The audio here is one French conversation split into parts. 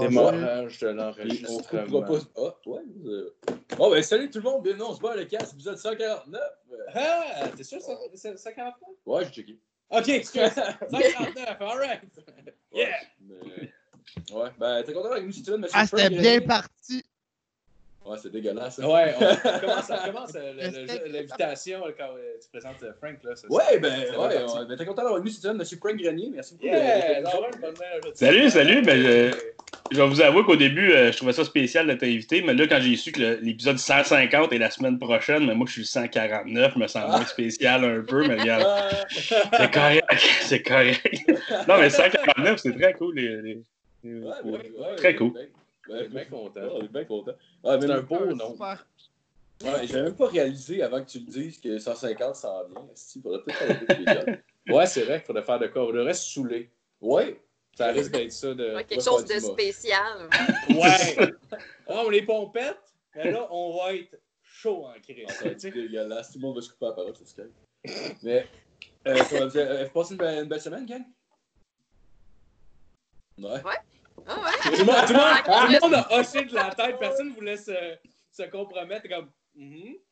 Démarrage de On l'enregistrement. pas. Ah, ouais. euh. Bon, ben, salut tout le monde. Bienvenue, on se bat le casse, épisode 149. Euh, Ah, t'es sûr, ça- c'est 149? Ouais, j'ai checké. Ok, excuse. 149, alright. Yeah. Mais- Ouais, ben, t'es content avec nous cette semaine, monsieur Ah, c'était bien parti. Ouais, c'est dégueulasse. hein. Ouais, on commence, on commence l'invitation quand euh, tu présentes euh, Frank. Là, ça- Ouais, ben, c'est ouais, ouais, ben, t'es content d'avoir nous cette semaine, monsieur Frank Grenier. Merci beaucoup. Yeah, non, ouais, bonne. Salut, salut, ben, je- Je vais vous avouer qu'au début, euh, je trouvais ça spécial de t'inviter, mais là, quand j'ai su que l'épisode 150 est la semaine prochaine, mais moi, je suis le 149, je me sens moins spécial un peu, mais regarde, Ah, c'est correct, c'est correct. Non, mais 149, c'est très cool. les- les- les- ouais, ouais, ouais, Très cool. ben, est bien content. Ouais, on est bien content. Ouais, C'est mais un beau Ah, nom. super. Ouais, j'avais même pas réalisé avant que tu le dises que 150 s'en vient. Il faudrait peut-être. Ouais, c'est vrai qu'il faudrait faire de quoi. On devrait se saouler. Ouais. Ça risque d'être ça de. Ouais, quelque chose de spécial. Ouais! Ah, on les pompette, mais là, on va être chaud en crise. Ah, ça va être dégueulasse. Tout le monde va se couper la parole, c'est ce Mais, euh, dire, euh, vous passez une belle, une belle semaine, gang? Ouais. Ah ouais? Tout le monde, tout le monde- tout le monde a hoché de la tête. Personne ne voulait se, se compromettre. Comme, Mhm. Personne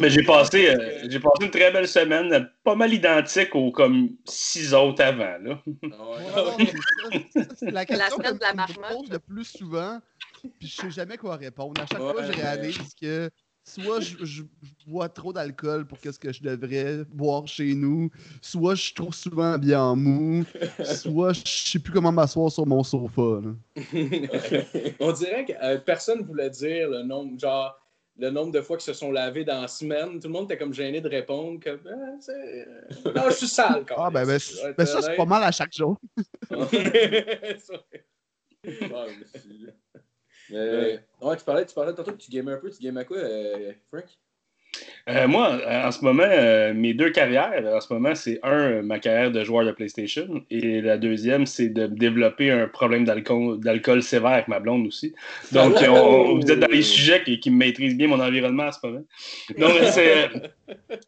Mais j'ai passé, euh, que- j'ai passé une très belle semaine, pas mal identique aux comme six autres avant. Là. Ouais. La question que de la je me pose le plus souvent, puis je sais jamais quoi répondre. À chaque Ouais, fois, je réalise que soit je, je- je bois trop d'alcool pour qu'est-ce que je devrais boire chez nous, soit je suis trop souvent bien en mou, soit je sais plus comment m'asseoir sur mon sofa. là. On dirait que euh, personne ne voulait dire le nombre, genre, le nombre de fois qu'ils se sont lavés dans la semaine. Tout le monde était comme gêné de répondre. Comme, Ah, c'est- euh, non, je suis sale. quand Ah, même. ben, ben, Je vais ben être ça, c'est pas mal à chaque jour. Mais, ouais, tu parlais, tu parlais tantôt que tu gamais un peu. Tu gamais à quoi, euh, Frank? Euh, moi, euh, en ce moment, euh, mes deux carrières, en ce moment, c'est un, euh, ma carrière de joueur de PlayStation, et la deuxième, c'est de développer un problème d'alcool sévère avec ma blonde aussi. Donc, Oh! on- on- vous êtes dans les sujets qui, qui maîtrisent bien mon environnement en ce moment. Mais c'est.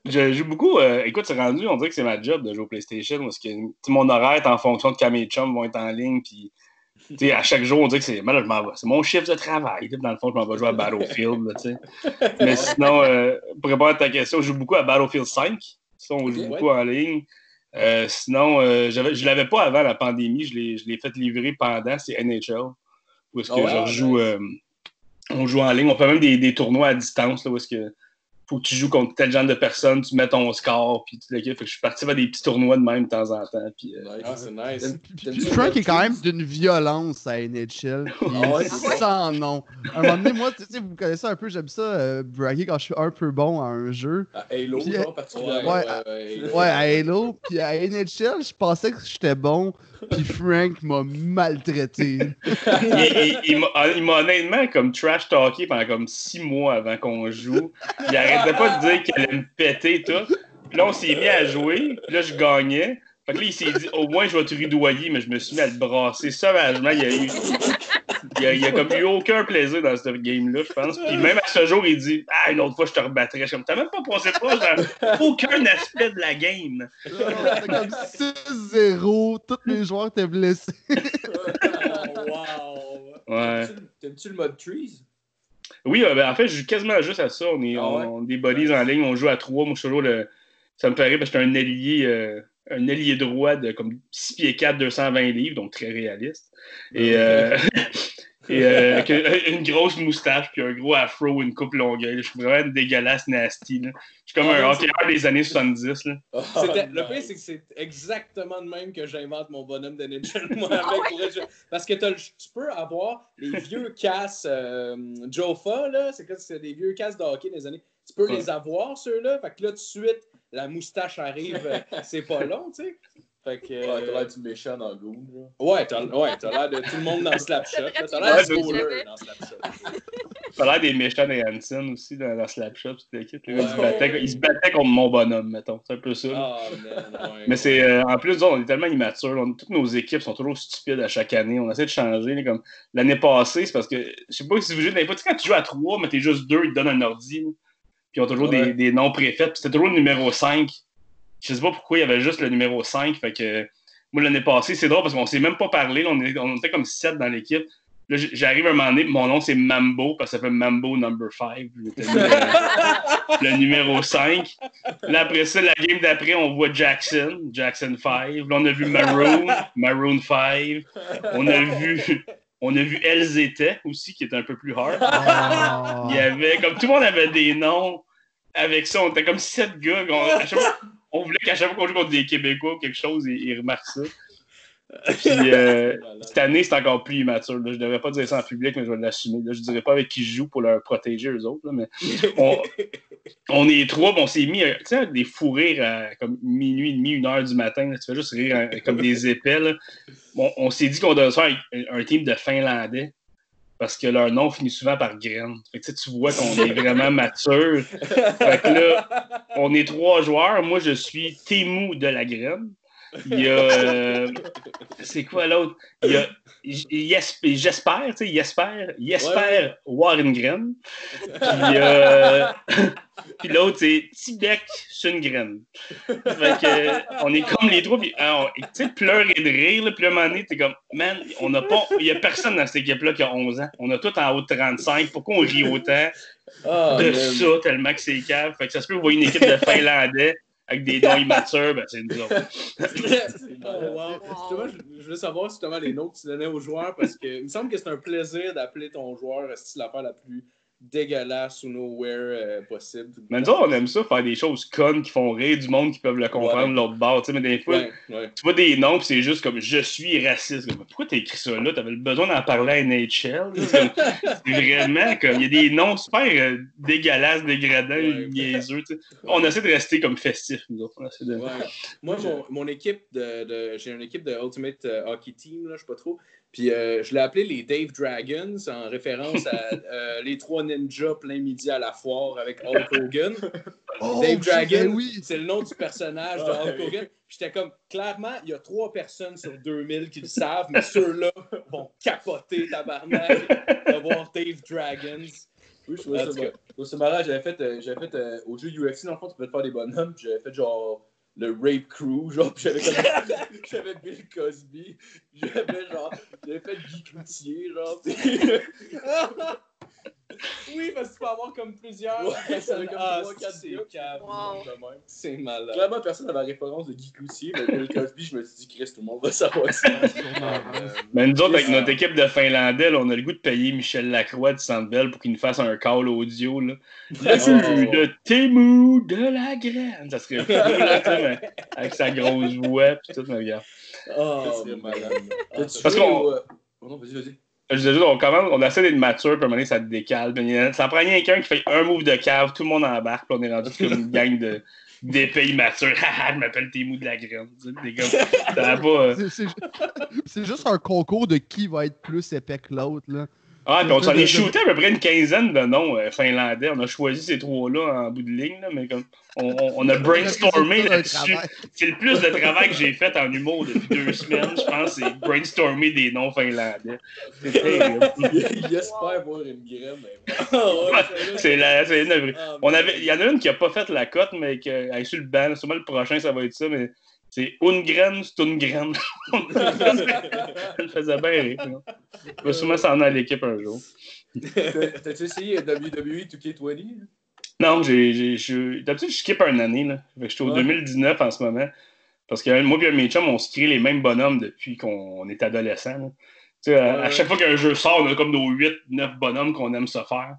Je joue beaucoup. euh, écoute, c'est rendu, on dirait que c'est ma job de jouer au PlayStation, parce que sais, mon horaire est en fonction de quand mes chums vont être en ligne, puis. Sais, à chaque jour, on dirait que c'est. C'est mon chiffre de travail. Dans le fond, je m'en vais jouer à Battlefield. là, tu sais. Mais sinon, euh, pour répondre à ta question, je joue beaucoup à Battlefield 5. Ça, on joue beaucoup en ligne. Euh, sinon, euh, je ne l'avais pas avant la pandémie. Je l'ai fait livrer pendant. C'est NHL. Où est-ce que Ah ouais, je ah, euh, on joue en ligne. On fait même des, des tournois à distance. Là, où est-ce que faut que tu joues contre tel genre de personnes, tu mets ton score, puis tu l'équipe. Fait que je suis parti faire des petits tournois de même de temps en temps. Puis, euh. Ah, c'est nice. Frank le est quand même d'une violence à NHL. puis Ah ouais? Sans nom. À un moment donné, moi, tu sais, vous connaissez un peu, j'aime ça euh, braguer quand je suis un peu bon à un jeu. À Halo, Puis, genre, Ouais, particulièrement. ouais, Ouais, ouais. Ouais, à Halo, puis à NHL, je pensais que j'étais bon, puis Frank m'a maltraité. il, il- il m'a- il m'a honnêtement comme trash talké pendant comme six mois avant qu'on joue. Il arrêtait pas de dire qu'il allait me péter et tout. Puis là, on s'est mis à jouer. Puis là, je gagnais. Fait que là, il s'est dit, au moins, je vais te rudoyer, mais je me suis mis à le brasser sauvagement. Il y a eu. Il a, il y a comme eu aucun plaisir dans cette game-là, je pense. Puis même à ce jour, il dit Ah, une autre fois, je te rebattrai. Je suis comme, t'as même pas passé proche dans aucun aspect de la game. Comme 6-0, tous les joueurs étaient blessés. Oh, wow. Ouais. T'aimes-tu le mode trees? Oui, euh, ben, en fait, je joue quasiment juste à ça. On est, Ah ouais? on, des buddies en ligne, on joue à trois. Moi, je suis toujours le. Ça me rire parce que je suis un ailier, euh, un ailier droit de comme 6 pieds 4, 220 livres, donc très réaliste. Et, euh, et euh, avec une une grosse moustache, puis un gros afro, une coupe longueuil. Je suis vraiment dégueulasse nasty. là. Je suis comme Ah un ouais, hockeyeur des années 70. Là. Ah, le nice. pire, c'est que c'est exactement de même que j'invente mon bonhomme de Ninja. Moi, avec, être- Parce que le- tu peux avoir les vieux casses euh, Jofa, là, c'est quoi, c'est des vieux casses de hockey des années. Tu peux Ouais. les avoir, ceux-là. Fait que là, tout de suite, la moustache arrive, euh, c'est pas long, tu sais. Fait que. Ouais, t'as euh, l'air du méchant dans Goon, genre. Ouais, t'as ouais, t'as l'air de tout le monde dans Slapshot. là. T'as Ouais, l'air de c'est Bowler dans Slapshot. A l'air des méchants des Hansen aussi dans, dans Slapshot. toute l'équipe, là. Ils, se Ouais. battaient, ils se battaient contre mon bonhomme, mettons. C'est un peu ça. là. Ah, man, ouais. Mais c'est euh, en plus, on est tellement immatures. on- toutes nos équipes sont toujours stupides à chaque année. On essaie de changer. là, comme l'année passée, c'est parce que je sais pas si vous jouez sais, quand tu joues à trois, mais t'es juste deux, ils te donnent un ordi. là. Puis ils ont toujours Ouais. des, des noms préfaits. Puis c'était toujours le numéro 5. Je sais pas pourquoi il y avait juste le numéro 5. Fait que moi, l'année passée, c'est drôle parce qu'on s'est même pas parlé. là, on, est- on était comme 7 dans l'équipe. Là, j'arrive un moment donné, mon nom c'est Mambo parce que ça fait Mambo number 5. le, le numéro 5. Là, après ça, la game d'après, on voit Jackson, Jackson 5. Là, on a vu Maroon, Maroon 5. On a vu, on a vu LZT aussi, qui est un peu plus hard. Ah. Il y avait, comme tout le monde avait des noms avec ça, on était comme sept gars. On, à chaque fois- on voulait qu'à chaque fois qu'on joue contre des Québécois ou quelque chose, ils, ils remarquent ça. Puis euh, cette année, c'est encore plus immature. là. Je ne devrais pas dire ça en public, mais je vais l'assumer. Je ne dirais pas avec qui je joue pour leur protéger eux autres. là, mais on, on est trois, on s'est mis euh, tu sais, des fous rires à comme minuit et demi, une heure du matin. là. tu fais juste rire comme des épais. Bon, on s'est dit qu'on devait se faire un, un team de Finlandais parce que leur nom finit souvent par graine. Fait que, tu vois qu'on est vraiment mature. Fait que là, on est trois joueurs. Moi, je suis Temu de la graine. Il y a. euh, c'est quoi l'autre? Il y a. J'espère, tu sais, Jesper, Jesper Warengren. Puis, euh, puis l'autre, c'est Tibek Sundgren. Fait que, euh, on est comme les trois, puis on- tu sais, pleurer et de rire, là, puis à un moment donné, t'es comme, man, on n'a pas, il y a personne dans cette équipe-là qui a 11 ans. On a tout en haut de 35. Pourquoi on rit autant Ah, de man. ça, tellement que c'est cave? Fait que ça se peut, vous voyez une équipe de Finlandais avec des noms immatures, ben c'est nous autres. Wow. Justement, je, je veux savoir justement les noms que tu donnais aux joueurs parce que il me semble que c'est un plaisir d'appeler ton joueur c'est l'affaire la plus dégueulasse ou nowhere euh, possible. Mais nous on aime ça, faire des choses connes qui font rire du monde qui peuvent le comprendre de l'autre bord. Tu sais, mais des fois, Ouais, ouais. tu vois des noms, c'est juste comme je suis raciste. Comme, Pourquoi t'as écrit ça là? T'avais besoin d'en parler à NHL? C'est vraiment comme. Il y a des noms super euh, dégueulasses, dégradants, Ouais. niaiseux. On essaie de rester comme festif, nous autres. De- Ouais. Moi, mon, mon équipe de, de- j'ai une équipe de Ultimate euh, Hockey Team, là, je sais pas trop. Puis euh, je l'ai appelé les Dave Dragons en référence à euh, les trois ninjas plein midi à la foire avec Hulk Hogan. Oh, Dave ben Dragon, oui. c'est le nom du personnage de. Hulk Hogan. Puis J'étais comme, clairement, il y a trois personnes sur 2000 qui le savent, mais ceux-là vont capoter tabarnak de voir Dave Dragons. Oui, je trouvais ça marrant. J'avais fait, euh, fait euh, au jeu UFC, dans le fond, tu pouvais te faire des bonhommes. puis J'avais fait genre le Rape Crew, genre, j'avais j'avais Bill Cosby. J'avais genre, j'avais fait Guy Cloutier, genre. oui, parce que tu peux avoir comme plusieurs Ouais, comme Ah, trois, quatre c'est. Wow. C'est malade. Clairement, personne n'avait la référence de Guy Cloutier, mais Bill Cosby, je me suis dit, Chris, tout le monde va savoir ça. Mais nous autres, avec C'est notre équipe de Finlandais, là, on a le goût de payer Michel Lacroix de Sandbell pour qu'il nous fasse un call audio. Là. Le Oh. de Témou de la graine? Ça serait cool, là, avec sa grosse voix. Puis tout, mais regarde. Oh, serait malade. Parce qu'on- euh, oh non, vas-y, vas-y. Je disais juste, on, commence, on essaie d'être mature, puis à un moment donné, ça te décale. Ça prend rien qu'un qui fait un move de cave, tout le monde embarque, puis on est rendu comme une gang de d'épais immatures. Haha, je m'appelle Témou de la graine. Des euh, c'est juste un concours de qui va être plus épais que l'autre. Ah, puis on s'en est shooté à peu près une quinzaine de noms euh, finlandais. On a choisi ces trois-là en bout de ligne, là, mais comme on, a brainstormé là-dessus. C'est le plus de travail que j'ai fait en humour depuis deux semaines, je pense, c'est brainstormer des noms finlandais. Il espère voir une graine, mais. C'est la, c'est une- Ah, on avait, il y en a une qui a pas fait la cote, mais qui a est sur le banc. Sûrement le prochain, ça va être ça, mais c'est une graine, c'est une graine. Ça me faisait bien rire. non? Je vais sûrement s'en aller à l'équipe un jour. T'as- T'as-tu essayé E WWE 2K20? Non, j'ai, d'habitude, je skip une année. Là. Fait que je suis au Ouais. 2019 en ce moment. Parce que moi et mes chums, on se crée les mêmes bonhommes depuis qu'on est adolescent. sais, à, à Ouais. chaque fois qu'un jeu sort, on a comme nos 8-9 bonhommes qu'on aime se faire.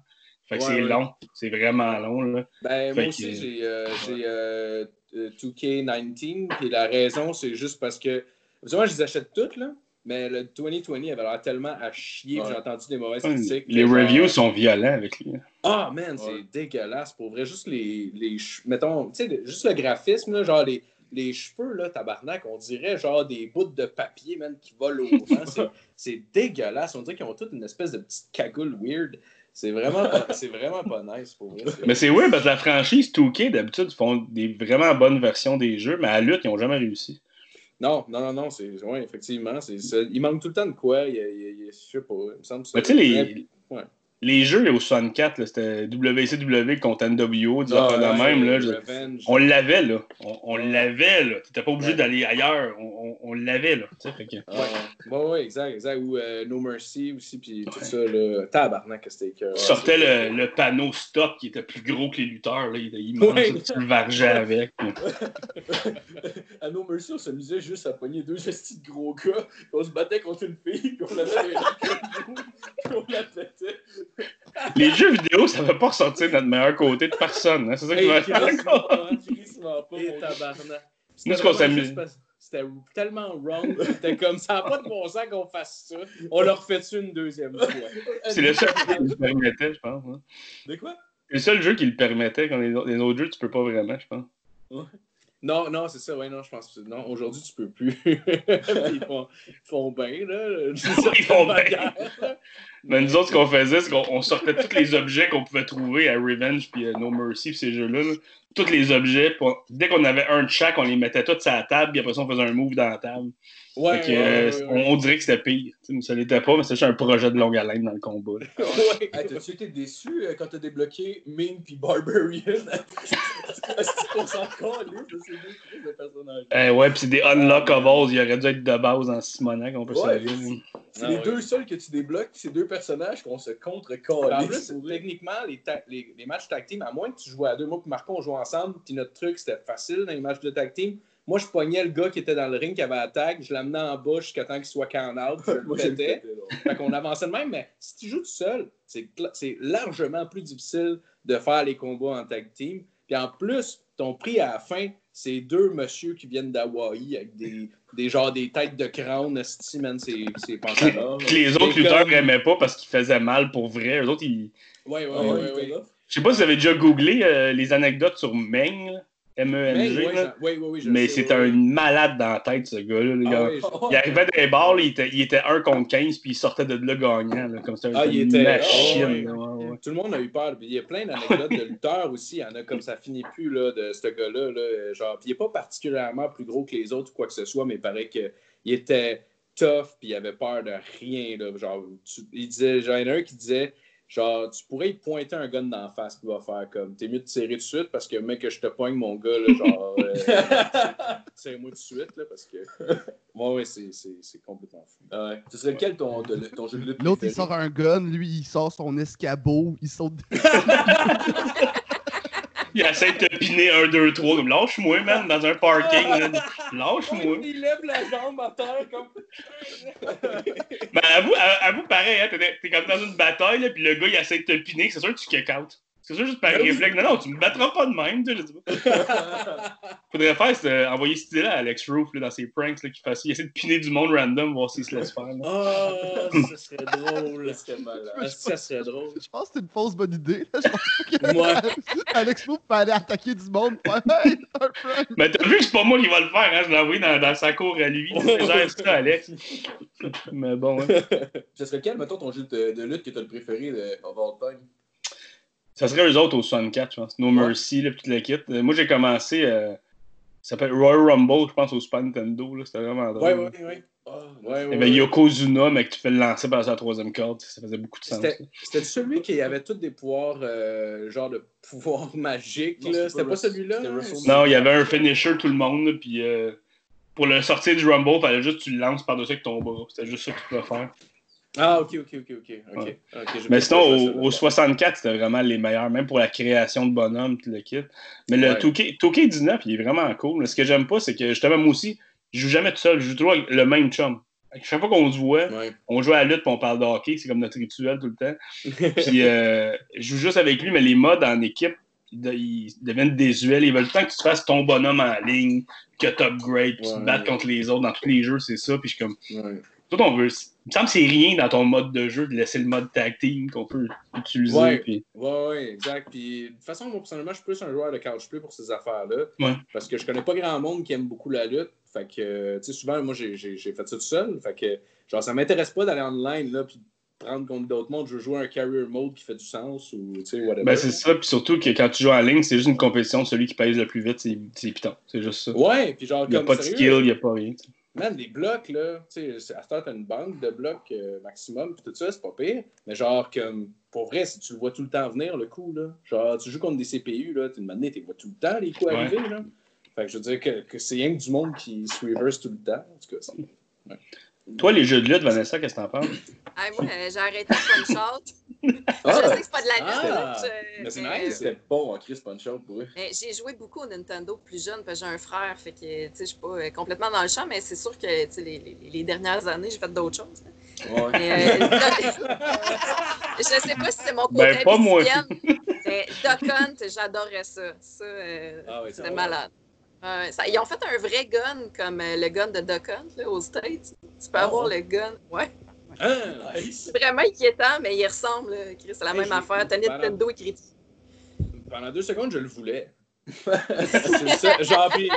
Fait que Ouais, c'est ouais. long. C'est vraiment long. Là. Ben, Fait moi aussi, j'ai euh, j'ai, euh, euh, 2K19. Puis la raison, c'est juste parce que. Moi, je les achète toutes, là. Mais le 2020 avait l'air tellement à chier que Ouais. j'ai entendu des mauvaises Ouais, critiques. Les genre- reviews sont violents avec lui. Ah, man, c'est Ouais. dégueulasse. Pour vrai, juste les. les mettons, tu sais, le- juste le graphisme, là, genre les, les cheveux, là, tabarnak, on dirait genre des bouts de papier, man, qui volent au vent. C'est- C'est dégueulasse. On dirait qu'ils ont toutes une espèce de petite cagoule weird. C'est vraiment, c'est vraiment pas nice, pour vrai. C'est- Mais c'est weird parce que la franchise 2K, d'habitude, font des vraiment bonnes versions des jeux, mais à lutte, ils n'ont jamais réussi. Non, non, non, non, c'est. Oui, effectivement. c'est. Il manque tout le temps de quoi. Il, y a- il il je sais pas. Il me semble que Mais tu sais, les, Ouais. Les jeux au 64, là, c'était WCW contre NWO, des Ah, affaires de ouais, même. Là, je- Revenge. On l'avait, là. On, on l'avait, là. T'étais pas obligé Ouais. d'aller ailleurs. On, on- on l'avait, là. Tu sais, fait que- Ouais, ouais, ouais, exact, exact. Ou euh, No Mercy aussi, puis tout ça, là. Tabarnak, que c'était écœurant. Tu sortais le, le panneau stop qui était plus gros que les lutteurs, là. Il était immense. Tu le vargeais avec. À No Mercy, on s'amusait juste à pogner deux gestis de gros gars, on se battait contre une fille, puis on avait les puis on la pétait. Les jeux vidéo, ça va pas ressortir notre meilleur côté de personne. hein. C'est ça qui Hey, mon gars. tabarnak. Nous, C'était ce qu'on s'amuse- C'était tellement wrong. C'était comme ça n'a pas de bon sens qu'on fasse ça. On leur fait ça une deuxième fois? C'est le seul jeu qui le permettait, je pense. hein. De quoi? C'est le seul jeu qui le permettait. Quand les, autres- les autres jeux, tu peux pas vraiment, je pense. Non, non, c'est ça, ouais, non, je pense que non, aujourd'hui tu peux plus. ils font, ils font bien, là. certaine font bien. là. Mais nous autres, ce qu'on faisait, c'est qu'on on sortait tous les objets qu'on pouvait trouver à Revenge puis à No Mercy puis ces jeux-là. là. Tous les objets. puis on- dès qu'on avait un de chaque, on les mettait tous sur la table, puis après ça, on faisait un move dans la table. Ouais, Fait que, ouais, euh, ouais, on, ouais. on dirait que c'était pire. Ça l'était pas, mais c'était juste un projet de longue haleine dans le combat. Hey, T'as-tu été déçu euh, quand t'as débloqué Ming puis Barbarian? Qu'on s'en calisse de ces deux crises de personnages? Eh ouais, puis c'est des unlockables. Il aurait dû être de base en Simonac, on peut se le dire. C'est Ah les deux seuls que tu débloques, ces deux personnages qu'on se contre En plus, techniquement, les, ta- les, les matchs tag team, à moins que tu jouais à deux, moi et Marco, on jouait ensemble, puis notre truc, c'était facile dans les matchs de tag team. Moi, je pognais le gars qui était dans le ring, qui avait tag, je l'amenais en bas jusqu'à temps qu'il soit count out, je le. Fait qu'on avançait de même, mais si tu joues tout seul, c'est cla- c'est largement plus difficile de faire les combats en tag team. Puis en plus, ton prix à la fin, c'est deux messieurs qui viennent d'Hawaï avec des, des genres des têtes de crâne, man, c'est c'est pantalon. Que les autres lutteurs comme- aimaient pas parce qu'ils faisaient mal pour vrai. Eux autres, ils. Ouais. était là. Je sais pas si vous avez déjà googlé euh, les anecdotes sur Meng, là. M-E-N-G. J'en- ouais, ouais, je Mais c'est un malade dans la tête, ce gars-là. Ah gars. Il arrivait dans les bars, il était, il était 1 contre 15, puis il sortait de là gagnant. Là, comme c'était Ah, il était- machine. ah ouais. ouais. Tout le monde a eu peur. Il y a plein d'anecdotes de lutteurs aussi. Il y en a comme ça finit plus là, de ce gars-là. Là, genre, puis il n'est pas particulièrement plus gros que les autres ou quoi que ce soit, mais il paraît qu'il était tough puis il avait peur de rien. Là. Genre, tu- il disait, genre, il y en a un qui disait genre, tu pourrais y pointer un gun dans la face qui va faire comme t'es mieux de tirer tout de suite parce que mec que je te poigne mon gars, là, genre euh, tire-moi tout de suite là, parce que. Ouais, ouais, c'est, c'est, c'est complètement fou. Ah ouais. Ce serait lequel ton, de- ton jeu de lutte L'autre, il sort un gun, lui, il sort son escabeau, il saute. Il essaie de te piner 1, 2, 3, comme lâche-moi, man, dans un parking. Lâche-moi. Il lève la jambe à terre comme. Mais avoue, à- avoue pareil, hein, t'es, t'es comme dans une bataille, là, puis le gars, il essaie de te piner, c'est sûr que tu kick out. C'est sûr, juste par oui. réflexe. Non, non, tu me battras pas de même, tu. Faudrait faire, c'est euh, envoyer cette idée-là à Alex Roof, là, dans ses pranks, là, qu'il fasse, il essaie de piner du monde random, voir s'il se laisse faire. là. Oh, ça serait drôle. Ça serait malade. Ça serait drôle. Je pense que c'est une fausse bonne idée. là. Je pense pas que Ouais. Alex Moore peut aller attaquer du monde. faire, Hey, un prank. Mais t'as vu que c'est pas moi qui va le faire, hein, je l'ai envoyé dans, dans sa cour à lui. C'est genre ça, Alex. Mais bon, hein. Ce serait lequel, mettons, ton jeu de, de lutte que t'as le préféré de, of all time? Ça serait eux autres au 64, je pense. No Mercy, là, toute la kit. Euh, moi, j'ai commencé. euh, ça s'appelle Royal Rumble, je pense, au Super Nintendo. là, C'était vraiment drôle. Ouais, ouais, ouais. Ah, Ouais, ouais, Il y avait ouais. Yokozuna, mais que tu fais le lancer par la troisième corde. Ça faisait beaucoup de sens. C'était celui qui avait tous des pouvoirs, euh, genre de pouvoirs magiques, c'était pas celui-là? Non, il y avait un finisher tout le monde, puis euh, pour le sortir du Rumble, fallait juste que tu le lances par-dessus avec ton bras. C'était juste ça que tu pouvais faire. Ah, ok, ok, ok, ok. ok. Ouais. Ok, j'ai Mais sinon, au, au 64, c'était vraiment les meilleurs, même pour la création de bonhommes, tout le kit. Mais le Ouais. 2K, 2K19, il est vraiment cool. Mais ce que j'aime pas, c'est que justement, moi aussi, je joue jamais tout seul, je joue toujours avec le même chum. Chaque fois qu'on se voit, Ouais. on joue à la lutte puis on parle de hockey, c'est comme notre rituel tout le temps. Puis euh, je joue juste avec lui, mais les modes en équipe, ils, de- ils deviennent désuels. Ils veulent le temps que tu fasses ton bonhomme en ligne, que tu upgrades, puis tu te Ouais. battes contre les autres. Dans tous les jeux, c'est ça. Puis je suis comme, Ouais. Tout on veut. Il me semble que c'est rien dans ton mode de jeu de laisser le mode tag team qu'on peut utiliser. Ouais. puis- Ouais, ouais, exact. Puis, de toute façon, moi, personnellement, je suis plus un joueur de couch play pour ces affaires-là. Ouais. Parce que je connais pas grand monde qui aime beaucoup la lutte. Fait que, euh, tu sais, souvent, moi, j'ai fait ça tout seul. Fait que, genre, ça m'intéresse pas d'aller online, là, puis prendre contre d'autres mondes. Je veux jouer un career mode qui fait du sens ou, tu sais, whatever. Ben, c'est ça, puis surtout que quand tu joues en ligne, c'est juste une compétition. Celui qui pèse le plus vite, c'est Python. C'est juste ça. Ouais, puis genre, Il n'y a pas de sérieux, skill, il n'y a pas rien. Man, les blocs, là, tu sais, à ce t'as une banque de blocs euh, maximum, puis tout ça, c'est pas pire. Mais genre, comme, pour vrai, si tu le vois tout le temps venir, le coup, là, genre, tu joues contre des CPU, là, tu une tu vois tout le temps les coups Ouais. arriver, là. Fait que je veux dire que, que c'est rien que du monde qui se reverse tout le temps. En tout cas, c'est- Toi, les jeux de lutte, Vanessa, qu'est-ce que t'en penses? Ah, moi, euh, j'ai arrêté Punch Out. Ah! je sais que c'est pas de la lutte. Ah! euh, Mais c'est nice. C'était bon en Chris Punch Out pour eux. mais j'ai joué beaucoup au Nintendo plus jeune, parce que j'ai un frère, fait que, tu sais, je suis pas euh, complètement dans le champ, mais c'est sûr que, tu sais, les, les- les dernières années, j'ai fait d'autres choses. hein. Ouais. Mais, euh, je sais pas si c'est mon côté Ben, pas moi. mais Duck Hunt, j'adorais ça. Ça, euh, Ah c'était malade. Ouais, ça- ils ont fait un vrai gun comme euh, le gun de Duck Hunt là, aux States. Tu peux Ah avoir ouais? le gun. Ouais. Hein, nice. C'est vraiment inquiétant, mais il ressemble. là, Chris, c'est la Hey, même affaire. T'as. Nintendo écrit. Pendant deux secondes, je le voulais.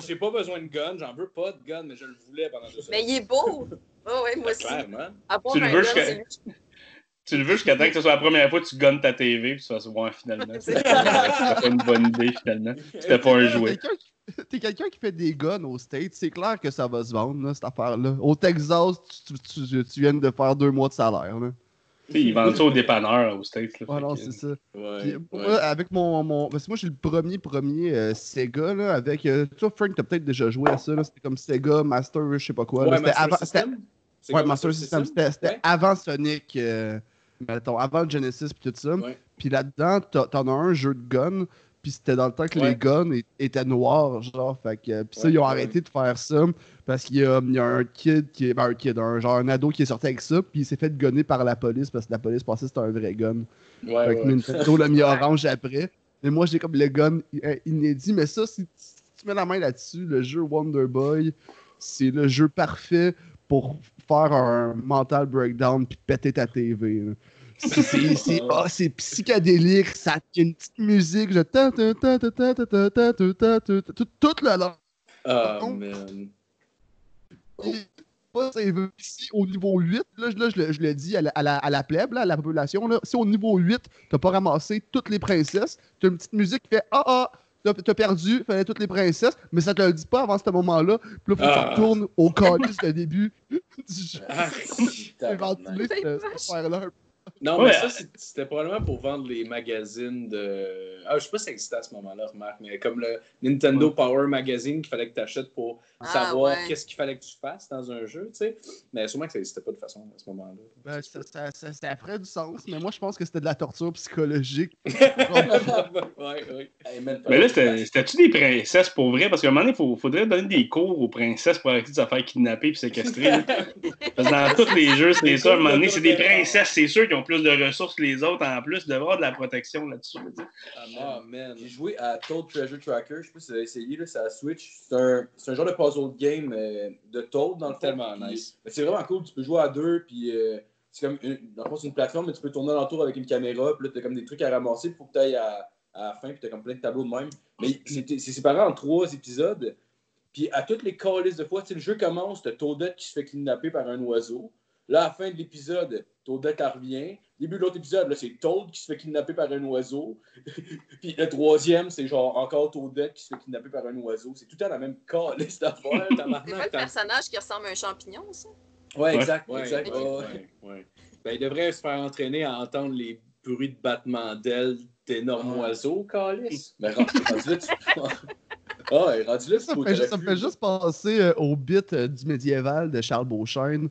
j'ai pas besoin de gun, j'en veux pas de gun, mais je le voulais pendant deux secondes. Mais il est beau. Oh, ouais, moi aussi. Clairement. Tu le veux gun. Tu le veux jusqu'à temps que ce soit la première fois que tu gonnes ta TV puis tu vas se voir finalement. C'est C'était pas une bonne idée finalement. C'était pas un jouet. T'es quelqu'un qui fait des guns aux States, c'est clair que ça va se vendre, là, cette affaire-là. Au Texas, tu, tu- tu- tu viens de faire deux mois de salaire. Là. Ils vendent ça aux dépanneurs aux States. Là, Ouais, fait non, que- c'est ça. Ouais, Puis, ouais. moi, avec mon, mon. Parce que moi, j'ai le premier, premier euh, Sega, là, avec. euh, toi, Frank, t'as peut-être déjà joué à ça. C'était comme Sega, Master, je sais pas quoi. Ouais, Master avant. System? Ouais, Master System? C'était c'était Ouais. avant Sonic, euh, mettons, avant Genesis puis tout ça. Puis là-dedans, t'en as un jeu de gun, puis c'était dans le temps que Ouais. les guns étaient noirs, genre. Fait que, puis ça, Ouais, ils ont ouais. arrêté de faire ça parce qu'il y a, il y a un kid qui est. Ben, un kid, un, genre un ado qui est sorti avec ça, puis il s'est fait gunner par la police parce que la police pensait que c'était un vrai gun. Fait que. Nintendo l'a mis orange après. Mais moi, j'ai comme le gun euh, inédit. Mais ça, si tu- si tu mets la main là-dessus, le jeu Wonder Boy, c'est le jeu parfait pour faire un mental breakdown puis péter ta TV. C'est oh, psychédélique, ça a une petite musique, je tout, tout le long. Oh, man. Si au niveau 8, là, je, le, je, le, dis à la, à la, à la plèbe, là, à la population, là, si au niveau 8, t'as pas ramassé toutes les princesses, t'as une petite musique qui fait Ah ah, t'as perdu, fallait toutes les princesses, mais ça te le dit pas avant ce moment-là. Puis là, faut que Ah. tu retournes au calice de début du jeu. Ah, C'est ventilé, C'est Non, Ouais. mais ça, c'était probablement pour vendre les magazines de. Ah, je sais pas si ça existait à ce moment-là, remarque, mais comme le Nintendo Power Magazine qu'il fallait que tu achètes pour Ah, savoir ouais. qu'est-ce qu'il fallait que tu fasses dans un jeu, tu sais. Mais sûrement que ça n'existait pas de façon à ce moment-là. Ben, ça, ça, ça, ça ferait du sens, mais moi, je pense que c'était de la torture psychologique. Mais là, c'était- c'était-tu des princesses pour vrai? Parce qu'à un moment donné, il faudrait donner des cours aux princesses pour arrêter de se faire kidnapper et séquestrer. Parce que dans tous les jeux, c'est ça. À un moment donné, c'est des princesses, c'est sûr, qui ont plus de ressources que les autres en plus, devraient avoir de la protection là-dessus. tu. Ah, man. J'ai joué à Toad Treasure Tracker, je sais pas si vous avez essayé, là, c'est à Switch. C'est un, genre de puzzle game euh, de Toad dans le. Tellement nice. C'est vraiment cool, tu peux jouer à deux, puis euh, c'est comme une, dans le fond, c'est une plateforme, mais tu peux tourner alentour avec une caméra, puis là, t'as comme des trucs à ramasser, faut que t'ailles à, à la fin, puis t'as comme plein de tableaux de même. Mais c'est séparé en trois épisodes, puis à toutes les calices de fois, tu le jeu commence, t'as Toadette qui se fait kidnapper par un oiseau. Là, à la fin de l'épisode, Toadette elle revient. Début de l'autre épisode, là, c'est Toad qui se fait kidnapper par un oiseau. Puis le troisième, c'est genre encore Toadette qui se fait kidnapper par un oiseau. C'est tout le temps la même calice d'affaires. C'est pas le personnage qui ressemble à un champignon, ça? Ouais, exact, Ouais, exact. ouais, ouais, ouais. ouais, ouais. Ben, il devrait se faire entraîner à entendre les bruits de battement d'ailes d'énormes oiseaux, Calis. Mais rendu rendu là, tu... Ah rendu là, Ça me fait juste penser euh, au bit euh, du médiéval de Charles Beauchesne,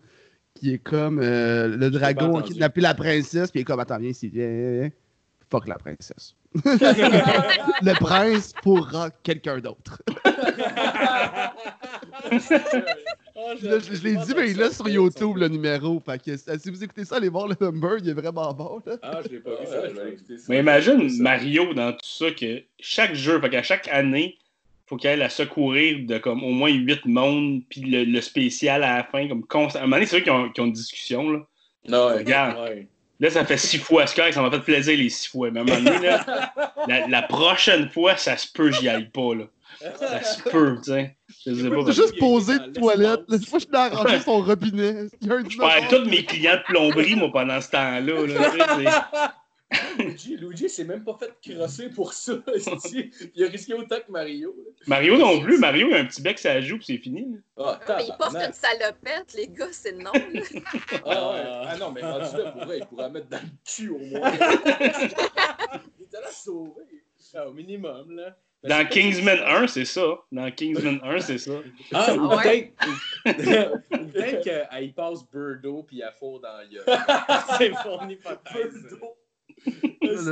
qui est comme euh, le dragon qui kidnappé la princesse, puis il est comme Attends, viens ici, viens. Fuck la princesse. le prince pourra quelqu'un d'autre. Là, je je l'ai dit, mais il est sur YouTube le numéro. Fait que euh, si vous écoutez ça, allez voir le number, il est vraiment bon. Là. Ah, je l'ai pas vu ça. je vais aller écouter ça. Mais imagine. Mario dans tout ça, que chaque jeu, fait qu'à chaque année, faut qu'il aille à secourir de comme au moins 8 mondes, puis le, le spécial à la fin, comme constant. À un moment donné, c'est eux qui ont, qui ont une discussion. Là. Non, ouais. Regarde, Ouais. là, ça fait six fois. Correct, ça m'a fait plaisir les six fois. Mais à un moment donné, là, la, la prochaine fois, ça se peut, j'y aille pas. Là. Ça se peut, tu sais. Je sais pas. Juste posé dans de toilette. là. l'espace. Moi, je suis arrangé son robinet. Il y a un Je perds tous mes clients de plomberie, moi, pendant ce temps-là. là, Luigi, Luigi s'est même pas fait crosser pour ça. Il a risqué autant que Mario. là. Mario non plus. Mario, il a un petit bec, ça joue, puis c'est fini. là. Ah, Mais il porte une salopette, les gars, c'est non. Ah, ouais. ah non, mais rendu là, pour vrai, il pourrait mettre dans le cul au moins. il était là sauvé. Ah, au minimum, là. Dans pas- Kingsman 1, c'est ça. Dans Kingsman 1, c'est ça. Ah, ou Ah ouais? peut-être ou peut-être qu'elle passe Birdo puis elle fourre dans gueule. c'est mon hypothèse. Là,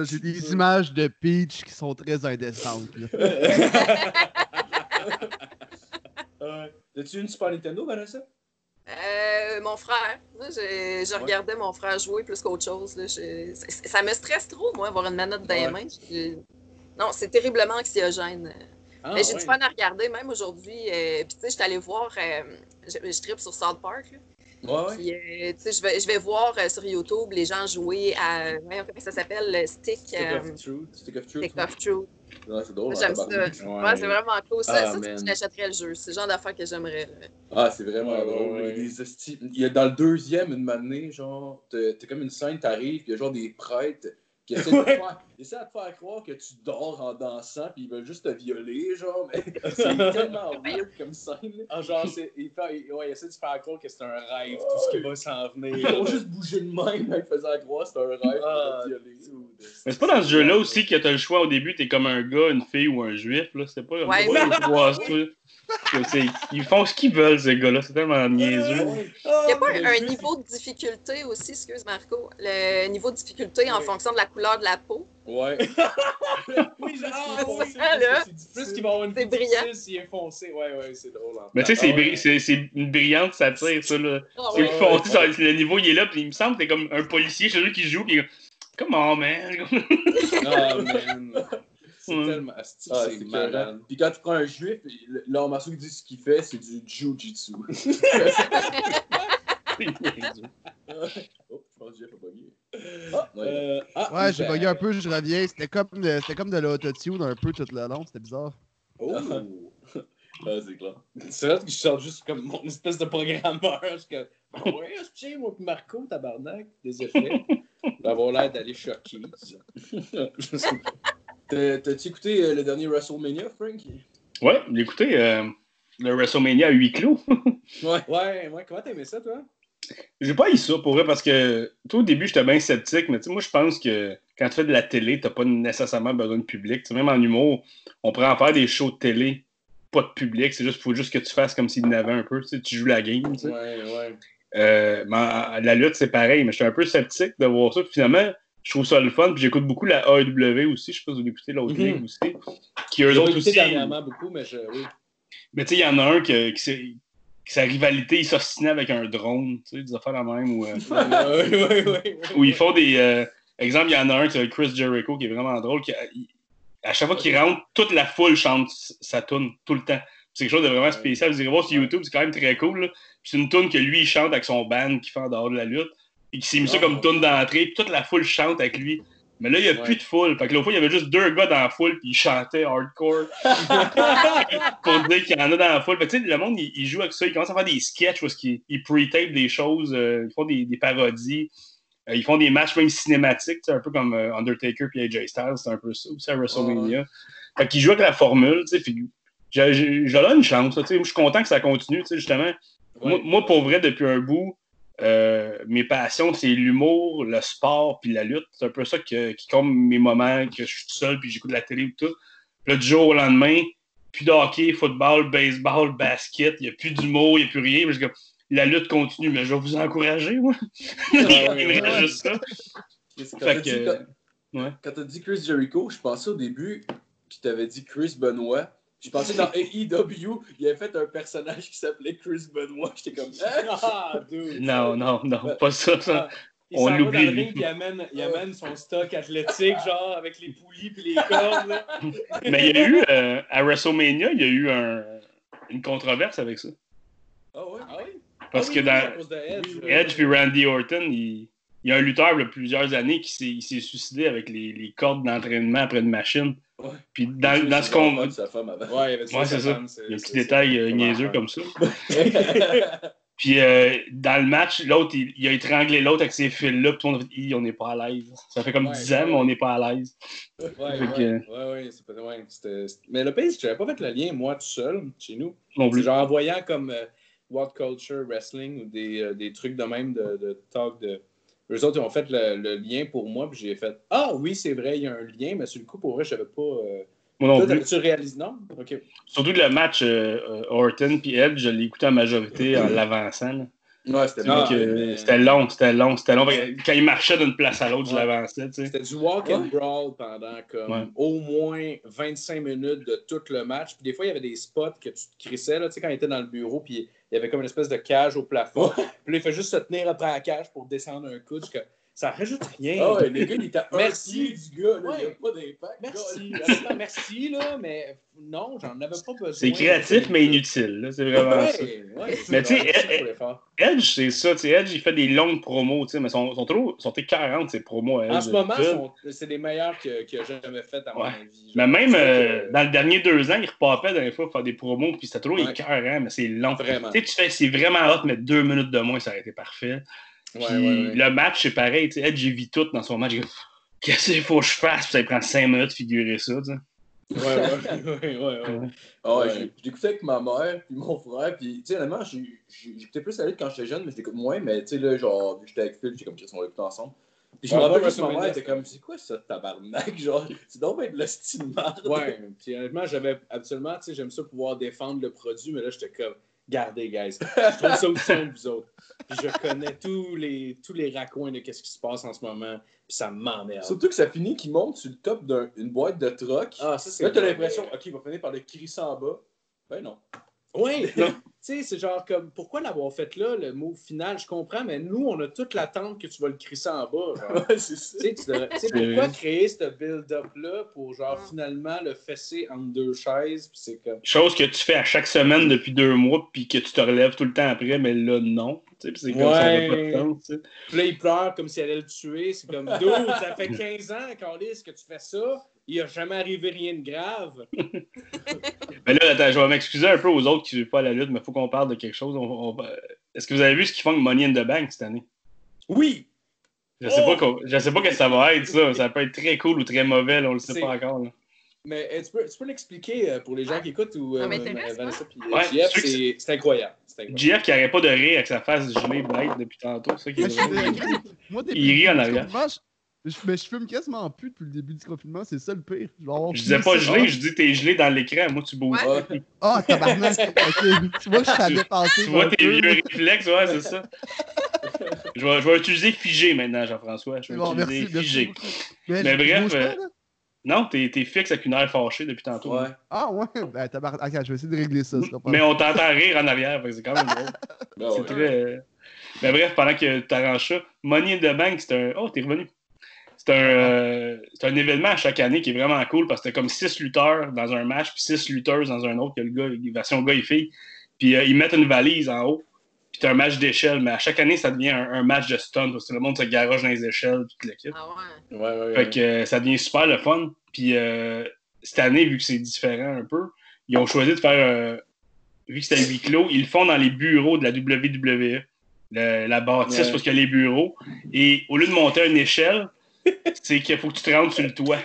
J'ai des images de Peach qui sont très indécentes. Ouais. As-tu une Super Nintendo, Vanessa? Euh, mon frère. Moi, j'ai- je regardais mon frère jouer plus qu'autre chose. là. Je- ça- Ça me stresse trop, moi, avoir une manette dans les mains. Je- Non, c'est terriblement anxiogène. Ah, Mais j'ai ouais. du fun à regarder, même aujourd'hui. euh, Puis, tu sais, j'étais allée voir. euh, je, je tripe sur South Park. là. Ouais, ouais. Puis, euh, tu sais, je vais, je vais voir euh, sur YouTube les gens jouer à. Comment ça s'appelle le Stick. Stick euh, of Truth. Stick of Truth. Stick of Truth. Ouais, c'est drôle. J'aime hein, ça. tabarnak. Ouais, c'est vraiment cool. Ça, Ah, ça l'achèterais le jeu. C'est le genre d'affaire que j'aimerais. Ah, c'est vraiment Ouais, drôle. Il y a dans le deuxième, une manée, genre, t'as comme une scène, t'arrives, puis il y a genre des prêtres qui essaient de, te faire, ils essaient de te faire croire que tu dors en dansant, puis ils veulent juste te violer, genre, mais c'est tellement weird comme scène. là. Ah, genre, c'est- il, fait, il, ouais, il essaie de se faire croire que c'est un rêve, tout ce qui va s'en Ils venir. ont juste bougé de même, ils faisaient croire que c'était un rêve Ah, pour te violer. Mais c'est pas dans ce jeu-là aussi que t'as le choix au début, t'es comme un gars, une fille ou un juif, là. C'est pas comme Ouais. pas trois c'est- Ils font ce qu'ils veulent, ces gars-là. C'est tellement niaiseux. Il n'y a pas le un niveau de difficulté aussi, excuse Marco, le niveau de difficulté en Oui. fonction de la couleur de la peau. Ouais. Oui, Ah, oui, c'est ça, là. Plus qu'il va avoir une brillant. s'il est foncé. Ouais, ouais, c'est drôle. en Mais tu sais, c'est Ah ouais. c'est c'est une brillante satire, ça, là. Ah C'est ouais. le fond, tu sais, le niveau, il est là, puis il me semble que t'es comme un policier chez eux qui joue, puis Come on, man. Ah, man. C'est Ouais. tellement. asti, Ah, c'est c'est malade. malade. Puis quand tu prends un juif, l'art martial qui dit ce qu'il fait, c'est du jujitsu. oh, je pense que Jeff a bugué. Ah, ouais. Euh, ah, Ouais, j'ai ben, bugué un peu, je reviens. C'était comme, de- c'était comme de l'autotune un peu tout le long, c'était bizarre. Oh. Ah, c'est clair. C'est là que je sors juste comme mon espèce de programmeur. Je suis comme, Ah ouais, c'est moi puis Marco, tabarnak, des effets. D'avoir l'air d'aller choquer. T'as- T'as-tu écouté euh, le dernier WrestleMania, Frank? Ouais, écoutez, euh, le WrestleMania à huis clos. Ouais. Ouais, ouais, comment t'aimais ça, toi? J'ai pas eu ça pour vrai parce que tout au début, j'étais bien sceptique, mais tu sais, moi, je pense que quand tu fais de la télé, t'as pas nécessairement besoin de public. Tu sais, même en humour, on pourrait en faire des shows de télé, pas de public. C'est juste, faut juste que tu fasses comme s'il y en avait un peu. Tu, joues la game. Ouais, ouais. Euh, mais la lutte, c'est pareil, mais je suis un peu sceptique de voir ça. Puis finalement, je trouve ça le fun. Puis j'écoute beaucoup la AEW aussi. Je sais pas si vous écoutez l'autre ligue aussi. Qui eux autres aussi. dernièrement beaucoup, mais je, oui. Mais tu sais, il y en a un qui, qui sa rivalité, il s'ostinait avec un drone. Tu sais, des affaires la même. Ou, euh, ouais, ouais, où ils font des. euh, exemple, il y en a un, c'est Chris Jericho, qui est vraiment drôle. Qui, il- à chaque fois qu'il rentre, toute la foule chante sa tune tout le temps. C'est quelque chose de vraiment spécial. Vous irez voir sur YouTube, c'est quand même très cool. C'est une tune que lui, il chante avec son band qui fait en dehors de la lutte. Et qui s'est mis ça Ah, comme tune d'entrée. Puis toute la foule chante avec lui. Mais là, il n'y a Ouais. plus de foule. Fait que l'autre fois, il y avait juste deux gars dans la foule, puis ils chantaient hardcore pour dire qu'il y en a dans la foule. Fait que, le monde, il, il joue avec ça. Ils commencent à faire des sketchs où ils, ils pre-tape des choses, euh, ils font des, des parodies. Euh, ils font des matchs même cinématiques, un peu comme euh, Undertaker puis AJ Styles, c'est un peu ça aussi à WrestleMania. Fait qu'ils jouent avec la formule, Je leur donne une chance. Moi, je suis content que ça continue, justement. Moi, moi, pour vrai, depuis un bout, euh, mes passions, c'est l'humour, le sport puis la lutte. C'est un peu ça que- qui compte mes moments que je suis tout seul puis j'écoute la télé ou tout. Puis là, du jour au lendemain, plus de hockey, football, baseball, basket, il n'y a plus d'humour, il n'y a plus rien. Suis comme, la lutte continue, mais je vais vous encourager, moi. il me reste juste ça. Quand Fait t'as dit, que- ouais. Chris Jericho, je pensais au début qu'il t'avait dit Chris Benoit. Je pensais dans AEW, il avait fait un personnage qui s'appelait Chris Benoit. J'étais comme. Hein? Ah, dude. Non, non, non, pas ça. ça. Ah, Il On l'oublie, lui. il amène, il amène son stock athlétique, genre avec les poulies puis les cordes. Là. Mais il y a eu, euh, à WrestleMania, il y a eu un- une controverse avec ça. Ah ouais? Ah oui? Parce Ah que oui, dans Edge. Edge puis Randy Orton, il, il y a un lutteur de plusieurs années qui s'est il suicidé avec les, les cordes d'entraînement après une machine. Ouais. Puis dans, ce qu'on. sa femme avant. Ouais, il y avait Ouais, c'est ça. Il y a un petit détail euh, niaiseux comme ça. Puis euh, dans le match, l'autre, il, il a étranglé l'autre avec ses fils-là. Puis tout le monde a fait, Hi, on n'est pas à l'aise. Ça fait comme Ouais, 10 ans, ouais. mais on n'est pas à l'aise. Ouais, Fait ouais, que- ouais, ouais, Mais le c'est que j'avais pas fait le lien, moi, tout seul, chez nous. Non plus. genre en voyant comme euh, What Culture Wrestling ou des, euh, des trucs de même de, de talk de. Eux autres, ils ont fait le, le lien pour moi, puis j'ai fait Ah oui, c'est vrai, il y a un lien, mais sur le coup, pour vrai, je savais pas. euh, Moi non Toi, plus. t'avais-tu réalisé Non? Ok. Surtout que le match euh, euh, Orton puis Edge, je l'ai écouté en majorité en l'avançant. là. Ouais, c'était Ah, mais- long, c'était long, c'était long. Quand il marchait d'une place à l'autre, je l'avançais, tu. C'était du walk and Ouais. brawl pendant comme Ouais. au moins 25 minutes de tout le match. Puis des fois, il y avait des spots que tu te crissais, là, tu sais, quand il était dans le bureau, puis il y avait comme une espèce de cage au plafond. Puis là, il fait juste se tenir après la cage pour descendre un coup. jusqu'à- Ça rajoute rien. Ah les gars, il Merci. du gars, là, Ouais. il n'y a pas d'impact. Merci. Merci, là, mais non, j'en avais pas besoin. C'est créatif, mais inutile. là, C'est vraiment ça. Ouais, ouais, Mais tu sais, ça les. Edge, c'est ça. tu sais, Edge, il fait des longues promos, tu sais, mais sont, sont trop sont 40 ces promos. à En Edge, ce moment, c'est les meilleurs que, que j'ai jamais fait à mon avis. Mais même euh, que- dans les derniers deux ans, il repapait des fois pour faire des promos, puis c'était trop Ouais. écœurant, mais c'est long. Vraiment. Tu sais, tu fais, c'est vraiment hot, mais deux minutes de moins, ça aurait été parfait. Puis Ouais, ouais, ouais. le match, c'est pareil. tu sais, Edge, j'ai vu tout dans son match. Qu'est-ce qu'il faut que je fasse? Puis ça prend cinq minutes de figurer ça. tu sais. Ouais, ouais, ouais, ouais, ouais. Ah ouais, Ouais. je l'écoutais avec ma mère puis mon frère. Puis, tu sais, honnêtement, j'écoutais plus lutte quand j'étais jeune, mais je l'écoute moins. Mais, tu sais, là, genre, vu que j'étais avec Phil, j'ai comme qu'ils sont écoutés ensemble. Puis, je me Ouais, rappelle ouais, juste, ma mère était comme, c'est quoi ça, tabarnak? Genre, c'est donc de la style marde. Ouais, puis honnêtement, j'avais absolument, tu sais, j'aime ça pouvoir défendre le produit, mais là, j'étais comme, gardez, guys. Je trouve ça aussi simple, vous autres. Puis je connais tous les, tous les raccoins de qu'est-ce qui se passe en ce moment, puis ça m'emmerde. Surtout que ça finit qu'il monte sur le top d'une boîte de troc. Ah, ça, c'est. là, t'as l'impression, ok, il va finir par le crisser en bas. Ben non. Oui, sais, c'est genre comme, pourquoi l'avoir fait là, le mot final, je comprends, mais nous, on a toute l'attente que tu vas le crisser en bas. genre. Ouais, c'est ça. Tu devrais- pourquoi créer ce build-up-là pour, genre, finalement le fesser entre deux chaises, puis c'est comme. Chose que tu fais à chaque semaine depuis deux mois, puis que tu te relèves tout le temps après, mais là, non. Tu sais, puis c'est comme ça, n'a pas de Ouais. tu sais. Puis là, il pleure comme s'il allait le tuer. C'est comme, dude, ça fait 15 ans, Carlis, que tu fais ça. Il a jamais arrivé rien de grave. Mais là, attends, je vais m'excuser un peu aux autres qui ne suivent pas la lutte, mais il faut qu'on parle de quelque chose. On- on va- Est-ce que vous avez vu ce qu'ils font avec Money in the Bank cette année? Oui! Je sais, Oh! pas qu'on- je sais pas que ça va être, ça. Ça peut être très cool ou très mauvais, là, on le sait pas encore. là. Mais euh, tu peux, tu peux l'expliquer euh, pour les gens qui écoutent ou Ça euh, Vanessa puis Ouais, Jeff, ceux qui- c'est c'est incroyable. C'est incroyable. JF qui arrête pas de rire avec sa face gelée bête depuis tantôt, ça qui est Moi, Il rit en arrière. Je, mais je fume quasiment plus depuis le début du confinement, c'est ça le pire. Avoir Je disais pas gelé, je dis t'es gelé dans l'écran, moi tu bouges. Ouais. Ouais. Ah, tabarnak. ok. Tu vois, je t'avais pensé. Tu vois tes vieux réflexes, ouais, c'est ça. je, vais, je vais utiliser figé maintenant, Jean-François. Je vais bon, utiliser merci, figé. Mais bref, pas, euh? Non, t'es t'es fixe avec une air fâchée depuis tantôt. Ouais. Ah ouais, ben tabarnak. Je vais essayer de régler ça. Mais on t'entend rire en arrière, c'est quand même drôle. Ben C'est ouais. très. euh, Mais bref, pendant que tu arranges ça, Money in the Bank, c'est un. Oh, t'es revenu. C'est un, euh, c'est un événement à chaque année qui est vraiment cool parce que t'as comme six lutteurs dans un match, puis six lutteuses dans un autre, que le gars, version gars et fille. Puis euh, ils mettent une valise en haut, puis t'as un match d'échelle, mais à chaque année, ça devient un, un match de stunt parce que le monde se garoche dans les échelles, toute l'équipe. Ah ouais. Ouais, ouais, ouais. Fait que euh, ça devient super le fun. Puis euh, cette année, vu que c'est différent un peu, ils ont choisi de faire, euh, vu que c'était huis clos, ils le font dans les bureaux de la WWE, le- la bâtisse, parce qu'il y a les bureaux. Et au lieu de monter une échelle, c'est qu'il faut que tu te rentres sur le toit.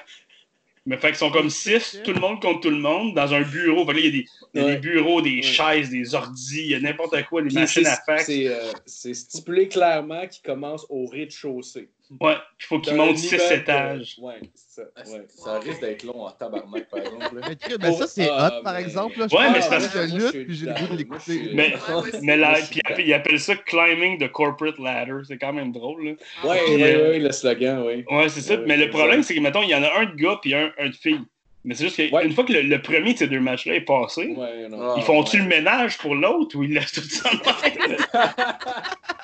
Mais fait qu'ils sont comme six, tout le monde contre tout le monde, dans un bureau. Fait que là, il y a des, il y a Ouais. des bureaux, des Ouais. chaises, des ordis, il y a n'importe quoi, des Puis machines c'est- à fax. C'est euh, c'est stipulé clairement qu'il commence au rez-de-chaussée. Ouais, il faut qu'ils Dans montent un six immeuble, étages. Ouais, c'est ça. Ah, Ouais. Ça risque d'être long en tabarnak, par exemple. là. Mais, ben ça, c'est Ah, hot, par mais- exemple. Là, je Ouais, mais c'est parce que- moi, je lutte, suis puis j'ai le goût de l'écouter. Mais, suis puis ils appellent- ils appellent ça climbing the corporate ladder. C'est quand même drôle. Là. Ouais, Puis, ouais, euh, ouais, le slogan, oui. Ouais, c'est ça. Ouais, mais le problème, c'est que, mettons, il y en a un de gars puis un, un de fille. Mais c'est juste qu'une Ouais. fois que le, le premier de ces deux matchs-là est passé, Ouais, non. Ah, ils font-tu ouais. le ménage pour l'autre ou ils laissent tout ça?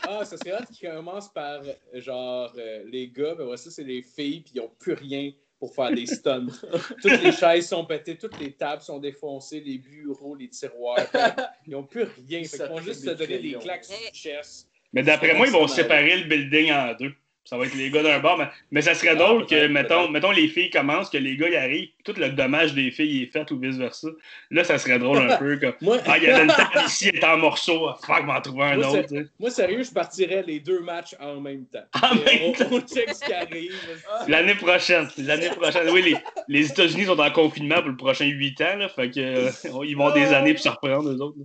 Ah, ça serait hâte qui commence par genre euh, les gars, ben ça c'est les filles, puis ils n'ont plus rien pour faire des stunts. toutes les chaises sont pétées, toutes les tables sont défoncées, les bureaux, les tiroirs. Ils n'ont plus rien. Ça vont juste se donner des claques sur le chest. Mais d'après moi, ils vont séparer le building en deux. Ça va être les gars d'un bord. Mais, mais ça serait drôle que, mettons, mettons, les filles commencent, que les gars y arrivent, tout le dommage des filles est fait ou vice-versa. Là, ça serait drôle un peu. Comme, Moi- ah, il y avait une table ici, elle est en morceaux. Ah, fuck, m'en trouver un Moi, autre. Moi, sérieux, je partirais les deux matchs en même temps. En même on, temps. on check ce qui arrive. L'année prochaine. L'année prochaine. Oui, les, les États-Unis sont en confinement pour le prochain 8 ans. Là, fait que, euh, ils vont des années pour se reprendre, eux autres.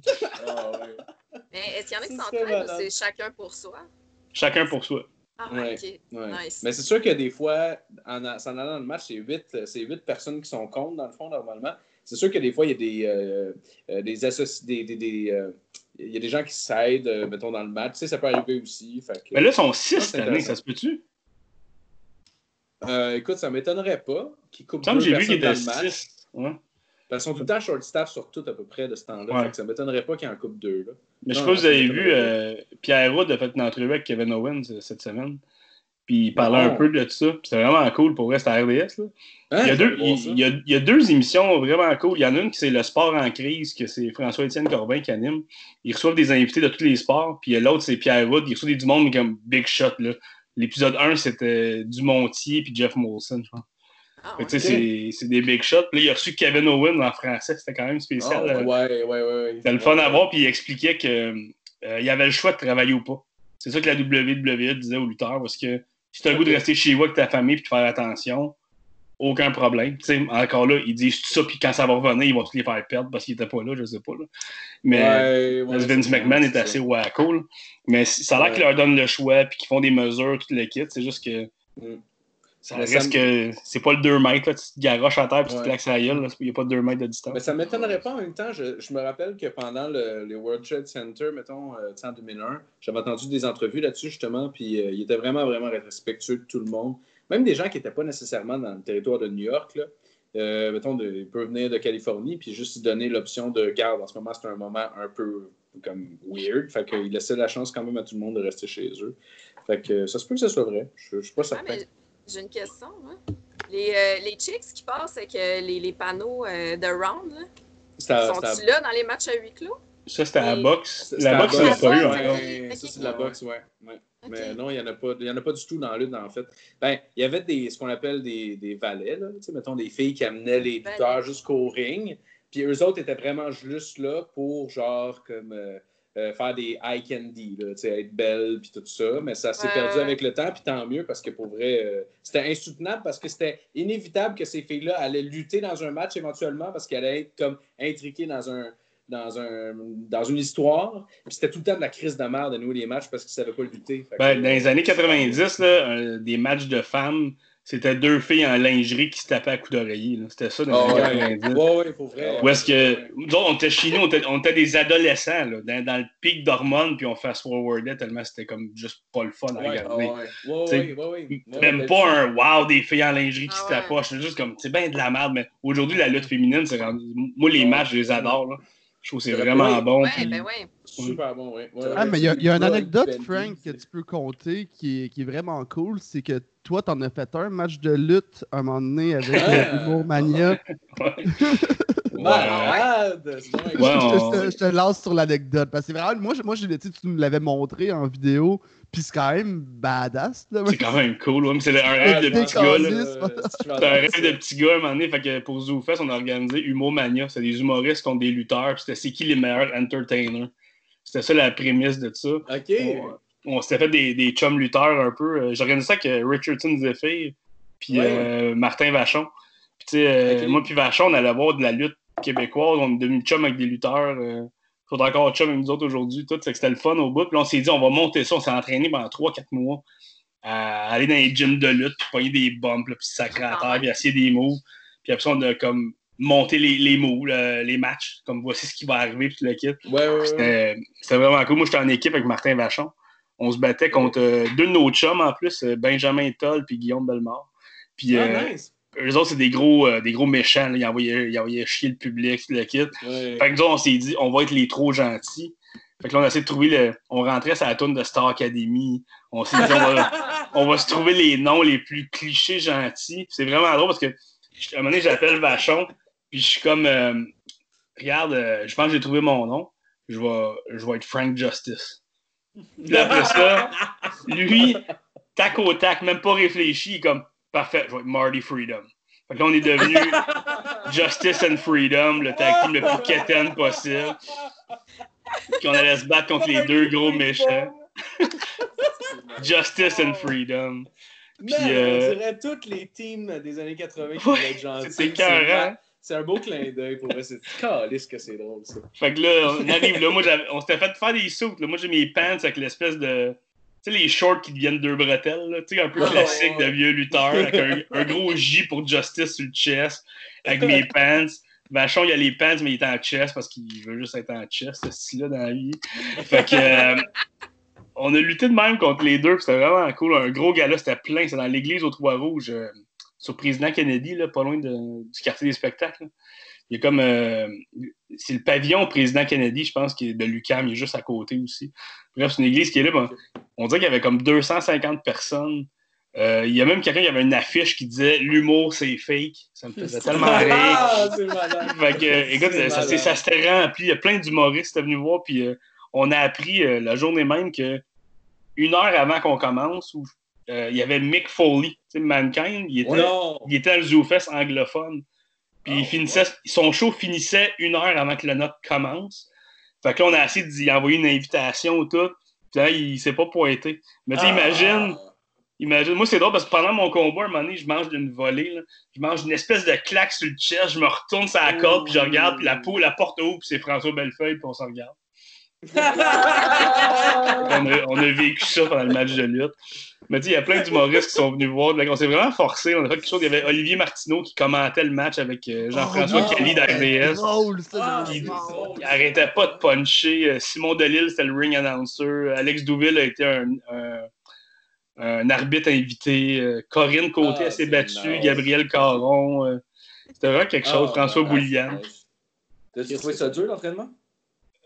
Ah, ouais. Mais est-ce qu'il y en a qui s'entraînent ou c'est chacun pour soi? Chacun pour soi. Ah, Ouais. ok. Ouais. Nice. Mais c'est sûr que des fois, en, s'en allant dans le match, c'est huit, c'est huit personnes qui sont contre, dans le fond, normalement. C'est sûr que des fois, il y a des, euh, euh, des associ- des, des, des, euh, il y a des gens qui s'aident, euh, mettons, dans le match. Tu sais, ça peut arriver aussi. Fait que- Mais là, ils sont 6 Ça, cette année, ça se peut-tu? Euh, écoute, ça m'étonnerait pas qu'ils Il coupent deux j'ai vu qu'il personnes dans le match. 6. Ouais. Parce qu'ils sont tout le temps short staff sur tout à peu près de ce temps-là. Ouais. Ça m'étonnerait pas qu'ils en coupent deux. Là. Mais je sais pas si vous avez ça vu, euh, Pierre Roud a fait une entrevue avec Kevin Owens euh, cette semaine. Puis il parlait un peu de ça. Puis C'était vraiment cool pour c'était à RDS. Là. Hein, Il, y a deux, vais voir il, ça. il y a, il y a deux émissions vraiment cool. Il y en a une qui c'est le sport en crise, que c'est François-Étienne Corbin qui anime. Ils reçoivent des invités de tous les sports. Puis l'autre, c'est Pierre Roud. Il reçoit des du monde comme Big Shot. L'épisode 1, c'était Dumontier puis Jeff Molson, je pense. Ah, c'est- des big shots. Puis là, il a reçu Kevin Owens en français. C'était quand même Ah, spécial. ouais, euh, ouais, ouais, ouais. c'était le fun à voir, puis il expliquait qu'il y avait le choix de travailler ou pas. C'est ça que la WWE disait aux lutteurs, parce que si tu as le goût de rester chez vous avec ta famille puis de faire attention, aucun problème. Encore là, ils disent tout ça, puis quand ça va revenir, ils vont tous les faire perdre parce qu'ils n'étaient pas là, je sais pas. Là. Mais Ouais, ouais, Vince McMahon est assez wacko. là. Mais ça a l'air Ouais. qu'ils leur donnent le choix, puis qu'ils font des mesures, tout le kit. C'est juste que. Mm. Ça Mais reste ça que c'est pas le 2 mètres, là, tu te garoches à terre puis tu te claques sa gueule, là. il n'y a pas 2 mètres de distance. Mais ça m'étonnerait pas en même temps. Je, je me rappelle que pendant le, les World Trade Center, mettons, euh, en 2001, j'avais entendu des entrevues là-dessus, justement, puis euh, il était vraiment, vraiment respectueux de tout le monde. Même des gens qui n'étaient pas nécessairement dans le territoire de New York, là. Euh, mettons, de, ils peuvent venir de Californie, puis juste se donner l'option de garde. En ce moment, c'est un moment un peu comme weird. Fait qu'il laissait la chance quand même à tout le monde de rester chez eux. Fait que ça se peut que ce soit vrai. Je, je suis pas Ah, certain. mais j'ai une question. Hein? Les, euh, les chicks qui passent avec euh, les, les panneaux euh, de round, sont-ils là dans les matchs à huis clos? Ça, c'était à la boxe. La boxe, il il l'a pas eu. Ouais, ça, c'est de la boxe, ouais. ouais. Mais non, il n'y en, a pas- il y en a pas du tout dans la lutte, en fait. Ben, il y avait des, ce qu'on appelle des, des valets, là, tu sais, mettons des filles qui amenaient les lutteurs jusqu'au ring. Puis eux autres étaient vraiment juste là pour, genre, comme euh, faire des eye candy, là, tu sais, être belle, puis tout ça. Mais ça s'est Ouais, perdu avec le temps, puis tant mieux, parce que pour vrai, euh, c'était insoutenable, parce que c'était inévitable que ces filles-là allaient lutter dans un match éventuellement, parce qu'elles allaient être comme intriquées dans un. Dans, un, dans une histoire, puis c'était tout le temps de la crise de merde de nous les matchs parce qu'ils ne savaient pas lutter. Que- Ben, dans les années 90, là, euh, des matchs de femmes, c'était deux filles en lingerie qui se tapaient à coups d'oreiller. là. C'était ça dans Ah les ouais, années 90. ouais, ouais, pour vrai. Où est-ce que. Nous autres, on était chez nous, on était, on était des adolescents, là, dans, dans le pic d'hormones, puis on fast-forwardait tellement c'était comme juste pas le fun à Ouais, regarder. ouais, ouais, ouais. Même pas un wow des filles en lingerie qui Ah se ouais. tapochent. C'est juste comme, c'est bien de la merde, mais aujourd'hui, la lutte féminine, c'est rendu. Moi, les Ouais. matchs, je les adore. Là. Je trouve que c'est vraiment bon. Puis- ben. Super bon, ouais, Ah, mais il y a, il y a une anecdote, Frank, que tu peux compter qui est, qui est vraiment cool. C'est que toi, t'en as fait un match de lutte un moment donné avec euh, Humour Mania. Malade! Je, Ouais, te- lance sur l'anecdote. Parce que c'est vraiment, moi, je- moi je l'ai- tu nous l'avais montré en vidéo. Puis c'est quand même badass. C'est quand même cool. ouais, mais c'est un rêve de petit gars. C'est un rêve de petit gars, un moment donné. Fait que pour ZooFest, on a organisé Humo Mania. C'est des humoristes contre des lutteurs. Puis c'était c'est qui les meilleurs entertainers? C'était ça la prémisse de ça. Ok. On, on s'était fait des, des chums lutteurs un peu. Euh, J'ai organisé ça avec Richardson Zephyr puis Ouais. euh, Martin Vachon. Puis tu sais, euh, moi puis Vachon, on allait voir de la lutte québécoise. On est devenus chums avec des lutteurs. Euh, sont encore chums avec nous autres aujourd'hui. Tout, c'était le fun au bout. Puis là, on s'est dit, on va monter ça. On s'est entraîné pendant 3-4 mois à aller dans les gyms de lutte, puis pogner des bumps, là, puis sacrer à terre, puis essayer des moves. Puis après ça, on a comme monté les, les moves, là, les matchs. Comme voici ce qui va arriver, puis le kit. Ouais, ouais, ouais. C'était c'était vraiment cool. Moi, j'étais en équipe avec Martin Vachon. On se battait contre euh, deux de nos chums en plus, euh, Benjamin Toll puis Guillaume Bellemare. Puis euh, Ah, nice. eux autres, c'est des gros, euh, des gros méchants. Là. Ils, envoyaient, ils envoyaient chier le public, le kit. Ouais. Fait que nous on s'est dit, on va être les trop gentils. Fait que là, on a essayé de trouver le. On rentrait sur la tourne de Star Academy. On s'est dit, on va, on va se trouver les noms les plus clichés gentils. C'est vraiment drôle parce que, à un moment donné, j'appelle Vachon, je suis comme, euh, regarde, euh, je pense que j'ai trouvé mon nom. Je vais, je vais être Frank Justice. Puis après ça, lui, tac au tac, même pas réfléchi, comme parfait, je vais être Marty Freedom. Fait que là, on est devenu Justice and Freedom, le tag team le plus quétaine possible. Puis on allait se battre contre les deux gros méchants. Justice and Freedom. Puis, euh, on dirait toutes les teams des années 80 qui Ouais, être gentils. c'était écœurant. C'est un beau clin d'œil pour vrai. C'est calisse que c'est drôle, ça. Fait que là, on arrive là. Moi, on s'était fait faire des. Là. Moi, j'ai mes pants avec l'espèce de. Tu sais, les shorts qui deviennent deux bretelles, là. Tu sais, un peu Ouais, classique de vieux lutteur, avec un, un gros J pour Justice sur le chest, avec mes pants. Vachon, il a les pants, mais il est en chest parce qu'il veut juste être en chest, ce style-là, dans la vie. Fait que. euh, on a lutté de même contre les deux, c'était vraiment cool. Un gros gala, c'était plein. C'était dans l'église aux Trois-Rouges, euh, sur Président Kennedy, là, pas loin de- du quartier des spectacles. là. Il y a comme. euh, c'est le pavillon président Kennedy, je pense, qui est de l'UCAM, il est juste à côté aussi. Bref, c'est une église qui est là. ben, on dirait qu'il y avait comme 250 personnes. Euh, il y a même quelqu'un qui avait une affiche qui disait L'humour, c'est fake. Ça me faisait tellement rire. Ah. Fait que, écoute, ça, s'était rempli. Il y a plein d'humoristes qui étaient venus voir. Puis euh, on a appris la journée même que une heure avant qu'on commence, où, euh, il y avait Mick Foley, Mankind. Il était, il était à le ZooFest anglophone. Puis il Oh, finissait, son show finissait une heure avant que la note commence. Fait que là, on a essayé d'y envoyer une invitation tout. Puis là, il s'est pas pointé. Mais tu Ah. imagine, imagine. Moi, c'est drôle parce que pendant mon combat, un moment donné, je mange d'une volée. là. Je mange une espèce de claque sur le chest. Je me retourne sur la corde, puis je regarde, puis la, peau, la porte ouvre, puis c'est François Bellefeuille, puis on se regarde. On a, on a vécu ça pendant le match de lutte. Mais tu sais, il y a plein d'humoristes qui sont venus voir. On s'est vraiment forcé. On a fait quelque chose. Il y avait Olivier Martineau qui commentait le match avec euh, Jean-François Oh, Kelly d'RDS. drôle, ça. C'est Il, arrêtait pas de puncher. Euh, Simon Delille, c'était le ring announcer. Alex Douville a été un, un- un arbitre invité. Euh, Corinne Côté Ah, s'est battue. nice. Gabriel Caron. c'était vraiment quelque chose. Ah, François Boulian. T'as-tu trouvé ça dur, l'entraînement?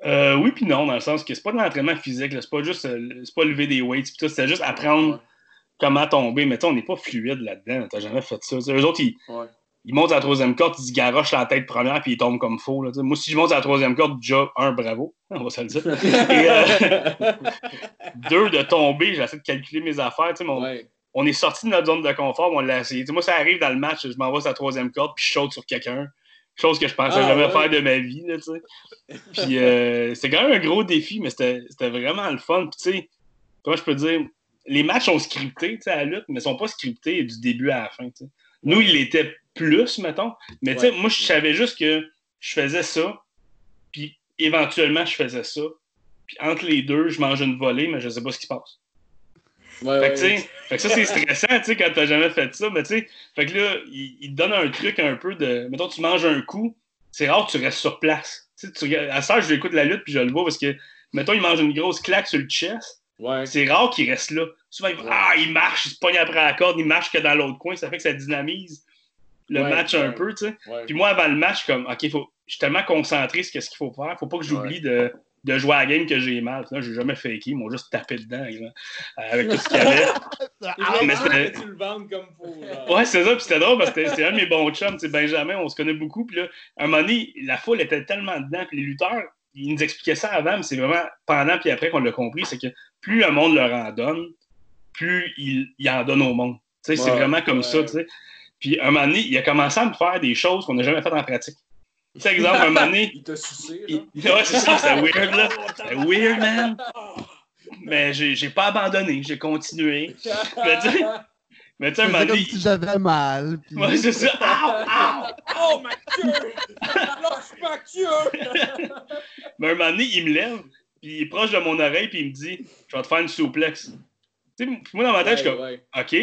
Euh, oui, puis non, dans le sens que c'est pas de l'entraînement physique. C'est pas juste euh, c'est pas lever des weights. tout, C'était juste apprendre comment tomber. Mais tu sais, on n'est pas fluide là-dedans. T'as jamais fait ça. Tu sais, eux autres, ils, Ouais. ils montent à la troisième corde, ils se garochent la tête première, puis ils tombent comme faux. Là. Moi, si je monte à la troisième corde, déjà, un, bravo. On va se le dire. Et, euh, deux, de tomber, j'essaie de calculer mes affaires. mon- Ouais. On est sorti de notre zone de confort, on l'a essayé. Moi, ça arrive dans le match, je m'envoie sur la troisième corde, puis je saute sur quelqu'un. Chose que je pensais Ah, jamais ouais. faire de ma vie. Là, tu sais. Puis euh, c'est quand même un gros défi, mais c'était c'était vraiment le fun. Puis tu sais, comment je peux dire, les matchs sont scriptés tu sais, à la lutte, mais ils sont pas scriptés du début à la fin. tu sais. Nous, il était plus, mettons. Mais tu sais, Ouais. moi, je savais juste que je faisais ça, puis éventuellement, je faisais ça. Puis entre les deux, je mange une volée, mais je sais pas ce qui se passe. Ouais, Fait que, ouais. tu sais, fait que ça, c'est stressant, tu sais, quand t'as jamais fait ça. Mais tu sais, fait que là, il, il te donne un truc un peu de. Mettons, tu manges un coup, c'est rare que tu restes sur place. Tu à ça, je l'écoute la lutte, puis je le vois parce que, mettons, il mange une grosse claque sur le chest. C'est rare qu'il reste là. Souvent, il, ah, il marche, il se pogne après la corde, il marche que dans l'autre coin. Ça fait que ça dynamise le match un peu, tu sais. Puis moi, avant le match, comme, OK, faut, je suis tellement concentré sur ce qu'il faut faire. Faut pas que j'oublie de, de jouer à la game que j'ai mal. Là, j'ai jamais faké. Ils m'ont juste tapé dedans avec tout ce qu'il y avait. Ah, mais c'était- tu le vendes comme genre. Ouais, c'est ça. Puis c'était drôle parce que c'était- un de mes bons chums, c'est Benjamin. On se connaît beaucoup. Puis là, à un moment donné, la foule était tellement dedans. Puis les lutteurs, ils nous expliquaient ça avant, mais c'est vraiment pendant puis après qu'on l'a compris. C'est que plus le monde leur en donne, plus il, il en donne au monde. Tu sais, c'est vraiment comme ouais. ça, tu sais. Puis à un moment donné, il a commencé à me faire des choses qu'on n'a jamais faites en pratique. Tu sais, exemple, un moment donné, Il t'a sucé, il- genre? Ouais, c'est ça, c'était weird, là. C'était weird, man. Mais j'ai j'ai pas abandonné, j'ai continué. Mais tu sais, mais tu sais, un moment comme donné, si j'avais mal. puis- Ouais, c'est ça. Ow, ow! Oh, ma queue! Lâche ma queue! Mais un moment donné, il me lève, puis il est proche de mon oreille, puis il me dit Je vais te faire une souplex. Tu sais, moi, dans ma tête, je suis comme Ouais, OK,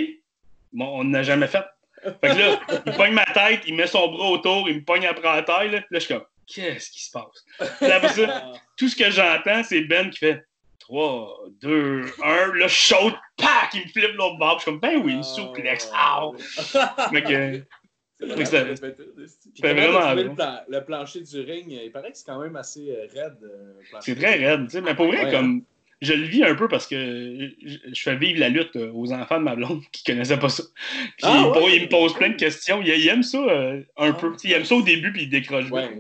bon, on n'a jamais fait. Fait que là, il pogne ma tête, il met son bras autour, il me pogne après la taille. Là, je suis comme Qu'est-ce qui se passe? Puis là, après ça, tout ce que j'entends, c'est Ben qui fait 3, 2, 1, là, je saute, pack, il me flippe l'autre. Puis Je suis comme, ben oui, une souplex, ow! Fait que, c'était- vraiment le, plan- le plancher du ring, il paraît que c'est quand même assez euh, raide. euh, c'est très raide, tu sais. Mais pour vrai, Ouais, comme, je le vis un peu parce que je, fais vivre la lutte euh, aux enfants de ma blonde qui connaissaient pas ça. Puis Ah il, ouais? il me pose plein de questions. Il, il aime ça euh, un Ah. peu. Tu sais, Il aime ça au début, puis il décroche bien.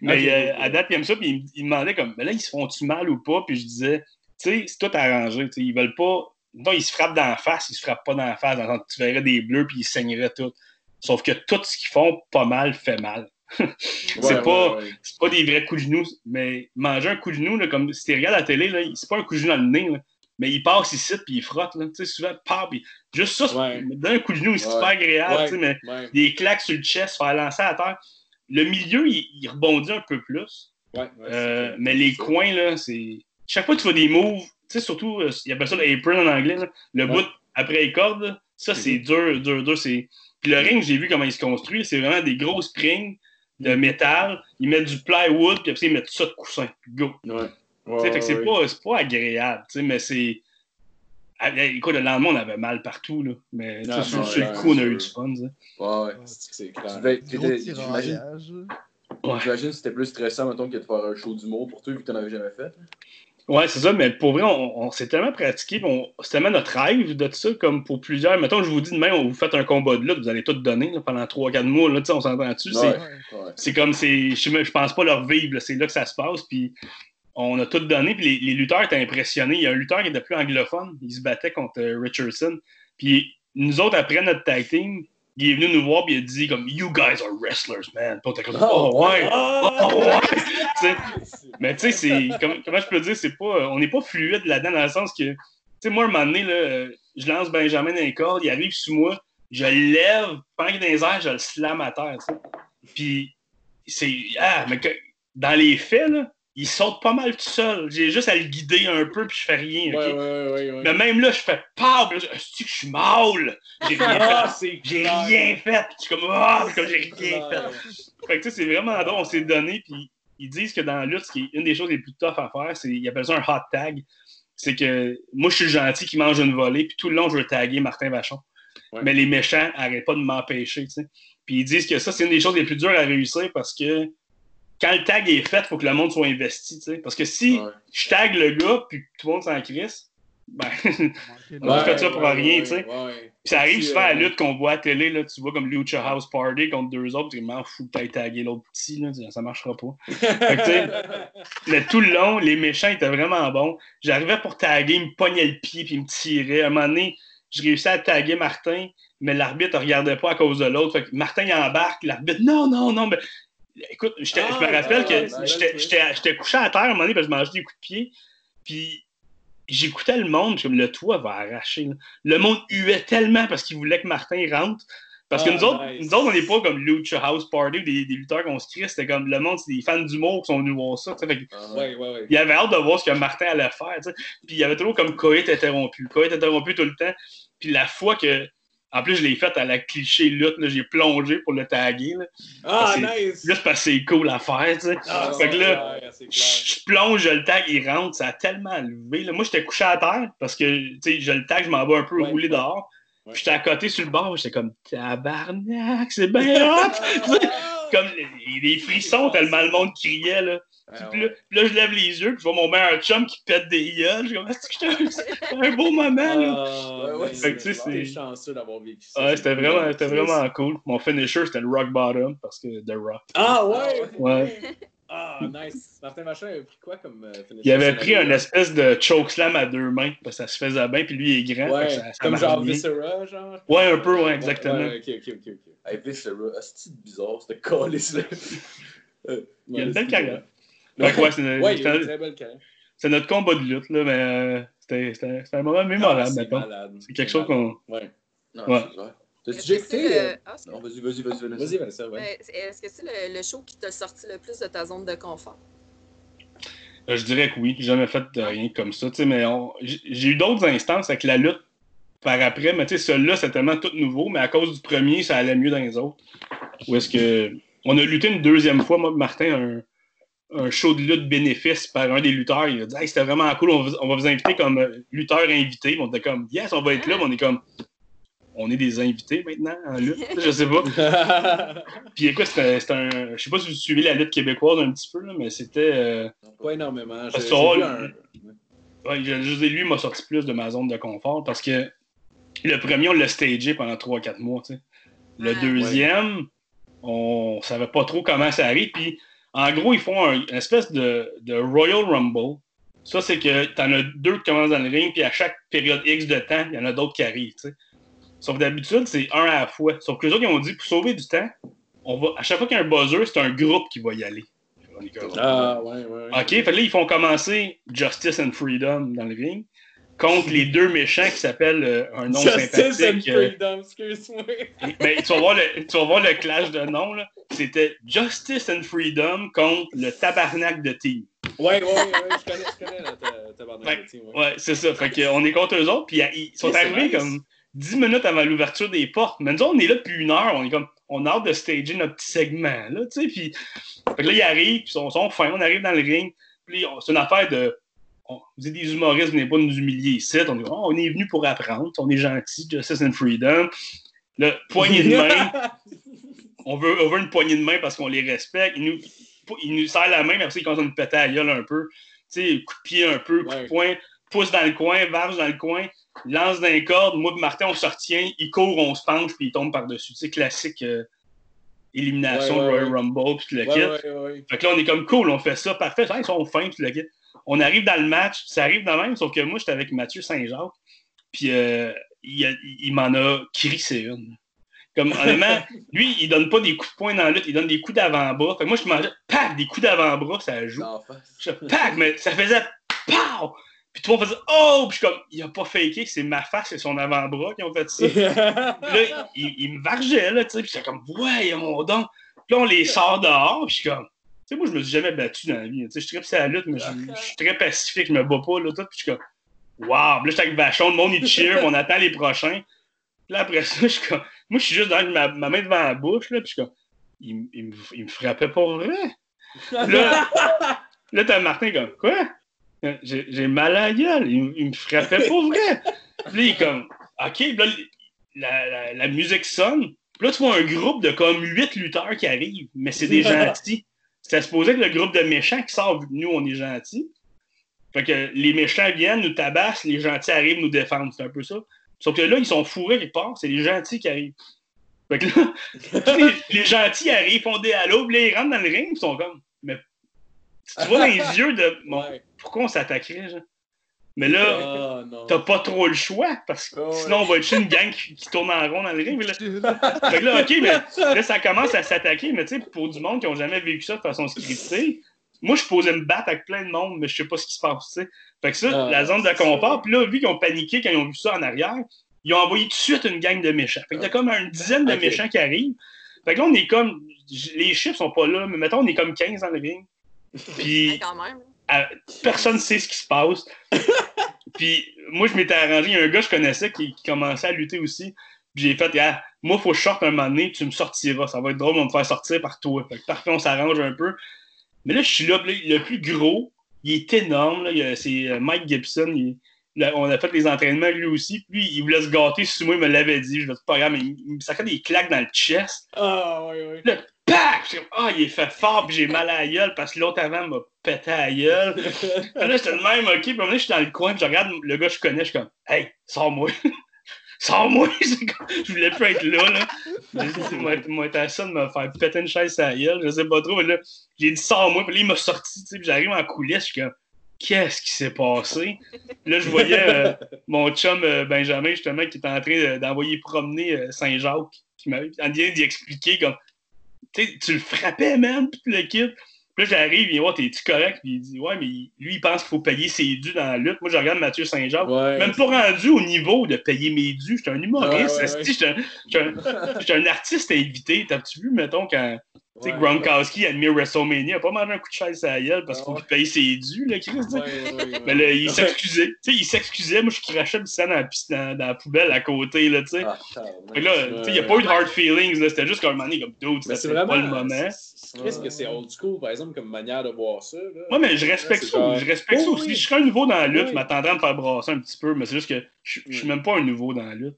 Mais euh, à date, il aime ça, puis il, me- demandait comme, mais là, ils se font-tu mal ou pas? Puis je disais, tu sais, c'est tout arrangé. tu sais, Ils veulent pas non, il se frappe dans la face, il se frappe pas dans la face. Dans le sens que tu verrais des bleus puis il saignerait tout. Sauf que tout ce qu'ils font pas mal fait mal. c'est Ouais, pas, ouais, ouais. c'est pas des vrais coups de genoux, mais manger un coup de genou, là, comme si tu regardes la télé, c'est pas un coup de genou dans le nez, là, mais il passe ici puis il frotte. Là, souvent, paf, puis juste ça, Ouais. d'un coup de genou, c'est super agréable, mais des claques sur le chest, faire lancer à terre. Le milieu, il, il rebondit un peu plus, euh, mais les coins, là, c'est. Chaque fois que tu fais des moves, surtout, euh, il appelle ça le apron en anglais, là, le bout après les cordes, ça, c'est dur, dur, dur. c'est- Puis le ring, j'ai vu comment il se construit, c'est vraiment des grosses springs. De métal. Ils mettent du plywood, puis après, ils mettent ça de coussin. Go. Ouais. Tu Ouais, sais, fait que c'est ouais, pas, c'est pas agréable, tu sais, mais c'est. Ah, Écoute, le lendemain, on avait mal partout, là. Mais Non, sur, non, sur le coup, on a eu du fun. Ouais, ouais. C'est clair. j'imagine que c'était plus stressant, mettons, que de faire un show d'humour pour toi, vu que t'en avais jamais fait. Ouais, c'est ça, mais pour vrai, on, on s'est tellement pratiqué, c'est tellement notre rêve de ça, comme pour plusieurs. Mettons, je vous dis demain, on vous fait un combat de lutte, vous allez tout donner là, pendant 3-4 mois, là, on s'entend dessus. Ouais. C'est, Ouais. comme, c'est, je, pense pas leur vivre, c'est là que ça se passe, puis on a tout donné, puis les, les lutteurs étaient impressionnés. Il y a un lutteur qui était plus anglophone, il se battait contre euh, Richardson, puis nous autres, après notre tag team, il est venu nous voir, puis il a dit comme, You guys are wrestlers, man. Puis on était comme, oh, ouais, oh, ouais. Tu sais, mais tu sais, c'est. Comment, comment je peux dire, c'est pas. On n'est pas fluide là-dedans dans le sens que. Tu sais, moi, un moment donné, là, je lance Benjamin dans les cordes, il arrive sous moi, je le lève, pendant qu'il est dans les airs, je le slam à terre. Puis, c'est. Ah, mais que, dans les faits, là, il saute pas mal tout seul. J'ai juste à le guider un peu, puis je fais rien, ok? Ouais, ouais, ouais, ouais. Mais même là, je fais là, je Asti que je suis mal! J'ai rien Ah, fait! J'ai rien fait! Je suis comme, ah, c'est comme j'ai rien fait! Fait que tu sais, c'est vraiment drôle, on s'est donné, puis ils disent que dans la lutte, ce qui est une des choses les plus tough à faire, c'est, ils appellent ça un hot tag. C'est que moi, je suis le gentil qui mange une volée, puis tout le long, je veux taguer Martin Vachon. Mais les méchants n'arrêtent pas de m'empêcher. Puis ils disent que ça, c'est une des choses les plus dures à réussir parce que quand le tag est fait, il faut que le monde soit investi, tu sais. Parce que si Ouais. je tag le gars, puis tout le monde s'en crisse, ben, de- Ouais. fait ça pour rien, tu sais. Ouais, ouais. ça arrive souvent à la euh, lutte qu'on voit à la télé, là, tu vois comme Lucha House Party contre deux autres, tu m'en fous que t'ailles taguer l'autre petit, là, ça marchera pas. Fait que, tu sais, mais tout le long, les méchants étaient vraiment bons. J'arrivais pour taguer, ils me pognaient le pied puis ils me tiraient. À un moment donné, je réussis à taguer Martin, mais l'arbitre ne regardait pas à cause de l'autre. Fait que Martin il embarque, l'arbitre, non, non, non, mais écoute, Ah, je me rappelle ah, que c'est j'étais- couché à terre à un moment donné parce que je mangeais des coups de pied. Puis j'écoutais le monde, comme le toit va arracher. là. Le monde huait tellement parce qu'il voulait que Martin rentre. Parce que Ah, nous, autres, nice. nous autres, on n'est pas comme Lucha House Party ou des, des lutteurs qu'on se crie. C'était comme le monde, c'est des fans d'humour qui sont venus voir ça. Fait que Ah, Ouais, ouais, ouais. il avait hâte de voir ce que Martin allait faire. Puis il y avait toujours comme coït interrompu. Coït interrompu tout le temps. Puis la fois que. En plus, je l'ai fait à la cliché lutte, j'ai plongé pour le taguer. Là. Ah, nice! Juste parce que c'est cool à faire. tu sais. Ah, fait que là, clair, je plonge, je le tag, il rentre, ça a tellement levé. Là. Moi, j'étais couché à terre parce que tu sais, je le tag, je m'en vais un peu Ouais, rouler dehors. Ouais. Puis J'étais à côté sur le bord, j'étais comme tabarnak, c'est bien hot! Comme les, les frissons tellement le monde criait. Là. Ah, Puis là, puis là, je lève les yeux, puis je vois mon meilleur chum qui pète des gueules. Je suis comme, est-ce que j'étais un- beau moment, là? Ah, Ouais, ouais, fait que tu sais, t'es c'est- chanceux d'avoir vécu ça. Ouais, c'était vraiment, c'était C'est- vraiment cool. Mon finisher, c'était le rock bottom, parce que The Rock. Ah, ouais! Ouais. Ah, nice. Martin Machin a pris quoi comme euh, finisher Il avait pris un espèce de chokeslam à deux mains, parce que ça se faisait bien, puis lui, il est grand. Ouais, ça- ça comme genre bien. Viscera, genre? Ouais, un peu, ouais, exactement. Ouais, ok, ok, ok. ok. Hey, Viscera, c'est bizarre, c'était collé ça. Il y a une Ouais, belle c'est- carrière. Ouais, c'est Ouais, il a une c'était- très belle carrière. c'est notre combat de lutte, là, mais euh, c'était c'était- c'était un moment Ah, mémorable, c'est quelque chose qu'on. Ouais. Non, Ouais. T'as-tu Est-ce déjà que c'est écouté? le- euh, Ah, Non, vas-y, vas-y, vas-y, Vanessa. Vas-y, Vanessa, ouais. Est-ce que c'est le, le show qui t'a sorti le plus de ta zone de confort? Euh, Je dirais que oui, j'ai jamais fait de rien comme ça, tu sais, mais on- j'ai eu d'autres instances avec la lutte par après, mais tu sais, celui-là, c'est tellement tout nouveau, mais à cause du premier, ça allait mieux dans les autres. Où est-ce que. On a lutté une deuxième fois, moi, Martin, un, un show de lutte bénéfice par un des lutteurs. Il a dit, hey, c'était vraiment cool, on va, on va vous inviter comme euh, lutteur invité. On était comme, yes, on va être là, mais on est comme, on est des invités maintenant en lutte, je sais pas. Puis écoute, c'était c'était un. Je sais pas si vous suivez la lutte québécoise un petit peu, là, mais c'était. euh, Pas énormément. Parce J'ai- que un- Ouais, je, lui m'a sorti plus de ma zone de confort parce que le premier, on l'a stagé pendant 3-4 mois. Le Ouais. deuxième, on savait pas trop comment ça arrive. Puis, en gros, ils font un- une espèce de, de Royal Rumble Ça, c'est que t'en as deux qui commencent dans le ring, puis à chaque période X de temps, il y en a d'autres qui arrivent, tu. Sauf d'habitude, c'est un à la fois. Sauf que les autres, ils ont dit, pour sauver du temps, on va, à chaque fois qu'il y a un buzzer, c'est un groupe qui va y aller. Ah, ouais, ouais. ouais. OK, fait là, ils font commencer Justice and Freedom dans le ring contre les deux méchants qui s'appellent euh, un nom Justice and sympathique. euh, Freedom, excuse-moi. ben, tu, vas voir le, tu vas voir le clash de noms. là. C'était Justice and Freedom contre le tabarnak de team. Ouais, ouais, ouais, je connais, je connais ta- tabarnak de team, ouais. Ouais, c'est ça. Fait que, euh, on est contre eux autres, puis ils sont arrivés comme 10 minutes avant l'ouverture des portes. Mais nous, autres, on est là depuis une heure. On est comme, on a hâte de stager notre petit segment, là, tu sais. Puis, fait que là, ils arrivent, puis ils sont, sont fins. On arrive dans le ring. Puis, on- c'est une affaire de. On, vous êtes des humoristes, vous venez pas nous humilier ici. On dit, oh, on est venu pour apprendre. On est gentil, Justice and Freedom. Le poignée de main. on, veut, on veut une poignée de main parce qu'on les respecte. Ils nous, ils nous serrent la main, mais après, ils commencent à nous péter à la gueule un peu. Tu sais, coup de pied un peu, coup de poing, pouce dans le coin, varge dans le coin, lance d'un corde. Moi et Martin, on se retient, il court, on se penche, puis il tombe par-dessus. Tu sais, classique euh, élimination Ouais, ouais, Royal. Rumble, puis le kit. Fait que là, on est comme cool, on fait ça, parfait. Ah, ils sont fins, puis le kit. On arrive dans le match, ça arrive de même, sauf que moi, j'étais avec Mathieu Saint-Jacques, puis euh, il, il m'en a crissé une. Comme, honnêtement, lui, il donne pas des coups de poing dans la lutte, il donne des coups d'avant-bras. Fait que moi, je mangeais, pac, des coups d'avant-bras, ça joue. Je pac, mais ça faisait, pow! Puis tout le monde faisait, oh! Puis je suis comme, il a pas faké, c'est ma face et son avant-bras qui ont fait ça. Là, il, il me vargeait, là, tu sais, puis j'étais comme, ouais, mon don. Puis là, on les sort dehors, puis je suis comme, sais, moi, je me suis jamais battu dans la vie. Tu sais, je suis très à la lutte, mais je, je suis très pacifique, je me bats pas, là, tout. Puis je suis comme, wow. Puis là, j'étais avec Vachon, le monde, il cheer, on attend les prochains. Puis là, après ça, je suis comme, moi, je suis juste dans ma, ma main devant la bouche, là, puis je suis comme, il, me- il, me- il me frappait pas vrai. Là, là t'as Martin comme, quoi? J'ai mal à la gueule, il, il me frappait pas vrai. Puis là, il est comme, OK, Puis là, la, la, la musique sonne. Puis là, tu vois un groupe de comme huit lutteurs qui arrivent, mais c'est des gentils. C'était supposé que le groupe de méchants qui sort, vu que nous, on est gentils. Fait que les méchants viennent, nous tabassent, les gentils arrivent nous défendre. C'est un peu ça. Sauf que là, ils sont fourrés quelque part, c'est les gentils qui arrivent. Fait que là, les, les gentils arrivent, font des halos, puis là, ils rentrent dans le ring, ils sont comme, mais tu vois dans les yeux de, bon, Ouais. pourquoi on s'attaquerait, genre? Mais là, Ah, t'as pas trop le choix, parce que Ah ouais. sinon, on va être chez une gang qui, qui tourne en rond dans le ring. là- fait que là, OK, mais là, ça commence à s'attaquer, mais tu sais, pour du monde qui ont jamais vécu ça de façon scriptée, moi, je posais me battre avec plein de monde, mais je sais pas ce qui se passe, tu sais. Fait que ça, Ah, la zone de confort, puis là, vu qu'ils ont paniqué quand ils ont vu ça en arrière, ils ont envoyé tout de suite une gang de méchants. Fait que t'as comme une dizaine de méchants qui arrivent. Fait que là, on est comme, les chiffres sont pas là, mais mettons, on est comme 15 dans le ring. Puis Ouais, quand même. Personne ne sait ce qui se passe. puis moi, je m'étais arrangé, il y a un gars que je connaissais qui, qui commençait à lutter aussi. Puis j'ai fait, ah, moi, faut que je sorte un moment donné, tu me sortiras. Ça va être drôle de me faire sortir par toi. Fait que parfait, on s'arrange un peu. Mais là, je suis là, le plus gros, il est énorme. C'est euh, Mike Gibson. il- là, on a fait les entraînements lui aussi. Puis il voulait se gâter sur moi, il me l'avait dit. Je vais pas grave, mais il, me sacrait des claques dans le chest. Ah, ouais. Là, pac! Je suis comme, Ah, il est fait fort, puis j'ai mal à la gueule parce que l'autre avant m'a pété à la gueule. Puis là, j'étais le même, ok. Puis à donné, je suis dans le coin, puis je regarde le gars que je connais, je suis comme, hey, sors-moi. sors-moi. Je voulais plus être là, là. Moi, moi, t'as ça de me faire péter une chaise à la gueule, je sais pas trop. Mais là, j'ai dit, sors-moi. Puis là, il m'a sorti, tu sais, puis j'arrive en coulisses, je suis comme, qu'est-ce qui s'est passé? Là, je voyais euh, mon chum euh, Benjamin, justement, qui était en train d'envoyer promener euh, Saint-Jacques, qui m'avait d'y expliquer comme, tu le frappais, man, puis le kit. Puis là, j'arrive, il dit, ouais, t'es-tu correct? Puis il dit, ouais, mais lui, il pense qu'il faut payer ses dus dans la lutte. Moi, je regarde Mathieu Saint-Jacques. Ouais. Même pas rendu au niveau de payer mes dus. J'étais un humoriste. Ouais, ouais, J'étais un, un artiste invité. T'as-tu vu, mettons, quand Ouais. Gronkowski admire WrestleMania, a pas mangé un coup de chaise à la gueule parce qu'il faut qu'il paye ses dus, là, Chris, tu sais. Ouais, ouais, ouais. Mais là, il s'excusait. Tu sais, il s'excusait. Moi, je crachais le sang dans dans, dans la poubelle à côté, là, tu sais. Ah, là, il n'y a pas eu de hard feelings, là. C'était juste qu'à un moment donné, comme, Mais c'était vraiment. pas le moment. Qu'est-ce que c'est old school, par exemple, comme manière de voir ça? Là? Ouais, mais je respecte ça. genre- Je respecte ça Oui, aussi. oui. Je serais un nouveau dans la lutte, Oui. je m'attendrais à me faire brasser un petit peu, mais c'est juste que je, je suis Oui. même pas un nouveau dans la lutte.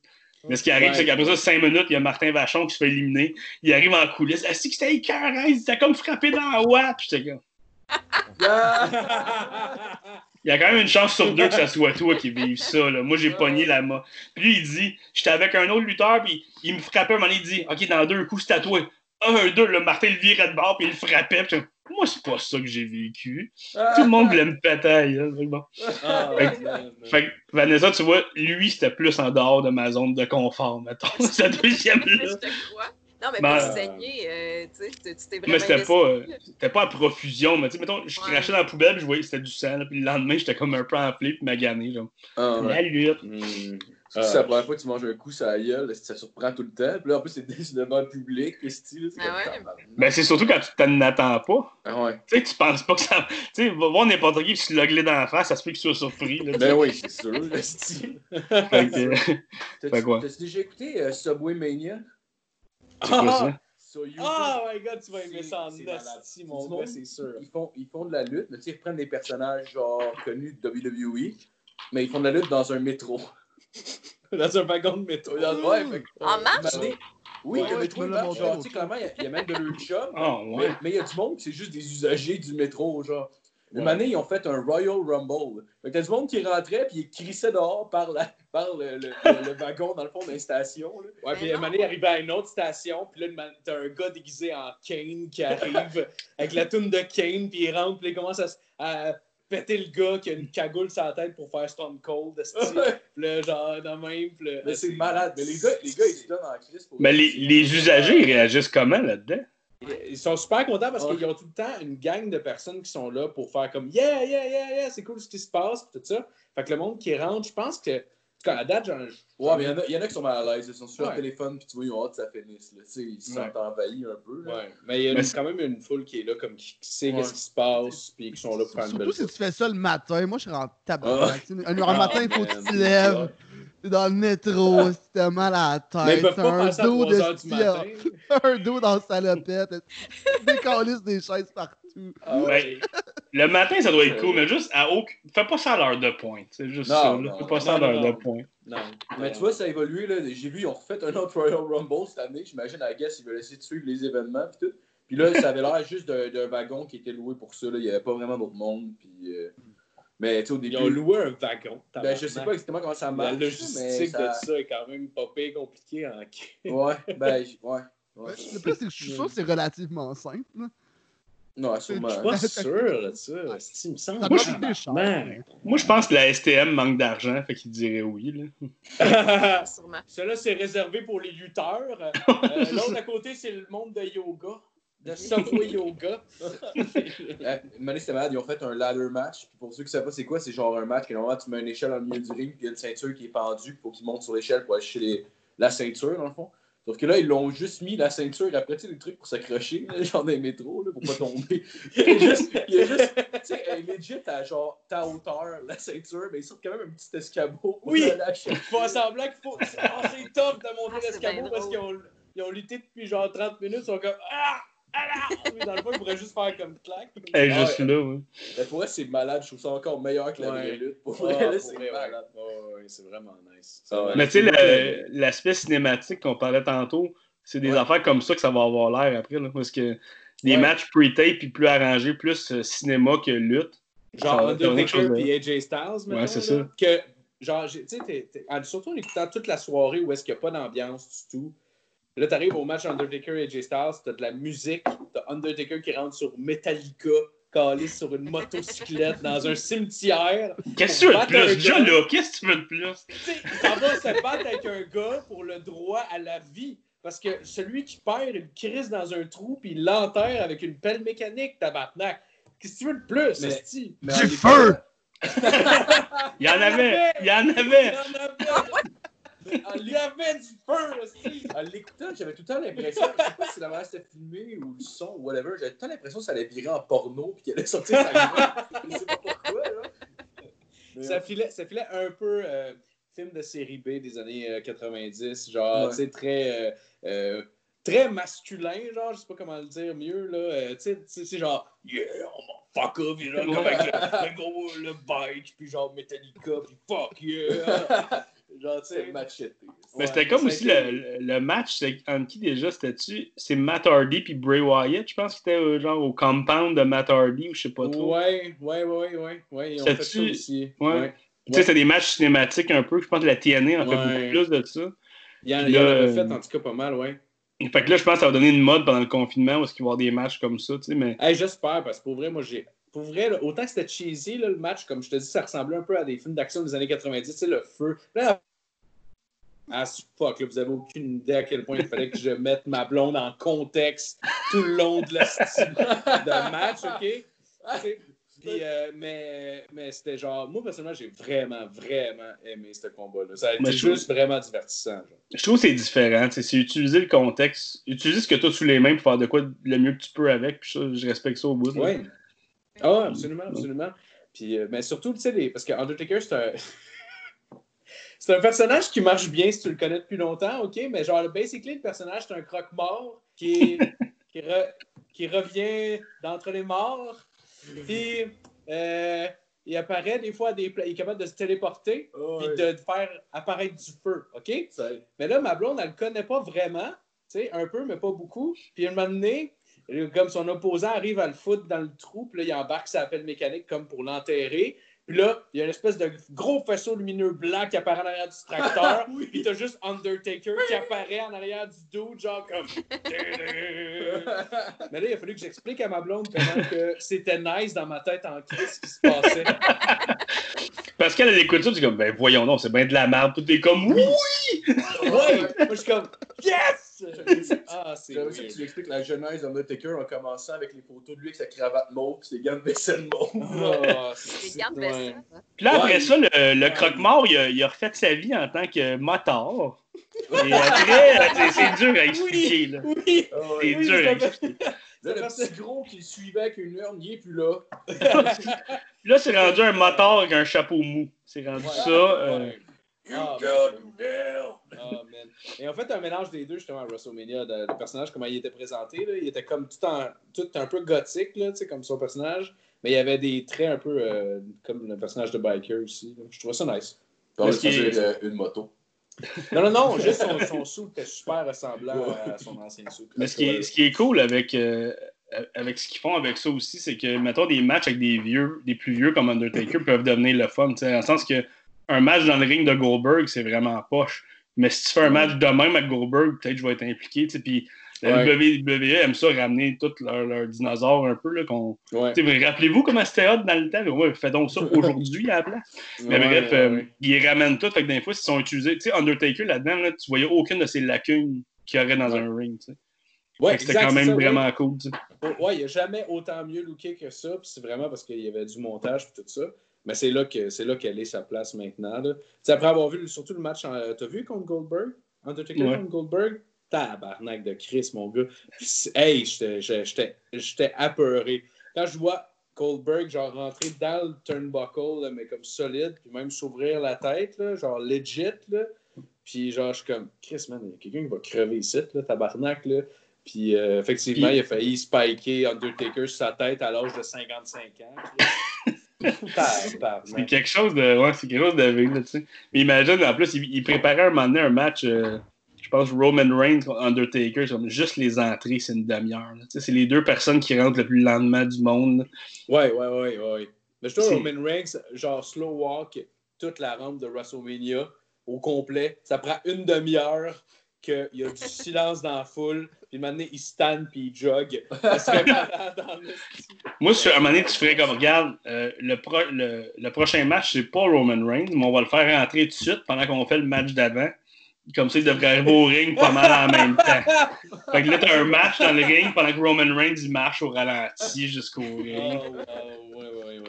Mais ce qui arrive, Ouais. c'est qu'après ça, cinq minutes, il y a Martin Vachon qui se fait éliminer. Il arrive en coulisses. Ah, c'est que c'était écœurant? Il s'est comme frappé dans la watt. Puis comme, Il y a quand même une chance sur deux que ça soit toi qui vive ça. Là. Moi, j'ai pogné la main. Puis lui, il dit J'étais avec un autre lutteur, puis il me frappait un moment donné, il dit Ok, dans deux coups, c'est à toi. Un, deux, le Martin le virait de bord, puis il le frappait. Puis Moi, c'est pas ça que j'ai vécu. Tout le monde voulait me péter. Hein, bon. Ah, Fait que-. Fait Vanessa, tu vois, lui, c'était plus en dehors de ma zone de confort, mettons. Sa deuxième là. je te crois. Non, mais Ben, pour saigner, euh, tu sais, tu- tu t'es vraiment Mais c'était pas, euh, c'était pas à profusion, mais tu sais, mettons, je Ouais. crachais dans la poubelle, puis je voyais que c'était du sang, là, puis le lendemain, j'étais comme un peu enflé, puis magané, genre. Ah, ouais. La lutte. Hmm. Si c'est la première fois que tu manges un coup sur la gueule, ça surprend tout le temps. Puis là, en plus, c'est devant le public, que style. C'est Ah ouais? Ben, c'est surtout quand tu t'en attends pas. Ah ouais. Tu sais, tu penses pas que ça. Tu sais, va voir n'importe qui, puis se logler dans la face, ça se fait qu'il soit surpris, là. Ben oui, c'est sûr, le style. Fait que, Fait T'as-tu quoi? t'as-tu déjà écouté euh, Subway Mania? c'est quoi ça? Sur YouTube? Oh my god, tu vas aimer ça en mon gars, c'est sûr. Ils font, ils font de la lutte, mais tu sais, ils reprennent des personnages genre connus de WWE, mais ils font de la lutte dans un métro. Dans un wagon de métro. Dans- ouais, fait que- En marche? Mané- Oui, Ouais, il marche, genre, l'autre tu sais, clairement, il y a- y, a même de chum, Ah, mais ouais. mais il y a du monde qui c'est juste des usagers du métro, genre. Une Ouais. année, ils ont fait un Royal Rumble. Fait que t'as du monde qui rentrait puis ils crissaient dehors par, la, par le, le, wagon, dans le fond, d'une station. là. Ouais, Mais puis un non. moment donné, il arrivait à une autre station, puis là, une t'as un gars déguisé en Kane qui arrive avec la toune de Kane, puis il rentre, puis il commence à péter le gars qui a une cagoule sur la tête pour faire Stone Cold, là, genre, de même, puis là, Mais c'est malade. Mais les gars, les gars ils se donnent en crise pour Mais les, les usagers, ils réagissent comment là-dedans? Ils sont super contents parce Ouais. qu'ils ont tout le temps une gang de personnes qui sont là pour faire comme Yeah, yeah, yeah, yeah, c'est cool ce qui se passe, pis tout ça. Fait que le monde qui rentre, je pense que. Tout cas, à date, j'en Ouais, mais il y, en a- y en a qui sont mal à l'aise. Ils sont sur leur Ouais. téléphone, puis tu vois, ils ont hâte que ça finisse. Là. Ils se sentent envahis un peu. Là. Ouais, mais il y a Mais quand même une foule qui est là, comme qui, sait Ouais. qu'est-ce qui se passe, puis qui sont là pour faire une belle Surtout si tu fais ça le matin. Moi, je en tabac. Un, un Ah, matin, il faut que tu man. te lèves. T'es dans le métro, si t'as mal à la Mais ils tête. peuvent pas un passer à dos 3 de heures du style, matin. un dos dans la salopette. Décalisse des chaises partout. Ah ouais. Le matin, ça doit être cool, mais juste à aucun. Fais pas ça à l'heure de pointe. C'est juste Non, ça. non, Fais pas ça à l'heure non. de pointe. Non. Mais tu vois, ça a évolué. Là. J'ai vu, ils ont refait un autre Royal Rumble cette année. J'imagine, à Guess, ils veulent essayer de suivre les événements. Puis, tout. puis là, ça avait l'air juste d'un d'un wagon qui était loué pour ça. Là. Il n'y avait pas vraiment d'autre monde. Puis, euh, Mais tu sais, au début. Ils ont loué un wagon. Ben, je sais pas exactement comment ça La marche. logistique mais ça... de ça est quand même pas pire compliquée en Ouais, ben, ouais. ouais. Le pire, c'est que je suis sûr que c'est relativement simple. Non, sûrement. Je suis pas sûr de ça. Il me semble. Ça Moi, je- coûter cher. Man. Moi, je pense que la STM manque d'argent, fait qu'il dirait oui. Là. Sûrement. Celui-là, c'est réservé pour les lutteurs. Euh, L'autre à côté, c'est le monde de yoga. De Subway Yoga. Euh, année, c'était malade. Ils ont fait un ladder match. Puis pour ceux qui ne savent pas c'est quoi, c'est genre un match que normalement tu mets une échelle le milieu du ring, puis il y a une ceinture qui est pendue, faut qu'ils montent sur l'échelle pour les- la ceinture, dans le fond. Sauf que là, ils l'ont juste mis la ceinture après, tu sais, des trucs pour s'accrocher, genre dans les métros, là, pour pas tomber. il y a juste, il juste tu sais, elle est legit à genre ta hauteur, la ceinture, mais ils sortent quand même un petit escabeau pour Oui. Ils font semblant qu'il faut. c'est- ah, c'est tough de monter Ah, l'escabeau parce qu'ils ont, ils ont lutté depuis genre 30 minutes. Ils sont comme Ah! Ah là! Mais dans le fond, ils pourraient juste faire comme est Ah, juste ouais. là, oui. Mais pour vrai, c'est malade. Je trouve ça encore meilleur que la Ouais. vraie lutte. Pour Ah, vrai, là, pour c'est vrai, malade. C'est vraiment nice. Ah ouais. Mais tu sais, l'aspect cinématique qu'on parlait tantôt, c'est des Ouais. affaires comme ça que ça va avoir l'air après. Là, parce que des Ouais. matchs pre-tape puis plus arrangés, plus euh, cinéma que lutte. Genre Undertaker puis AJ Styles. Ouais, c'est ça. Que, genre, j'ai- tu sais, surtout en écoutant toute la soirée où est-ce qu'il n'y a pas d'ambiance du tout. Là, t'arrives au match Undertaker et AJ Styles, t'as de la musique, t'as Undertaker qui rentre sur Metallica, calé sur une motocyclette dans un cimetière. Qu'est-ce que tu veux de plus? Déjà là, qu'est-ce que tu veux de plus? Tu sais, il s'en va se battre avec un gars pour le droit à la vie. Parce que celui qui perd, il crisse dans un trou puis il l'enterre avec une pelle mécanique, tabarnak. Qu'est-ce que tu veux de plus, Mais- Du feu! Il y en avait! Il y en avait! Il y en avait! Il y avait du feu, esti! En l'écoutant, j'avais tout le temps l'impression, je sais pas si la manière c'était filmé ou le son ou whatever, j'avais tout le temps l'impression que ça allait virer en porno puis qu'elle allait sortir sa gueule. Je sais pas pourquoi, là. Mais, Ça filait, ça filait un peu euh, film de série B des années euh, 90, genre, Ouais. tu sais, très, euh, euh, très masculin, genre, je sais pas comment le dire mieux, là. euh, tu sais, c'est genre, yeah, on m'en fuck up, genre, comme avec le, le gros, le bike, puis genre Metallica, puis fuck yeah. genre, c'est macheté. Mais c'était comme aussi le, le match, c'est entre qui déjà c'était-tu? C'est Matt Hardy puis Bray Wyatt, je pense que c'était euh, genre au compound de Matt Hardy ou je sais pas trop. Ouais, ouais, ouais, ouais, ouais, ils ont fait ça aussi. Ouais. Tu sais, c'était des matchs cinématiques un peu. Je pense que la TNA en fait beaucoup plus de ça. Il y en, il en avait euh, fait en tout cas pas mal, ouais. Fait que là, je pense que ça va donner une mode pendant le confinement où est-ce qu'il va y avoir des matchs comme ça, tu sais, mais... Hey, J'espère, parce que pour vrai, moi, j'ai. Pour vrai, là, autant que c'était cheesy, là, le match, comme je te dis, ça ressemblait un peu à des films d'action des années 90, tu sais, le feu. Là, ah, fuck, là, vous avez aucune idée à quel point il fallait que je mette ma blonde en contexte tout le long de, la de match, OK? Puis, euh, mais mais c'était genre, moi personnellement, j'ai vraiment, vraiment aimé ce combat-là. Ça a été juste vraiment divertissant. genre. Je trouve que c'est différent. tu sais, C'est utiliser le contexte, utiliser ce que tu as sous les mains pour faire de quoi le mieux que tu peux avec. Puis ça, je respecte ça au bout. Oui. Ah, absolument, absolument. Puis, euh, mais surtout, tu sais, les- parce que Undertaker, c'est un. C'est un personnage qui marche bien si tu le connais depuis longtemps, OK? Mais genre, basically, le personnage, c'est un croque-mort qui, est- qui, re- qui revient d'entre les morts. Puis, euh, il apparaît des fois à des Il est capable de se téléporter puis de faire apparaître du feu, OK? Mais là, ma blonde, elle le connaît pas vraiment, tu sais, un peu, mais pas beaucoup. Puis, un moment donné, comme son opposant arrive à le foutre dans le trou, puis là, il embarque sa pelle mécanique comme pour l'enterrer. Puis là, il y a une espèce de gros faisceau lumineux blanc qui apparaît en arrière du tracteur. Puis t'as juste Undertaker qui apparaît en arrière du dude, genre comme. Mais là, il a fallu que j'explique à ma blonde comment que c'était nice dans ma tête en crise ce qui se passait. Parce qu'elle elle écoute ça, tu comme, ben voyons non, c'est bien de la merde. Tout est comme, oui! Ouais! Moi, je suis comme. Yes! Ah, c'est J'aimerais ça que tu lui expliques la genèse d'Undertaker en commençant avec les photos de lui avec sa cravate mauve et ses gants de vaisselle mauve. Ah, Les c'est- gants de ouais. vaisselle. hein. Puis là, après Ouais. ça, le, le croque-mort, il a, il a refait sa vie en tant que motard. Et après, c'est- c'est dur à expliquer. Là. Oui! Ah C'est oui, dur à expliquer. Là, le petit gros qui le suivait avec une urne, il est plus là. Là, c'est rendu un motard avec un chapeau mou. C'est rendu Ouais. ça. euh, Ah, got him down! Ah, man. Et en fait, un mélange des deux, justement, à WrestleMania, de- le personnage, comment il était présenté, là, il était comme tout, en, tout un peu gothique, là, comme son personnage, mais il y avait des traits un peu euh, comme le personnage de Biker aussi. là. Je trouvais ça nice. Parce va qu'il- euh, une moto. Non, non, non, juste son, son sou était super ressemblant à son ancien sou. Mais ce qui, est, ce qui est cool avec, euh, avec ce qu'ils font avec ça aussi, c'est que, mettons, des matchs avec des vieux, des plus vieux comme Undertaker peuvent devenir le fun. tu sais, Dans le sens que un match dans le ring de Goldberg, c'est vraiment poche. Mais si tu fais un match de même avec Goldberg, peut-être je vais être impliqué. Puis la Ouais. WWE aime ça ramener tous leurs dinosaures un peu. Ouais. Rappelez-vous comment c'était hot dans le temps? Ouais, fais donc ça aujourd'hui à la place. Mais bref, euh, ils ramènent tout. Fait que des fois, ils sont utilisés. Undertaker, là-dedans, là, tu voyais aucune de ces lacunes qu'il y aurait dans un ring. C'était quand même ça, vraiment cool. il n'a jamais autant mieux looké que ça, puis c'est vraiment parce qu'il y avait du montage et tout ça. Mais c'est là que c'est là qu'elle est sa place maintenant. Là. Après avoir vu surtout le match, en- t'as vu contre Goldberg? Undertaker Ouais. contre Goldberg? Tabarnak de Chris, mon gars. Hey, j'étais- apeuré. Quand je vois Goldberg, genre, rentrer dans le turnbuckle, là, mais comme solide, puis même s'ouvrir la tête, là, genre legit, là. Puis genre, je suis comme, Chris, man, il y a quelqu'un qui va crever ici, là, tabarnak, là. Puis euh, effectivement, Puis- il a failli spiker Undertaker sur sa tête à l'âge de 55 ans. C'est quelque chose de. Ouais, c'est quelque chose de vivre, là, tu sais. Mais imagine, en plus, il, il préparait un moment donné un match, euh, je pense, Roman Reigns contre Undertaker, comme juste les entrées, c'est une demi-heure. là. Tu sais, C'est les deux personnes qui rentrent le plus lentement du monde. là. Ouais, ouais, ouais, ouais. Mais je trouve Roman Reigns, genre slow walk toute la rampe de WrestleMania au complet. Ça prend une demi-heure qu'il y a du silence dans la foule. Puis maintenant, il stand puis il jog. Ça serait malade en esti. Moi, sur un moment donné, tu ferais comme, regarde, euh, le, pro- le, le prochain match, c'est pas Roman Reigns, mais on va le faire rentrer tout de suite pendant qu'on fait le match d'avant. Comme ça, il devrait arriver au ring pas mal en même temps. Fait que là, t'as un match dans le ring pendant que Roman Reigns, il marche au ralenti jusqu'au Oh, ring. wow, ouais, ouais, ouais.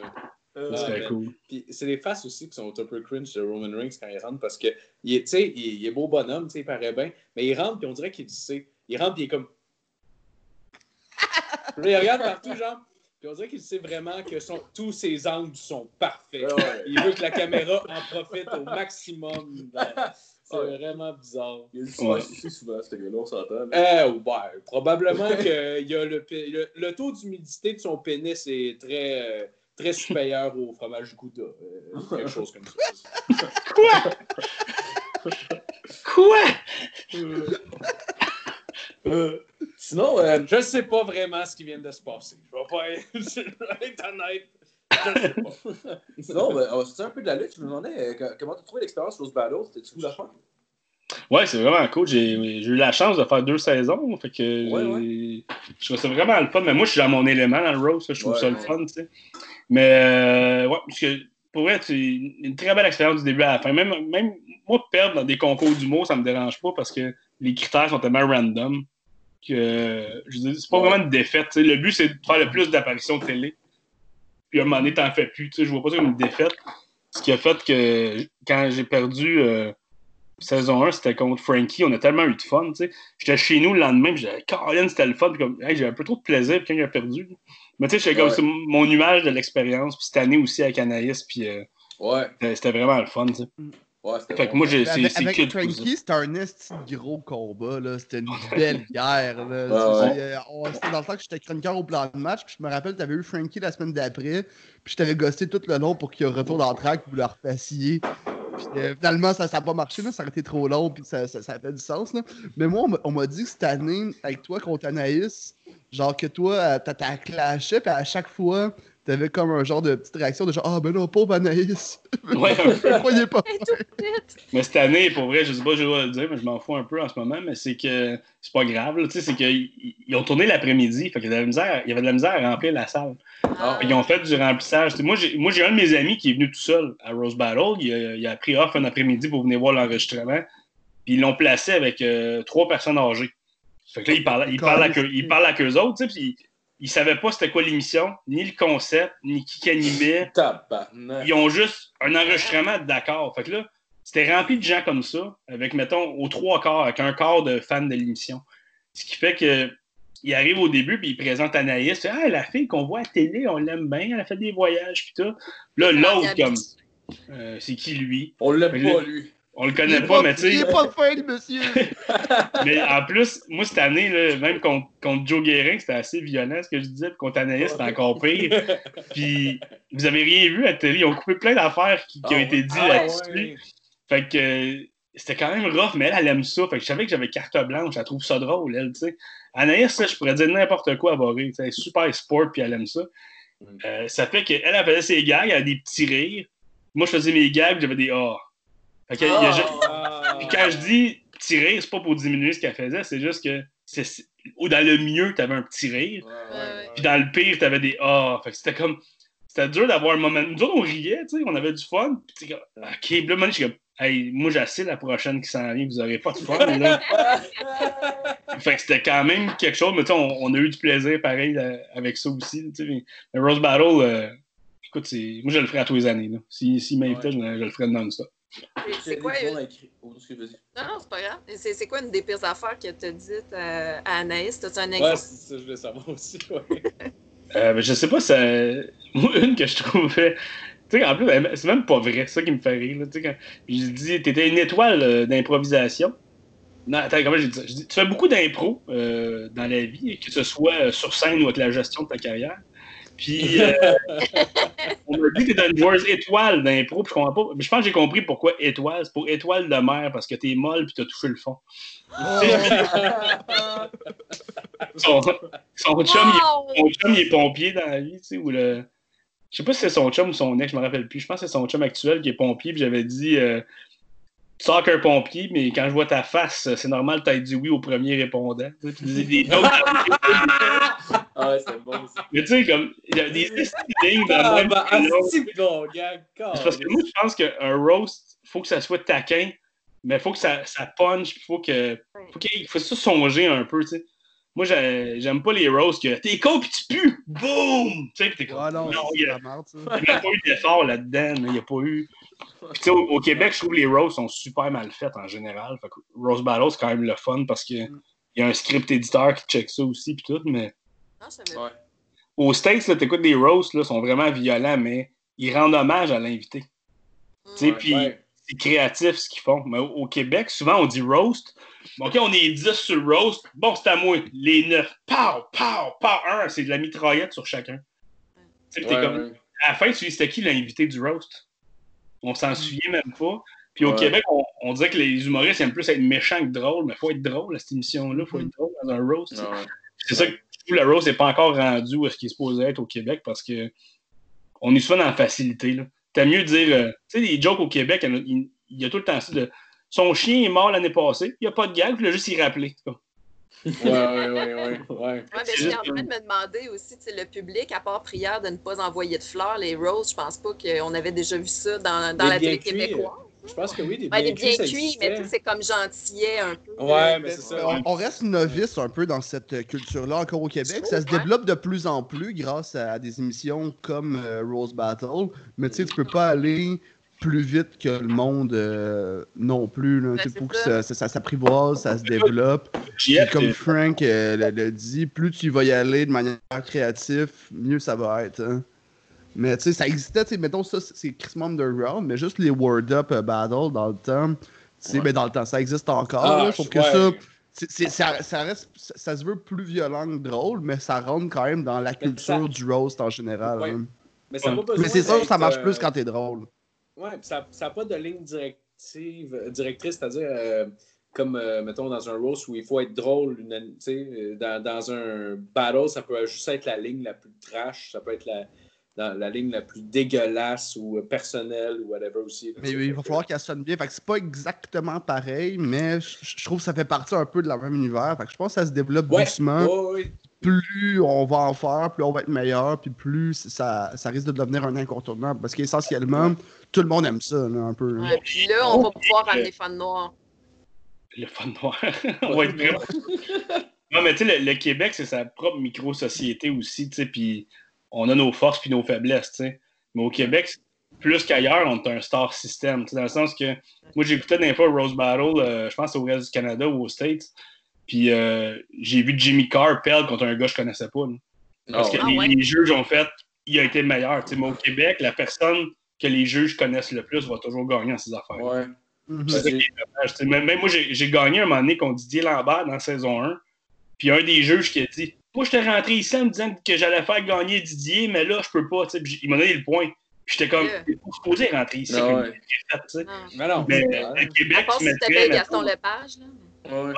Euh, Ah, Ça serait mais- cool. Puis c'est les faces aussi qui sont un peu cringe de Roman Reigns quand il rentre parce que, tu sais, il, il est beau bonhomme, tu sais, il paraît bien, mais il rentre puis on dirait qu'il sait. Il rentre puis il est comme. Là, il regarde partout, genre, puis on dirait qu'il sait vraiment que son- tous ses angles sont parfaits. Ouais, ouais. Il veut que la caméra en profite au maximum. C'est Ouais. vraiment bizarre. Il y a du aussi souvent, ce gars-là, on s'entend. là. Euh, ouais, probablement que il y a le, le, le taux d'humidité de son pénis est très, euh, très supérieur au fromage Gouda. euh, quelque chose comme ça. Quoi? Euh, sinon, euh, je ne sais pas vraiment ce qui vient de se passer. Je vais pas être, je vais être honnête. Je sais pas. Sinon, ben, on va sortir un peu de la lutte. Je me demandais euh, co- comment tu as trouvé l'expérience Rose Battle? C'était-tu cool à faire? Ouais, c'est vraiment cool. J'ai j'ai eu la chance de faire deux saisons. Fait que Ouais, je trouve ça vraiment le fun. Mais moi, je suis dans mon élément dans le là. Je trouve Ouais, ça le fun, tu sais. Mais euh, ouais, parce que pour vrai, c'est une très belle expérience du début à la fin. Même, même moi, perdre dans des concours d'humour, ça me dérange pas parce que les critères sont tellement random que je veux dire, c'est pas vraiment une défaite. Le but, c'est de faire le plus d'apparitions télé. Puis à un moment donné, t'en fais plus. Je vois pas ça comme une défaite. Ce qui a fait que quand j'ai perdu euh, saison 1, c'était contre Frankie. On a tellement eu de fun. J'étais chez nous le lendemain, puis j'avais Caroline, c'était le fun. Puis comme, hey, j'ai un peu trop de plaisir puis quand il a perdu. Mais tu sais, j'étais comme Ouais. c'est mon image de l'expérience. Puis cette année aussi avec Anaïs, puis euh, Ouais, c'était- vraiment le fun. sais. Ouais, que moi, j'ai- c'est Avec, avec c'était un esti de gros combat. là. C'était une belle guerre. Là. Ouais, C'est- euh, C'était dans le temps que j'étais chroniqueur au plan de match. Puis je me rappelle, tu avais eu Frankie la semaine d'après. Puis je t'avais gossé tout le long pour qu'il retourne en track pour le repassier. Puis euh, finalement, ça n'a pas marché. Là. Ça aurait été trop long. Puis ça, ça, ça a fait du sens. Là. Mais moi, on m'a- dit que cette année, avec toi contre Anaïs, genre que toi, euh, t'as t'as clashé. Puis à chaque fois, t'avais comme un genre de petite réaction de genre Ah ben non, pauvre Anaïs. Ouais, un croyais pas. Mais cette année, pour vrai, je sais pas, je dois le dire, mais je m'en fous un peu en ce moment, mais c'est que c'est pas grave. là, Tu sais, c'est qu'ils ils ont tourné l'après-midi, fait qu'il y avait de la misère, il y avait de la misère à remplir la salle. Ah, Ils ont fait du remplissage. Moi, j'ai un de mes amis qui est venu tout seul à Rose Battle. Il a, il a pris off un après-midi pour venir voir l'enregistrement. Puis ils l'ont placé avec euh, trois personnes âgées. Fait que là, il parle, il parle, avec, eux- il parle avec eux autres, tu sais, puis ils, ils savaient pas c'était quoi l'émission, ni le concept, ni qui qui animait. Tabarnak. Ils ont juste un enregistrement d'accord. Fait que là, c'était rempli de gens comme ça, avec, mettons, aux trois quarts, avec un quart de fans de l'émission. Ce qui fait que il arrive au début, puis il présente Anaïs. Ah, la fille qu'on voit à la télé, on l'aime bien, elle a fait des voyages, puis tout. Là, l'autre, comme, euh, c'est qui lui? On l'aime pas, lui. On le Il connaît pas, mais tu Il sais. est pas fin, le monsieur. Mais en plus, moi, cette année, là, même contre, contre Joe Guérin, c'était assez violent ce que je disais. Puis contre Anaïs, c'était encore pire. Puis vous avez rien vu à la télé. Ils ont coupé plein d'affaires qui, qui ont Ah été dites Ah là-dessus. ouais. Fait que c'était quand même rough, mais elle, elle aime ça. Fait que je savais que j'avais carte blanche. Elle trouve ça drôle, elle, tu sais. Anaïs, ça, je pourrais dire n'importe quoi à barrer. Elle est super sport, puis elle aime ça. Mm. Euh, ça fait qu'elle, elle faisait ses gags, elle a des petits rires. Moi, je faisais mes gags, j'avais des ah. Fait que, il y a juste- puis quand je dis petit rire, c'est pas pour diminuer ce qu'elle faisait, c'est juste que ou dans le mieux, t'avais un petit rire, Ouais, Ouais, ouais. puis dans le pire, t'avais des ah. Fait que c'était comme. C'était dur d'avoir un moment. Nous autres, on riait, tu sais, on avait du fun. Puis t'es comme, ok, puis là, moi, je suis comme, hey, moi, j'assais la prochaine qui s'en vient, vous aurez pas de fun, là. fait que c'était quand même quelque chose, mais tu sais, on, on a eu du plaisir pareil euh, avec ça aussi, tu sais. Mais, mais Rose Battle, euh, écoute, c'est, moi, je le ferais à tous les années, là. S'il si, m'invitait, Ouais. je, le- je le ferais non-stop. C'est quoi, une... écrit. Oh. Non, non, c'est pas grave. C'est c'est quoi une des pires affaires que t'as dites euh, à Anaïs? T'as-tu un Ouais, exemple? c'est ça, je voulais savoir aussi. ouais. Euh, ben, je sais pas, ça... moi, une que je trouvais. Tu sais, en plus, c'est même pas vrai, c'est ça qui me fait rire. Tu sais, quand je dis, t'étais une étoile euh, d'improvisation. Non, attends, comment j'ai dit ça? Je dis, tu fais beaucoup d'impro euh, dans la vie, que ce soit euh, sur scène ou avec la gestion de ta carrière. Puis, euh, on m'a dit que t'étais une joueuse étoile d'impro, puis je comprends pas. Mais je pense que j'ai compris pourquoi étoile. C'est pour étoile de mer, parce que t'es molle puis t'as touché le fond. Son, son chum, il son chum, il est pompier dans la vie, tu sais, ou le. Je sais pas si c'est son chum ou son ex, je me rappelle plus. Je pense que c'est son chum actuel qui est pompier, puis j'avais dit euh, Tu sors qu'un pompier, mais quand je vois ta face, c'est normal, t'as dit oui au premier répondant. Tu puis des- Ah ouais, c'est bon aussi. mais tu sais, comme, il y a des lignes dans Ah, le même bah, gag. C'est parce que moi, je pense qu'un roast, faut que ça soit taquin, mais faut que ça, ça punch, puis faut que. Faut qu'il faut ça songer un peu, tu sais. Moi, j'ai- j'aime pas les roasts que t'es con pis tu pues! Boum! Tu sais, pis t'es comme. Ah non, non, il de y a-. Il n'y a pas eu d'effort là-dedans. là. Il n'y a pas eu. Puis, tu sais, au, au Québec, je trouve que les roasts sont super mal faits en général. Fait que Roast Battle, c'est quand même le fun parce qu'il y a un script éditeur qui check ça aussi. Puis tout, mais Non. Ouais. aux States, tu écoutes des roasts, là, sont vraiment violents, mais ils rendent hommage à l'invité. Tu sais, Mm. puis ouais. c'est créatif ce qu'ils font. Mais au, au Québec, souvent, on dit roast. OK, on est 10 sur roast. Bon, c'est à moi. Les 9. Pow, pow, pow. Un, c'est de la mitraillette sur chacun. Tu sais, puis t'es Ouais, comme, ouais. à la fin, tu dis, c'était qui l'invité du roast? On s'en souvient même pas. Puis au Ouais. Québec, on, on dirait que les humoristes aiment plus être méchants que drôles, mais il faut être drôle à cette émission-là, il faut être drôle dans un roast. ouais. C'est ça que le roast n'est pas encore rendu où est-ce qu'il est supposé être au Québec parce que on est souvent dans la facilité. là. T'as mieux dire, euh, tu sais, les jokes au Québec, il y a- y tout le temps ça de son chien est mort l'année passée, il n'y a pas de gag, il a juste y rappeler. Ouais, ouais, ouais, ouais. suis en train de me demander aussi, tu sais, le public, à part prière de ne pas envoyer de fleurs, les roses, je pense pas qu'on avait déjà vu ça dans, dans la télé cuits, québécoise. Je pense que oui, des Ouais, bien les bien cuits, mais tu sais, existait. c'est comme gentillet un peu. Ouais, mais c'est ça. on, on reste novice un peu dans cette euh, culture-là encore au Québec. Ça se développe de plus en plus grâce à des émissions comme euh, Rose Battle. Mais tu sais, tu peux pas aller plus vite que le monde euh, non plus. Là. Ben, c'est faut que ça. ça, ça- ça s'apprivoise, ça se développe. Puis JF, comme Frank euh, le, le dit, plus tu vas y aller de manière créative, mieux ça va être. hein. Mais tu sais, ça existait, tu sais, mettons ça, c'est Chris Underground, mais juste les Word Up euh, Battle dans le temps, tu sais, Ouais. ben, dans le temps, ça existe encore, Ah, là, je- que ouais. ça, c'est- ça, ça reste, ça, ça se veut plus violent que drôle, mais ça rentre quand même dans la ça- culture du roast en général. Ouais. hein. Mais, ça Mais c'est sûr que ça marche euh, plus quand t'es drôle. Puis ça n'a pas de ligne directive, euh, directrice, c'est-à-dire euh, comme, euh, mettons, dans un roast où il faut être drôle. une- dans, dans un battle, ça peut juste être la ligne la plus trash, ça peut être la, dans la ligne la plus dégueulasse ou personnelle ou whatever aussi. Mais il va falloir qu'elle sonne bien. Fait que c'est pas exactement pareil, mais je je trouve que ça fait partie un peu de la même univers. Fait que je pense que ça se développe Ouais, doucement. ouais, ouais. Plus on va en faire, plus on va être meilleur, puis plus ça, ça risque de devenir un incontournable. Parce qu'essentiellement, tout le monde aime ça, là, un peu. là. Ouais, puis là, on va pouvoir ramener Fan Noir. Le fun noir. on va être prêt. Non, mais tu sais, le, le Québec, c'est sa propre micro-société aussi, tu sais, puis on a nos forces puis nos faiblesses, tu sais. Mais au Québec, plus qu'ailleurs, on est un star system, tu sais, dans le sens que moi, j'écoutais des fois Rose Battle, euh, je pense au reste du Canada ou aux States, puis euh, j'ai vu Jimmy Carr perdre contre un gars que je connaissais pas. là. Parce que Ah les, ouais. les juges ont fait, il a été meilleur, tu sais. Mais au Québec, la personne que les juges connaissent le plus va toujours gagner dans ces affaires. Ouais. Mhm. C'est ça qui est. Même, même moi, j'ai gagné un moment donné contre Didier Lambert dans la saison 1. Puis un des juges qui a dit Moi, j'étais rentré ici en me disant que j'allais faire gagner Didier, mais là, je peux pas. Puis il m'a donné le point. Puis j'étais comme Yeah. T'es pas supposé rentrer ici. Ah comme ouais. fait. Non. Mais non, Mais c'est le vrai. Québec, À part tu si Gaston Lepage, là. Ouais,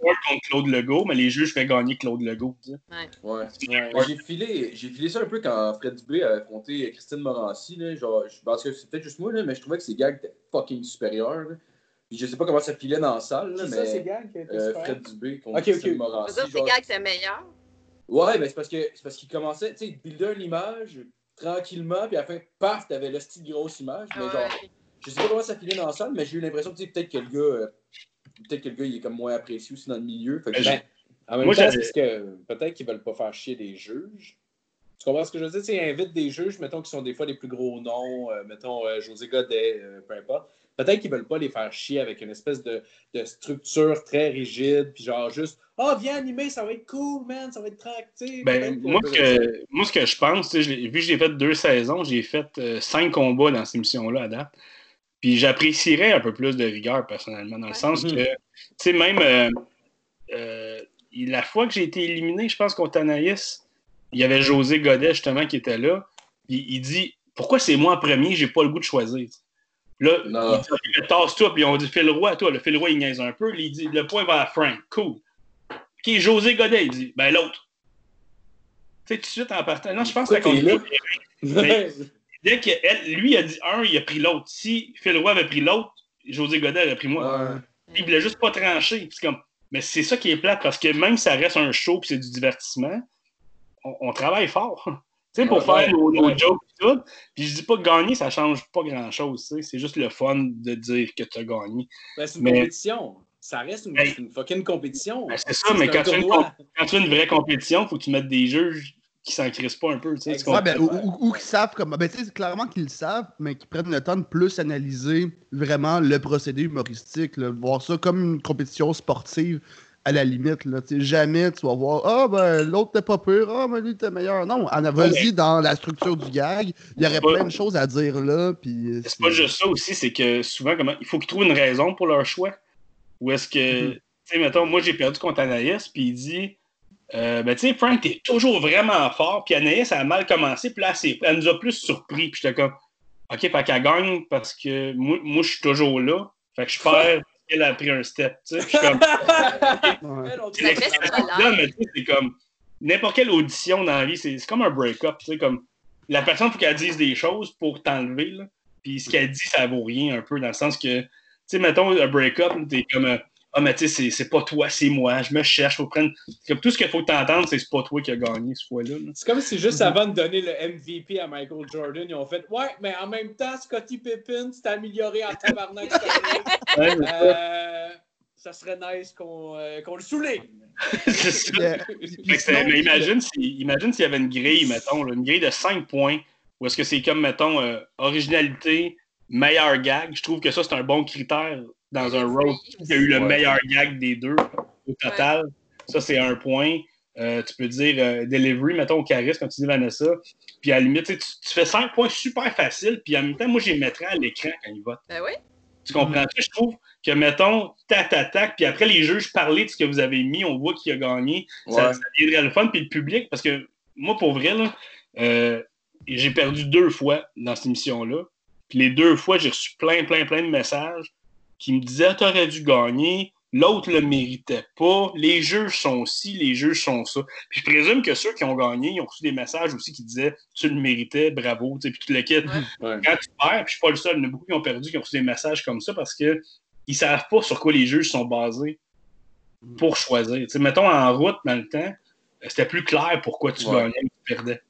Ward contre Claude Legault, mais les juges feraient gagner Claude Legault. tu sais. ouais. Ouais. J'ai filé, j'ai filé ça un peu quand Fred Dubé a affronté Christine Morancy. Là, genre, je pense que c'est peut-être juste moi, là, mais je trouvais que ses gags étaient fucking supérieurs. là. Puis je sais pas comment ça filait dans la salle, là, C'est mais ça, c'est gag qui a été euh. Fred Dubé contre Ok, Christine ok. Je Morancy. genre- c'est gars que c'est meilleur. Ouais, mais c'est parce que c'est parce qu'il commençait, tu sais, il buildait une image tranquillement, puis à la fin, paf, t'avais le style grosse image. Mais Ouais. genre, je sais pas comment ça filait dans la salle, mais j'ai eu l'impression que tu sais, peut-être que le gars, euh, peut-être que le gars, il est comme moins apprécié aussi dans le milieu. Fait que Ben, Ben, en même Moi, temps, c'est parce que peut-être qu'ils veulent pas faire chier les juges. Tu comprends ce que je veux dire? Ils invitent des juges, mettons, qui sont des fois les plus gros noms, euh, mettons euh, José Godet, euh, peu importe. Peut-être qu'ils veulent pas les faire chier avec une espèce de, de structure très rigide, puis genre juste Ah, viens animer, ça va être cool, man, ça va être tranquille. Ben, moi, ce que, moi, ce que je pense, vu que j'ai fait deux saisons, j'ai fait euh, cinq combats dans cette émission-là à date. Puis j'apprécierais un peu plus de rigueur, personnellement, dans le sens Mhm. que, tu sais, même euh, euh, la fois que j'ai été éliminé, je pense, contre Anaïs, il y avait José Godet, justement, qui était là. Puis il dit Pourquoi c'est moi en premier, j'ai pas le goût de choisir. Là, Non. il dit tasse-toi, puis on dit Phil Roy, toi, le Phil Roy, il niaise un peu. Il dit Le point va à Frank, cool. OK, José Godet, il dit Ben l'autre. Tu sais, tout de suite en partant. Non, je pense que Pourquoi c'est Dès que elle- lui a dit un, il a pris l'autre. Si Phil Roy avait pris l'autre, José Godet aurait pris moi. Ouais. Il voulait juste pas trancher. Comme... Mais c'est ça qui est plate parce que même si ça reste un show puis c'est du divertissement, on, on travaille fort. Tu sais, pour Ouais, faire ouais, nos, ouais. jokes et tout. Puis je dis pas que gagner, ça change pas grand chose. C'est juste le fun de dire que tu as gagné. Ben, c'est une Mais- compétition. Ça reste une, une fucking compétition. Ben, c'est ça, mais quand tu, as une, tournoi. quand tu as une vraie compétition, il faut que tu mettes des juges qui s'en crissent pas un peu. Tu sais. Ouais, ben, ou, ou- ou qu'ils savent comme. Ben, clairement qu'ils le savent, mais qu'ils prennent le temps de plus analyser vraiment le procédé humoristique. là, voir ça comme une compétition sportive à la limite. Là, jamais tu vas voir Ah, ben l'autre t'es pas pire, ah, mais lui t'es meilleur. Non, vas-y dans la structure du gag. Il y aurait Ouais. plein de choses à dire là. Puis, euh, C'est pas juste ça aussi, c'est que souvent, comment, il faut qu'ils trouvent une raison pour leur choix. Ou est-ce que, Mhm. tu sais, mettons, moi j'ai perdu contre Anaïs, puis il dit, euh, ben tu sais, Frank, t'es toujours vraiment fort, puis Anaïs a mal commencé, puis là, elle nous a plus surpris, puis j'étais comme, ok, fait qu'elle gagne parce que moi, moi je suis toujours là, fait que je perds, elle a pris un step, tu sais, je suis comme. Elle, c'est tu comme, n'importe quelle audition dans la vie, c'est c'est comme un break-up, tu sais, comme, la personne, faut qu'elle dise des choses pour t'enlever, là. Puis ce qu'elle dit, ça vaut rien un peu, dans le sens que sais, mettons un break-up, t'es comme. Ah, mais tu sais, c'est- pas toi, c'est moi. Je me cherche. Faut prendre. Comme tout ce qu'il faut que t'entendes, c'est que c'est pas toi qui a gagné ce fois-là. là. C'est comme si juste avant de donner le MVP à Michael Jordan, ils ont fait Ouais, mais en même temps, Scottie Pippen s'est amélioré en tabarnak cette année. Euh, ça serait nice qu'on euh, qu'on le souligne. ça. Yeah. Mais imagine s'il imagine s'il y avait une grille, mettons, là, une grille de 5 points, ou est-ce que c'est comme, mettons, euh, originalité, meilleur gag. Je trouve que ça, c'est un bon critère dans un road. Y a eu le Ouais. meilleur gag des deux au total. Ça, c'est un point. Euh, tu peux dire euh, delivery, mettons, au charisme, comme tu dis, Vanessa. Puis à la limite, tu, fais 5 points super faciles, puis en même temps, moi, je les mettrais à l'écran quand ils votent. Ben oui. Tu comprends? Je trouve que, mettons, tac, tac, tac, puis après, les juges parlaient de ce que vous avez mis, on voit qui a gagné. Ça, Ouais. ça viendrait le fun, puis le public, parce que moi, pour vrai, là, euh, j'ai perdu deux fois dans cette émission-là. Puis les deux fois, j'ai reçu plein, plein, plein de messages qui me disaient T'aurais dû gagner, l'autre le méritait pas, les juges sont ci, les juges sont ça. Puis je présume que ceux qui ont gagné, ils ont reçu des messages aussi qui disaient Tu le méritais, bravo, tu sais, puis tu le quittes. Ouais. Quand tu perds, puis je suis pas le seul, il y en a beaucoup qui ont perdu, qui ont reçu des messages comme ça parce que ils savent pas sur quoi les juges sont basés pour choisir. Tu sais, mettons en route dans le temps, euh, c'était plus clair pourquoi tu Ouais. gagnais ou tu perdais.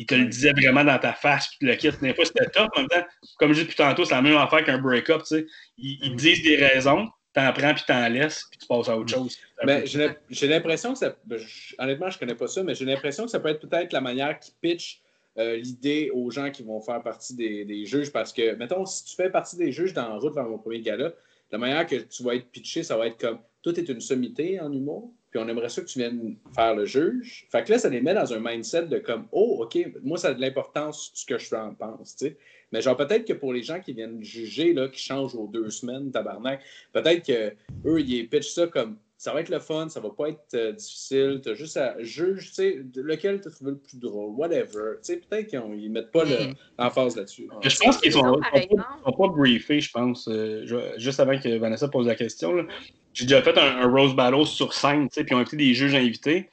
Ils te le disaient vraiment dans ta face, puis tu le quittes. Des fois, c'était top. En même temps, comme je dis depuis tantôt, c'est la même affaire qu'un break-up. tu sais. Ils, ils te disent des raisons, t'en prends, puis t'en laisses, puis tu passes à autre chose. Un Mais peu- j'ai l'im- j'ai l'impression que ça. ben, je- honnêtement, je connais pas ça, mais j'ai l'impression que ça peut être peut-être la manière qui pitch euh, l'idée aux gens qui vont faire partie des, des juges. Parce que, mettons, si tu fais partie des juges dans la route vers mon premier gala, la manière que tu vas être pitché, ça va être comme tout est une sommité en humour, puis on aimerait ça que tu viennes faire le juge. Fait que là, ça les met dans un mindset de comme Oh, OK, moi, ça a de l'importance ce que je en pense, tu sais. Mais genre, peut-être que pour les gens qui viennent juger, là, qui changent aux deux semaines, tabarnak, peut-être que eux, ils pitchent ça comme ça va être le fun, ça va pas être euh, difficile, t'as juste à juger, tu sais, lequel t'as trouvé le plus drôle, whatever. Tu sais, peut-être qu'ils ils mettent pas le- Mm. l'emphase là-dessus. Mais je pense qu'ils sont, sont pas, exemple. sont pas briefés, je pense. euh, juste avant que Vanessa pose la question. J'ai déjà fait un, un Rose Battle sur scène, tu sais, puis ils ont invité des juges invités.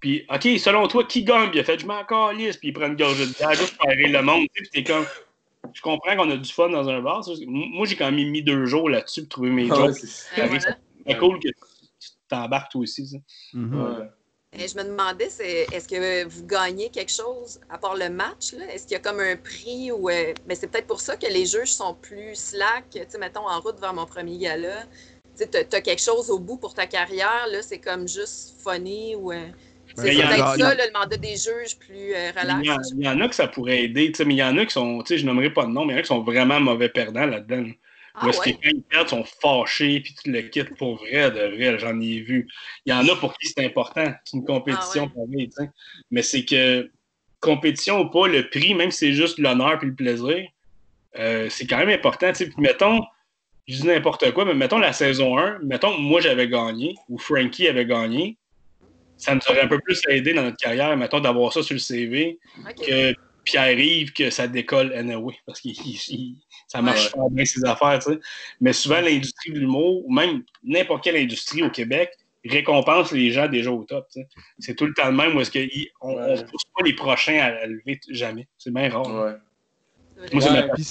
Puis, OK, selon toi, qui gagne? Puis il a fait, je m'en calisse, puis il prend une gorgée de bière juste pour aérer le monde. tu sais, Puis t'es comme, je comprends qu'on a du fun dans un bar. Moi, j'ai quand même mis deux jours là-dessus pour trouver mes Ouais, jokes. c'est- cool que tu t'embarques toi aussi. ça. Mhm. ouais. Et je me demandais, c'est, est-ce que vous gagnez quelque chose à part le match? Est-ce qu'il y a comme un prix ou. euh, mais c'est peut-être pour ça que les juges sont plus slack. Tu sais, mettons, en route vers mon premier gala, tu sais, t'as quelque chose au bout pour ta carrière, là, c'est comme juste funny ou. euh, c'est Mais c'est il y en a- peut-être ça, le mandat des juges plus euh, Il y, en, relax. il y en a que ça pourrait aider, mais il y en a qui sont, tu sais, je nommerai pas de nom, mais il y en a qui sont vraiment mauvais perdants là-dedans. Ah Ou est-ce que ouais? quand ils perdent, ils sont fâchés, puis tu le quittes pour vrai, de vrai, j'en ai vu. Il y en a pour qui c'est important, c'est une compétition Ah ouais. Mais c'est que, compétition ou pas, le prix, même si c'est juste l'honneur puis le plaisir, euh, c'est quand même important, tu sais. Puis mettons, je dis n'importe quoi, mais mettons la saison 1, mettons que moi j'avais gagné, ou Frankie avait gagné, ça nous aurait un peu plus aidé dans notre carrière, mettons, d'avoir ça sur le CV, que Pierre-Yves, que ça décolle anyway, parce que ça marche Ouais. super bien ses affaires, tu sais. Mais souvent, l'industrie de l'humour, ou même n'importe quelle industrie au Québec, récompense les gens déjà au top. C'est tout le temps le même, où est-ce qu'on Ouais. ne pousse pas les prochains à, lever jamais. C'est bien rare. Ouais. Ouais. Puis,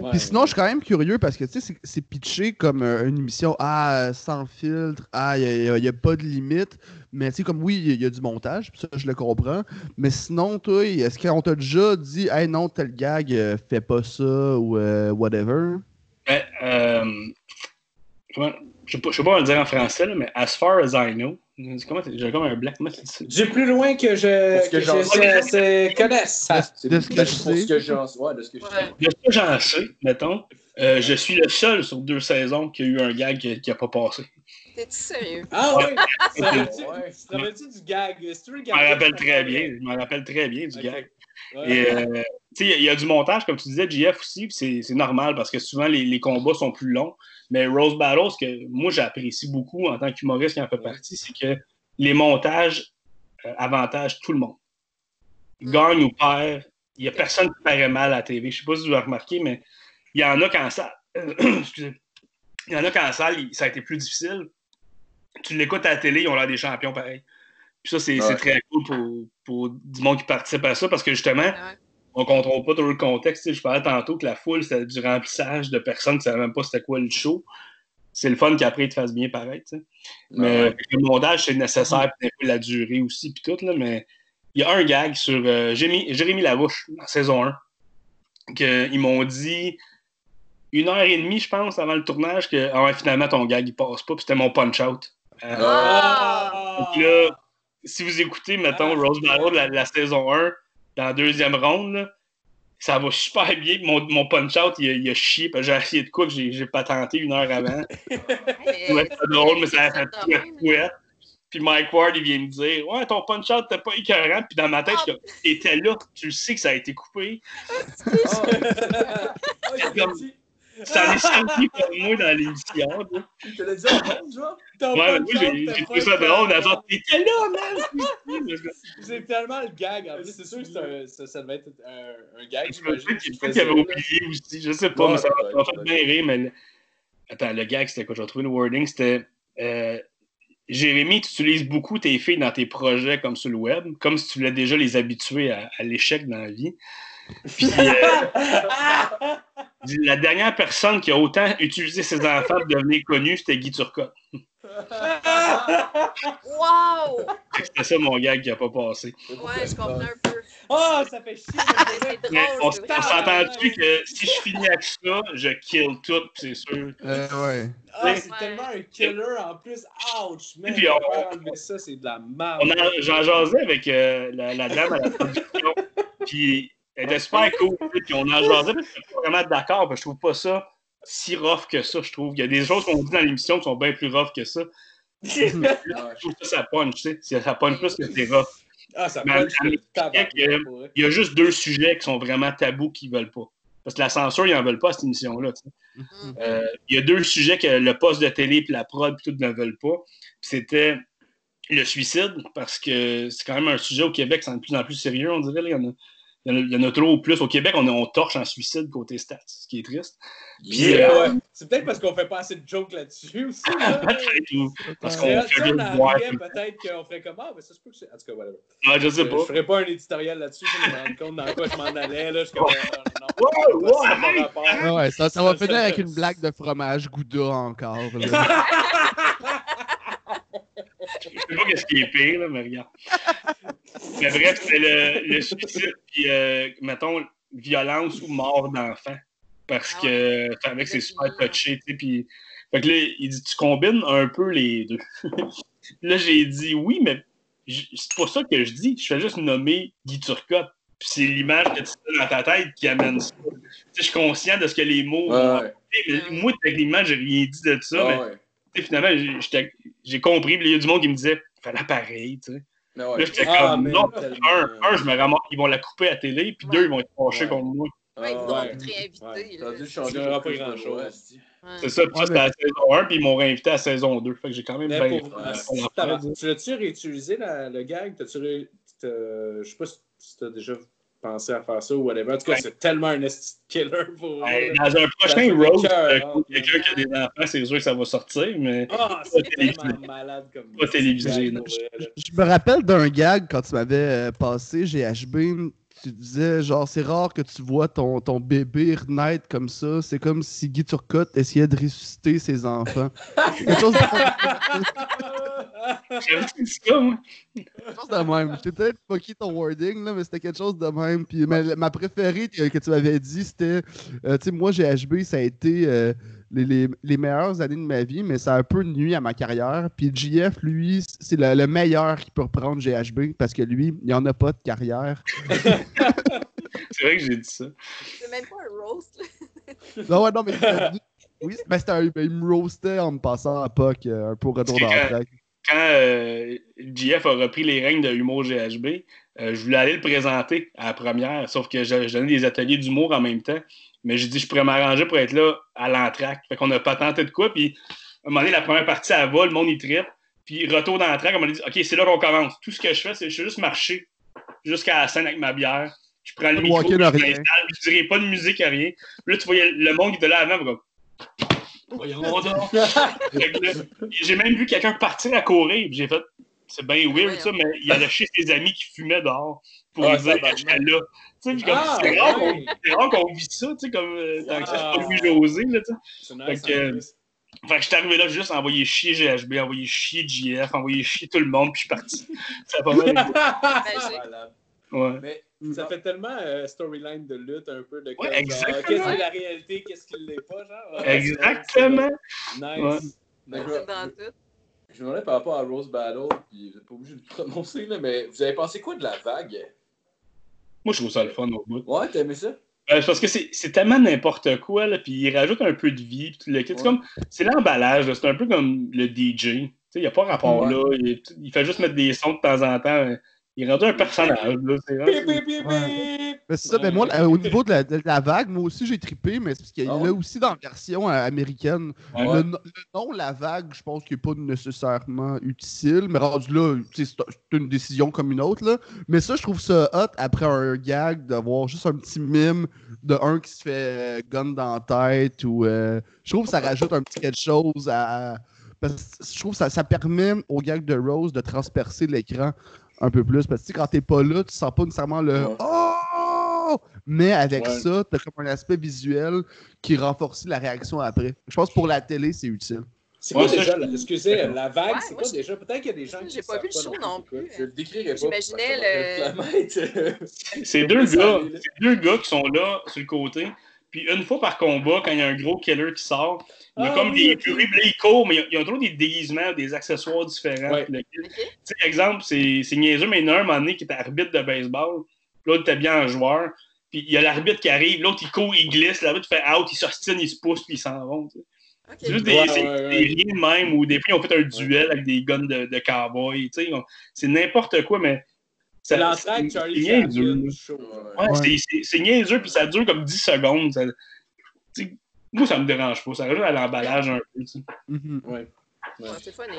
Ouais, sinon, je suis quand même curieux parce que tu sais, c'est- pitché comme euh, une émission ah, sans filtre, ah, il n'y a, pas de limite. Mais tu sais, comme oui, il y, a du montage, puis ça, je le comprends. Mais sinon, toi, est-ce qu'on t'a déjà dit, hey non, tel gag, euh, fais pas ça ou euh, whatever? Ben, euh, je ne sais pas, je sais pas comment le dire en français, là, mais as far as I know, comment j'ai comme un black? Du plus loin que je, que connaisse. C'est De ce que je sais. ce que j'en ouais, de ce que je Ouais. sais. De ce que j'en sais, mettons, euh, je suis le seul sur deux saisons qui a eu un gag qui n'a pas passé. T'es-tu sérieux? Ah oui! Tu te rappelles-tu Ouais. tu te rappelles-tu du gag? Je m'en rappelle très bien. Je m'en rappelle très bien du gag. Ouais. Euh, il y a- il y, a du montage, comme tu disais, JF aussi, puis c'est c'est normal parce que souvent les, les combats sont plus longs. Mais Rose Battle, ce que moi j'apprécie beaucoup en tant qu'humoriste qui en fait partie, c'est que les montages euh, avantagent tout le monde. Gagne ou perd, il n'y a personne qui paraît mal à la TV. Je sais pas si vous avez remarqué, mais il y en a qu'en salle. excusez. Il y en a qu'en salle, ça a été plus difficile. Tu l'écoutes à la télé, ils ont l'air des champions pareil. Puis ça, c'est Ouais. très cool pour, pour du monde qui participe à ça parce que justement, Ouais. On contrôle pas tout le contexte. Tu sais, Je parlais tantôt que la foule, c'était du remplissage de personnes qui ne savaient même pas c'était quoi le show. C'est le fun qu'après, ils te fassent bien sais. Mais Ouais. le montage, c'est nécessaire, puis la durée aussi, puis tout. Là, mais il y a un gag sur euh, Jérémy, Jérémy Larouche, en saison 1, qu'ils m'ont dit une heure et demie, je pense, avant le tournage, que ah ouais, finalement, ton gag, il passe pas, puis c'était mon punch-out. Euh, Ah! donc là, si vous écoutez, mettons, Ah, Rose Battle, la, la saison 1, dans la deuxième ronde, là, ça va super bien. Mon, mon punch-out, il, a- il a chié. J'ai essayé de quoi que j'ai j'ai pas tenté une heure avant. Ouais, c'est drôle, mais ça a fait ouais. Puis Mike Ward, il vient me dire Ouais, ton punch-out, t'es pas écœurant. Puis dans ma tête, je suis comme T'étais là, tu le sais que ça a été coupé. Ah, Ça allait servi pour moi dans l'émission. il te l'a dit en genre? Ouais, moi, j'ai trouvé ça drôle. T'étais là, man? C'est tellement le gag. En plus, c'est sûr que ça, ça devait être un, un gag, Je me qu'il avait oublié aussi. Je sais pas, Ouais, mais ça m'a- fait bien rire. Mais le- Attends, le gag, c'était quoi? Je vais retrouver le wording. C'était euh, Jérémy, tu utilises beaucoup tes filles dans tes projets comme sur le web, comme si tu voulais déjà les habituer à, à l'échec dans la vie. Puis, euh, la dernière personne qui a autant utilisé ses enfants pour devenir connu, c'était Guy Turcotte. Wow! C'était ça mon gag qui a pas passé. Ouais, je comprends un peu. Ah, ça fait chier. C'est mais Mais on, drôle. on s'entend-tu que si je finis avec ça, je kill tout, c'est sûr. Euh, ouais. Ah, c'est Ouais. tellement un killer en plus. Ouch, man. Puis on- enlever ça, c'est de la merde. J'en jasais avec euh, la, la dame à la production, puis elle était super cool, puis on en jasait, puis je suis pas vraiment d'accord, parce que je trouve pas ça si rough que ça, je trouve. Il y a des choses qu'on dit dans l'émission qui sont bien plus rough que ça. Je trouve que ça punch, tu sais. Ça punch plus que c'est rough. Ah, ça punch. Il y a juste deux sujets qui sont vraiment tabous qu'ils veulent pas. Parce que la censure, ils en veulent pas, cette émission-là. tu sais. Mm. Euh, il y a deux sujets que le poste de télé et la prod puis tout ne veulent pas. Puis C'était le suicide, parce que c'est quand même un sujet au Québec, c'est de plus en plus sérieux, on dirait. là. Il, y en a, il, y en a, il y en a trop au plus. Au Québec, on, on torche en suicide côté stats, ce qui est triste. Puis, Yeah, euh, ouais. C'est peut-être parce qu'on fait pas assez de jokes là-dessus aussi. là. peut-être, parce qu'on fait voir. peut-être qu'on ferait comme Ah, mais ça se peut que c'est. En tout cas, whatever. Ah, je Je, sais je pas. ferais pas un éditorial là-dessus, je me rends compte dans quoi je m'en allais. Là. Je comme, non, ça n'a pas hey! rapport. Ouais, ça, ça va finir avec une blague de fromage Gouda encore. là. Je sais pas ce qui est pire, là, mais regarde. mais bref, c'est le, le suicide, puis, euh, mettons, violence ou mort d'enfant. Parce Ah que, avec c'est super touché, tu sais, puis... Fait que là, il dit, tu combines un peu les deux. là, j'ai dit, oui, mais c'est pas ça que je dis. Je fais juste nommer Guy Turcotte. Puis c'est l'image que tu as dans ta tête qui amène ça. Tu sais, je suis conscient de ce que les mots ont Ouais, apporté, mais moi, techniquement, j'ai rien dit de ça, mais ouais. Finalement, j'ai- compris. Il y a du monde qui me disait, fallait pareil, tu sais. Mais ouais. Là, j'étais Ah, comme, non, tellement. un, un, je me ramasse, ils vont la couper à la télé, puis Ouais. deux, ils vont être fâchés Ouais. contre moi. Ouais, ils Ah, vont réinviter. Ouais. Ça a là. dû Ça changer donnera un pas grand-chose. C'est ça, puis c'était à la saison 1, puis ils m'ont réinvité à la saison 2. Fait que j'ai quand même bien. pour, tu l'as-tu réutilisé la- le gag? T'as-tu ré- Je sais pas si t'as déjà pensé à faire ça ou whatever. En tout cas, Ouais. c'est tellement un killer pour. Ouais. Dans un prochain euh, hein. quelqu'un qui a des enfants, c'est sûr que ça va sortir, mais Ah, c'est télévisé. tellement malade comme. Pas télévisé, là. Je me rappelle d'un gag quand tu m'avais euh, passé GHB. Tu disais, genre, c'est rare que tu vois ton, ton bébé renaître comme ça. C'est comme si Guy Turcotte essayait de ressusciter ses enfants. Quelque chose de, quelque chose de même. J'ai peut-être fucké ton wording, là, mais c'était quelque chose de même. Puis ma, ma préférée que, que tu m'avais dit, c'était, euh, tu sais, moi, GHB, ça a été euh, les, les- les meilleures années de ma vie, mais ça a un peu nuit à ma carrière. Puis JF, lui, c'est le, le meilleur qui peut reprendre GHB parce que lui, il n'y en a pas de carrière. C'est vrai que j'ai dit ça. C'est même pas un roast. là. Non, ouais, non, mais dit- oui, mais c'était un, il me roastait en me passant à POC, euh, un peu au retour dans la quand- euh, JF a repris les règnes de Humour GHB, euh, je voulais aller le présenter à la première, sauf que je, je donnais des ateliers d'humour en même temps. Mais j'ai dit, je pourrais m'arranger pour être là à l'entraque. Fait qu'on n'a pas tenté de quoi. Puis, à un moment donné, la première partie, elle va, le monde, il trippe. Puis, retour dans l'entraque, on m'a dit, OK, c'est là qu'on commence. Tout ce que je fais, c'est je fais juste marcher jusqu'à la scène avec ma bière. Je prends le micro, je rien. m'installe, je dirais pas de musique, rien. Puis là, tu voyais le monde qui était là avant, comme, Voyons donc. Fait que là, J'ai même vu quelqu'un partir à courir, puis j'ai fait, c'est bien weird, ça, mais il allait chez ses amis qui fumaient dehors pour Ah, dire tabarnak. j'étais là. Comme, Ah, c'est rare qu'on- ouais. c'est vit ça, tu sais, comme euh, dans Wow. c'est pas Louis-José, là, tu sais. C'est nice. Fait que, que j'étais arrivé là, j'ai juste envoyé chier GHB, envoyé chier JF, envoyé chier tout le monde, puis je suis parti. Ça pas mal. Voilà. Ouais. Mais ça fait tellement euh, storyline de lutte, un peu de exactement. qu'est-ce qui est la réalité, qu'est-ce qui l'est pas, genre. Ouais, Exactement. c'est Ouais. Nice. C'est je- dans tout. Je me demandais par rapport à Rose Battle, puis vous n'êtes pas obligé de le prononcer, là, mais vous avez pensé quoi de la vague? Moi, je trouve ça le fun au bout. Ouais, t'as aimé ça? Euh, parce que c'est tellement n'importe quoi, là, puis il rajoute un peu de vie, puis tout le kit. C'est Ouais. comme, c'est l'emballage, là, c'est un peu comme le DJ. Il n'y a pas rapport Ouais. là, il, il fait juste mettre des sons de temps en temps. Il est rendu un personnage, là. C'est. Mais ça, ben moi, là, au niveau de la, de la vague, moi aussi j'ai trippé, mais c'est parce qu'il y Ah a ouais? là aussi dans la version euh, américaine. Ouais. Le, le nom, la vague, je pense qu'il n'est pas nécessairement utile, mais rendu là, c'est une décision comme une autre. Là. Mais ça, je trouve ça hot après un gag d'avoir juste un petit mime de un qui se fait euh, gun dans la tête ou. euh, je trouve que ça rajoute un petit quelque chose à. Parce que je trouve que ça, ça permet au gag de Rose de transpercer l'écran un peu plus. Parce que quand t'es pas là, tu sens pas nécessairement le Ouais. Oh! Mais avec Ouais. ça, t'as comme un aspect visuel qui renforce la réaction après. Je pense que pour la télé, c'est utile. C'est quoi Ouais, déjà, la- excusez, la vague, Ouais, c'est quoi je- déjà? Peut-être qu'il y a des gens qui J'ai pas vu le show non plus. Je le décrirai pas. J'imaginais le- C'est deux gars, deux gars qui sont là sur le côté. Puis une fois par combat, quand il y a un gros killer qui sort, il y a Ah comme oui, des furies, puis là, il court, mais il y a- il toujours des déguisements, des accessoires différents. Ouais. le exemple, c'est c'est niaiseux, mais il y en a un, un moment donné qui était arbitre de baseball. L'autre était bien un joueur. Puis il y a l'arbitre qui arrive, l'autre il court, il glisse, l'arbitre fait out, il s'ostine, il se pousse, puis ils s'en. OK. C'est juste des, Ouais, des même, ou des fois ils ont fait un duel avec des guns de, de cowboy. tu sais, on- C'est n'importe quoi, mais. C'est ça- l'entraque c'est Charlie niaiseux, Chaplin là. show. Ouais, Ouais. c'est- niaiseux, puis ça dure comme 10 secondes. ça- moi, ça me dérange pas. Ça rajoute à l'emballage un peu. Mhm. Ouais. Ouais, c'est funny.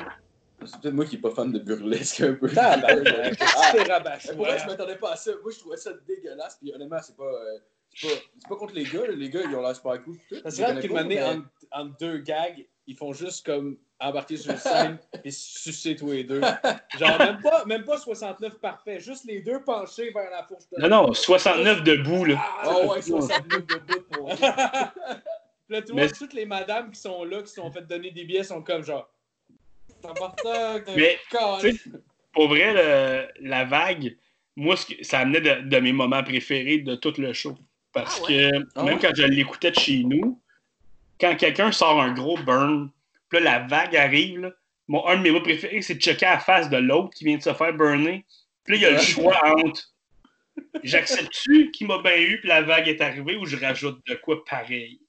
C'est peut-être moi qui est pas fan de burlesque un peu. Ah, c'est rabaché. pour vrai, je m'attendais pas à ça. Moi, je trouvais ça dégueulasse. Puis honnêtement, c'est pas, euh, c'est pas, c'est pas contre les gars. Les gars, ils ont l'air super cool. vrai les qu'une année, entre deux gags, ils font juste comme embarquer sur une scène et se sucer tous les deux. Genre, même pas, même pas 69 parfait, juste les deux penchés vers la fourche de Non, non, 69 debout, là. Ah ouais, 69 de bout pour Puis là, tu vois, Mais- toutes les madames qui sont là, qui se sont fait donner des billets, sont comme genre. Tabarnak, Mais, câlin. tu sais, Pour vrai, le- la vague, moi, ce que- ça amenait de, de mes moments préférés de tout le show. Parce Ah que Ah même ouais? quand je l'écoutais de chez nous, quand quelqu'un sort un gros burn, puis là, la vague arrive, là, mon, un de mes mots préférés, c'est de checker à la face de l'autre qui vient de se faire burner. Puis là, il y a le choix entre j'accepte-tu qu'il m'a bien eu, puis la vague est arrivée, ou je rajoute de quoi pareil.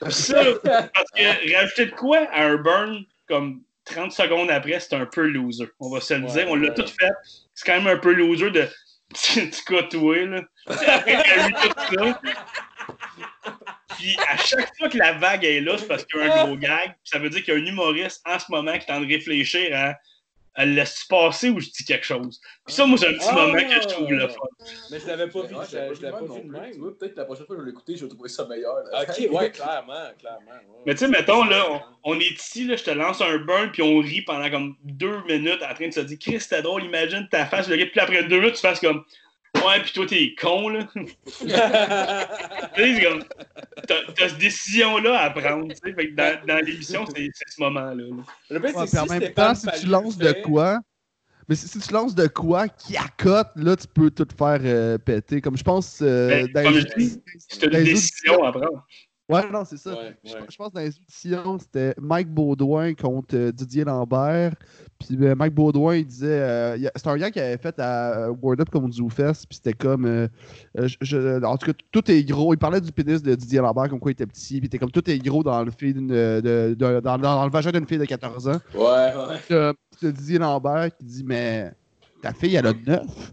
Puis ça, parce que rajouter de quoi à un burn comme 30 secondes après, c'est un peu loser. On va se le Ouais, dire. On l'a ouais. tout fait. C'est quand même un peu loser de tu côtoyer, là? Après qu'il a eu tout ça. Puis à chaque fois que la vague est là, c'est parce qu'il y a un gros gag. Puis ça veut dire qu'il y a un humoriste en ce moment qui est en train de réfléchir à, à le laisse passer ou je dis quelque chose. Puis ça, moi, c'est un petit Ah! moment que je trouve le fun. Mais je l'avais pas vu, Ouais, je l'avais pas non vu de plus. même. Tu vois, Peut-être la prochaine fois que je vais l'écouter, je vais trouver ça meilleur. là. Ok, ouais, clairement, clairement. ouais. Mais tu sais, mettons, là, on, on est ici, là, je te lance un burn, puis on rit pendant comme deux minutes en train de se dire, Chris, c'était drôle, imagine ta face, le gars, puis après deux minutes, tu fasses comme, ouais, puis toi, t'es con, là. tu sais, c'est comme, t'as t'as cette décision-là à prendre, tu sais. Fait que dans, dans l'émission, c'est c'est ce moment-là. là. Le pire, Ouais, en si même temps, si tu lances de fait- quoi, mais si, si tu lances de quoi qui accote, là, tu peux tout faire euh, péter. Comme je pense. euh, Ben, dans comme les- je dis, C'est une décision à prendre. Ouais, non, c'est ça. Ouais, Je, ouais. je pense que dans les auditions, c'était Mike Baudouin contre euh, Didier Lambert. Puis ben, Mike Baudouin, il disait. euh, c'était un gars qui avait fait à euh, Word Up comme du Fest. Puis c'était comme. je- je- en tout cas, tout est gros. Il parlait du pénis de Didier Lambert, comme quoi il était petit. Puis était comme tout est gros dans le, film de, de- de- dans, dans le vagin d'une fille de 14 ans. Ouais, ouais. Puis, euh, Didier Lambert qui dit Mais ta fille, elle a 9.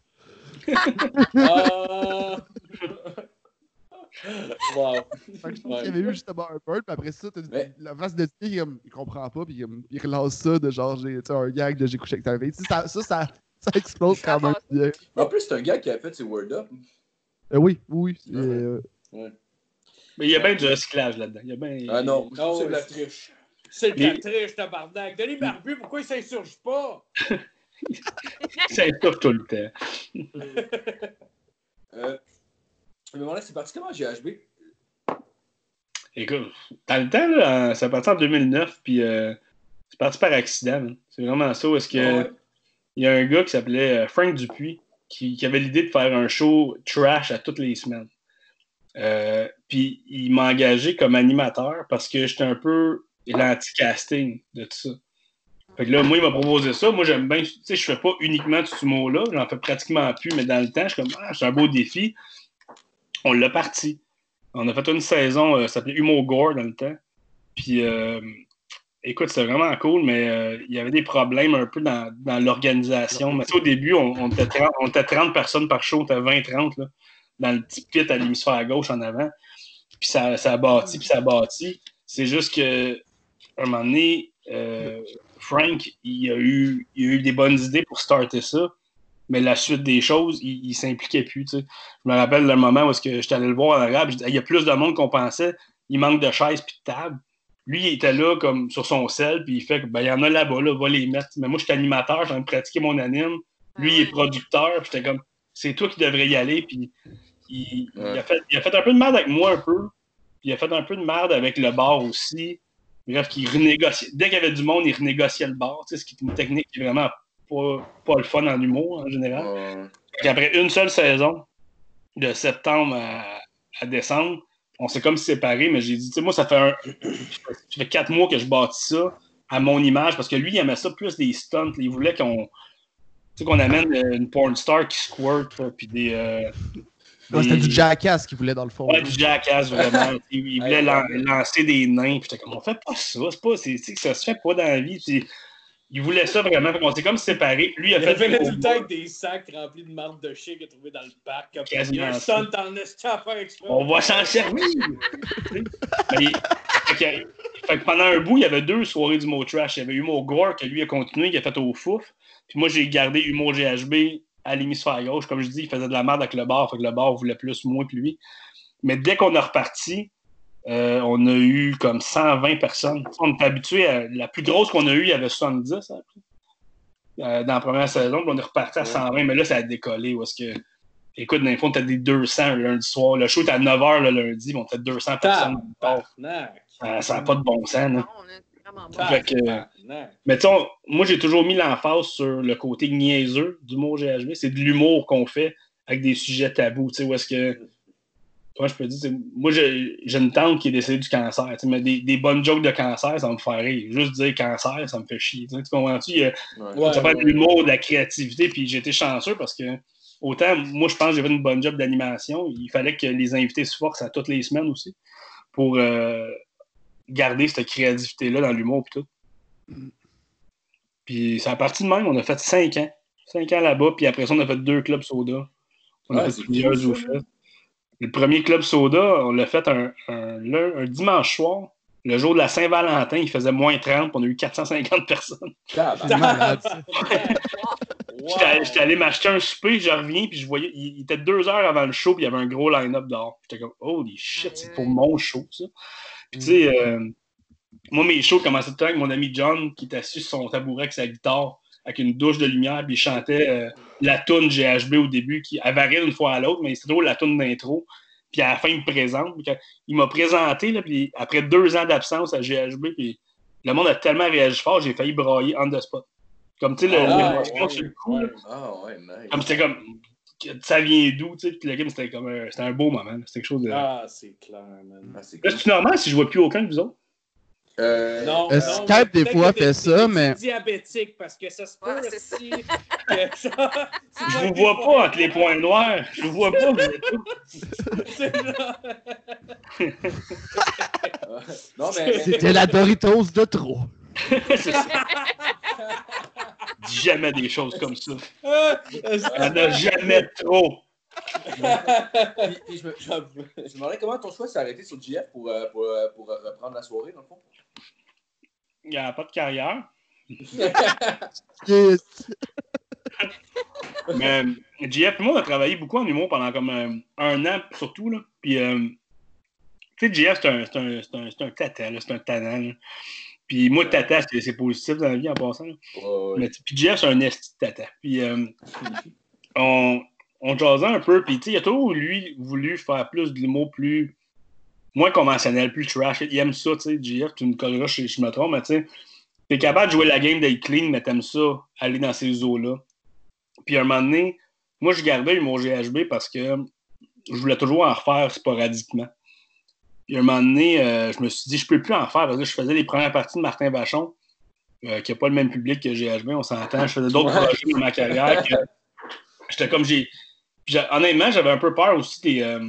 Ah! wow. Fait que je pense Ouais. qu'il y avait eu justement un bird, puis après ça, Mais- la face de Didier, il, il comprend pas, puis il, il relance ça de genre, j'ai tu sais, un gag de j'ai couché avec ta sais, Ça, ça, ça, ça explose quand même bien. Mais en plus, c'est un gars qui a fait ses Word Up. Euh, oui, oui. Ouais. euh, Mais il y a bien du recyclage là-dedans. Il y a bien... Ah non, que c'est de la triche. C'est de la triche, tabarnak. Denis Barbu, pourquoi il s'insurge pas? Ça étouffe tout le temps. Euh, mais voilà, c'est parti comment GHB? Écoute, dans le temps, là, ça parti en 2009, puis euh, c'est parti par accident. hein. C'est vraiment ça. Est-ce que Ouais. il y a un gars qui s'appelait euh, Frank Dupuis qui, qui avait l'idée de faire un show trash à toutes les semaines. Euh, puis il m'a engagé comme animateur parce que j'étais un peu l'anti-casting de tout ça. Fait que là, moi, il m'a proposé ça. Moi, j'aime bien, tu sais, je fais pas uniquement du sumo-là, j'en fais pratiquement plus, mais dans le temps, je suis comme, ah, c'est un beau défi. On l'a parti. On a fait une saison, euh, ça s'appelait Humour Gore dans le temps. Puis, euh, écoute, c'était vraiment cool, mais euh, il y avait des problèmes un peu dans, l'organisation. Mais au début, on, était 30, on était 30 personnes par show, on était 20-30 là, dans le petit pit à l'hémisphère à gauche en avant. Puis ça, ça a bâti, puis ça a bâti. C'est juste que un moment donné, Frank, il a, eu, il a eu des bonnes idées pour starter ça, mais la suite des choses, il, il s'impliquait plus. tu sais. Je me rappelle le moment où j'étais allé le voir en arabe, je dis, il y a plus de monde qu'on pensait, il manque de chaises puis de tables. Lui, il était là comme sur son sel, puis il fait que ben, il y en a là-bas, là, va les mettre. Mais moi, je suis animateur, j'ai envie de pratiquer mon anime. Lui, il est producteur, puis j'étais comme, c'est toi qui devrais y aller, puis il, il a fait, il a fait un peu de merde avec moi un peu, puis il a fait un peu de merde avec le bar aussi. Bref, qu'il renégociait. Dès qu'il y avait du monde, il renégociait le bar, tu sais, ce qui est une technique qui est vraiment pas, pas le fun en humour en général. Euh, Puis après une seule saison, de septembre à, à décembre, on s'est comme séparés, mais j'ai dit, tu sais, moi, ça fait, un, ça fait quatre mois que je bâtis ça à mon image, parce que lui, il aimait ça plus des stunts. Il voulait qu'on tu sais, qu'on amène une porn star qui squirt, puis des... euh, Ouais, C'était du jackass qu'il voulait dans le fond. Ouais, du jackass, vraiment. il, il voulait lan- lancer des nains. Puis j'étais comme, on fait pas ça. C'est pas, c'est, tu sais, ça se fait pas dans la vie. Puis il voulait ça vraiment. Qu'on s'est comme séparés. Lui, il a Il fait avait du tout le temps avec des sacs remplis de marde de chien qu'il a trouvé dans le parc. Comme, Il y a un stunt à faire exprès. On va s'en servir. Mais il- fait, que, fait que pendant un bout, il y avait deux soirées d'humour trash. Il y avait Humour Gore que lui a continué, il a fait au fouf. Puis moi, j'ai gardé Humour GHB à l'hémisphère gauche. Comme je dis, il faisait de la merde avec le bar. Fait que le bar voulait plus moi puis lui. Mais dès qu'on a reparti, euh, on a eu comme 120 personnes. On était habitué à. La plus grosse qu'on a eue, il y avait 70 après. Euh, dans la première saison. Puis on est reparti à 120. Mais là, ça a décollé. Où est-ce que. Écoute, dans les fonds, t'as des 200 le lundi soir. Le show était à 9h le lundi, mais on était 200 personnes. le. Euh, ça n'a pas de bon sens. Non, on est vraiment bon. Fait que- Tabarnak. Mais tu moi, j'ai toujours mis l'emphase sur le côté niaiseux d'humour GHB. C'est de l'humour qu'on fait avec des sujets tabous. Tu sais, où est-ce que. Comment je peux dire? Moi, j'ai une tante qui est décédée du cancer. Mais des, des bonnes jokes de cancer, ça me fait rire. Juste dire cancer, ça me fait chier. Tu comprends-tu? Il y a- ouais. Ouais. ça fait de l'humour, de la créativité, puis été chanceux parce que autant, moi, je pense que j'ai fait une bonne job d'animation. Il fallait que les invités se forcent à toutes les semaines aussi pour euh, garder cette créativité-là dans l'humour et tout. Puis c'est à partir de même, on a fait cinq ans. Cinq ans là-bas, puis après ça, on a fait deux clubs soda. On a fait plusieurs ça, oufettes. Le premier club soda, on l'a fait un, un, lun- un dimanche soir. Le jour de la Saint-Valentin, il faisait moins 30, puis on a eu 450 personnes. Wow. J'étais allé- m'acheter un souper, je reviens, puis je voyais, il, il était deux heures avant le show, puis il y avait un gros line-up dehors. J'étais comme, holy shit, c'est pour mon show, ça. Puis tu sais, euh, moi, mes shows commençaient tout le temps avec mon ami John, qui était assis sur son tabouret avec sa guitare, avec une douche de lumière, puis il chantait euh, la toune GHB au début, qui variait d'une fois à l'autre, mais c'était toujours la toune d'intro. Puis à la fin, il me présente. Puis quand- il m'a présenté, là, puis après deux ans d'absence à GHB, puis le monde a tellement réagi fort, j'ai failli brailler on the spot. Comme, tu sais, le- Ah, l'émotion ouais, sur le coup, là. ouais. Ah ouais, nice. Comme c'était comme. Ça vient d'où, tu sais? Puis le game, c'était comme un, c'était un beau moment. C'était quelque chose de. Ah, c'est clair, man. Ah, c'est cool. c'est normal si je vois plus aucun de vous autres? Euh, Non, Euh, non, Skype, des fois, fait ça, mais- diabétique parce que ça se peut Ouais, c'est ça. aussi. que ça- Je vous vois pas entre les points noirs. Je vous vois pas, non, mais. C'était la Doritos de trop. C'est ça. Dis jamais des choses comme ça. Ah, Il y en a jamais trop. Puis- puis je, me, je, me- demandais comment ton choix s'est arrêté sur GF pour, euh, pour, euh, pour euh, reprendre la soirée, dans le fond. Il n'y a pas de carrière. Yes. Mais JF et moi, on a travaillé beaucoup en humour pendant comme un an, surtout. Là. Puis, euh, tu sais, JF, c'est un, c'est un, c'est un, c'est un tata, là, c'est un tannant. là. Puis moi, tata, c'est c'est positif dans la vie en passant. Mais puis Jeff, c'est un esti de tata. Puis euh, on, on jasait un peu, puis il a toujours, lui, voulu faire plus de l'humour plus. moins conventionnel, plus trash. Il aime ça, tu sais, Jeff, tu me colleras si je me trompe, mais tu sais, t'es capable de jouer la game d'être clean, mais t'aimes ça, aller dans ces eaux-là. Puis à un moment donné, moi, je gardais mon GHB parce que je voulais toujours en refaire sporadiquement. Puis à un moment donné, euh, je me suis dit, je peux plus en faire parce que je faisais les premières parties de Martin Vachon, euh, qui n'a pas le même public que GHB, on s'entend. Je faisais d'autres projets dans ma carrière. que J'étais comme j'ai. Puis Honnêtement, j'avais un peu peur aussi des, euh,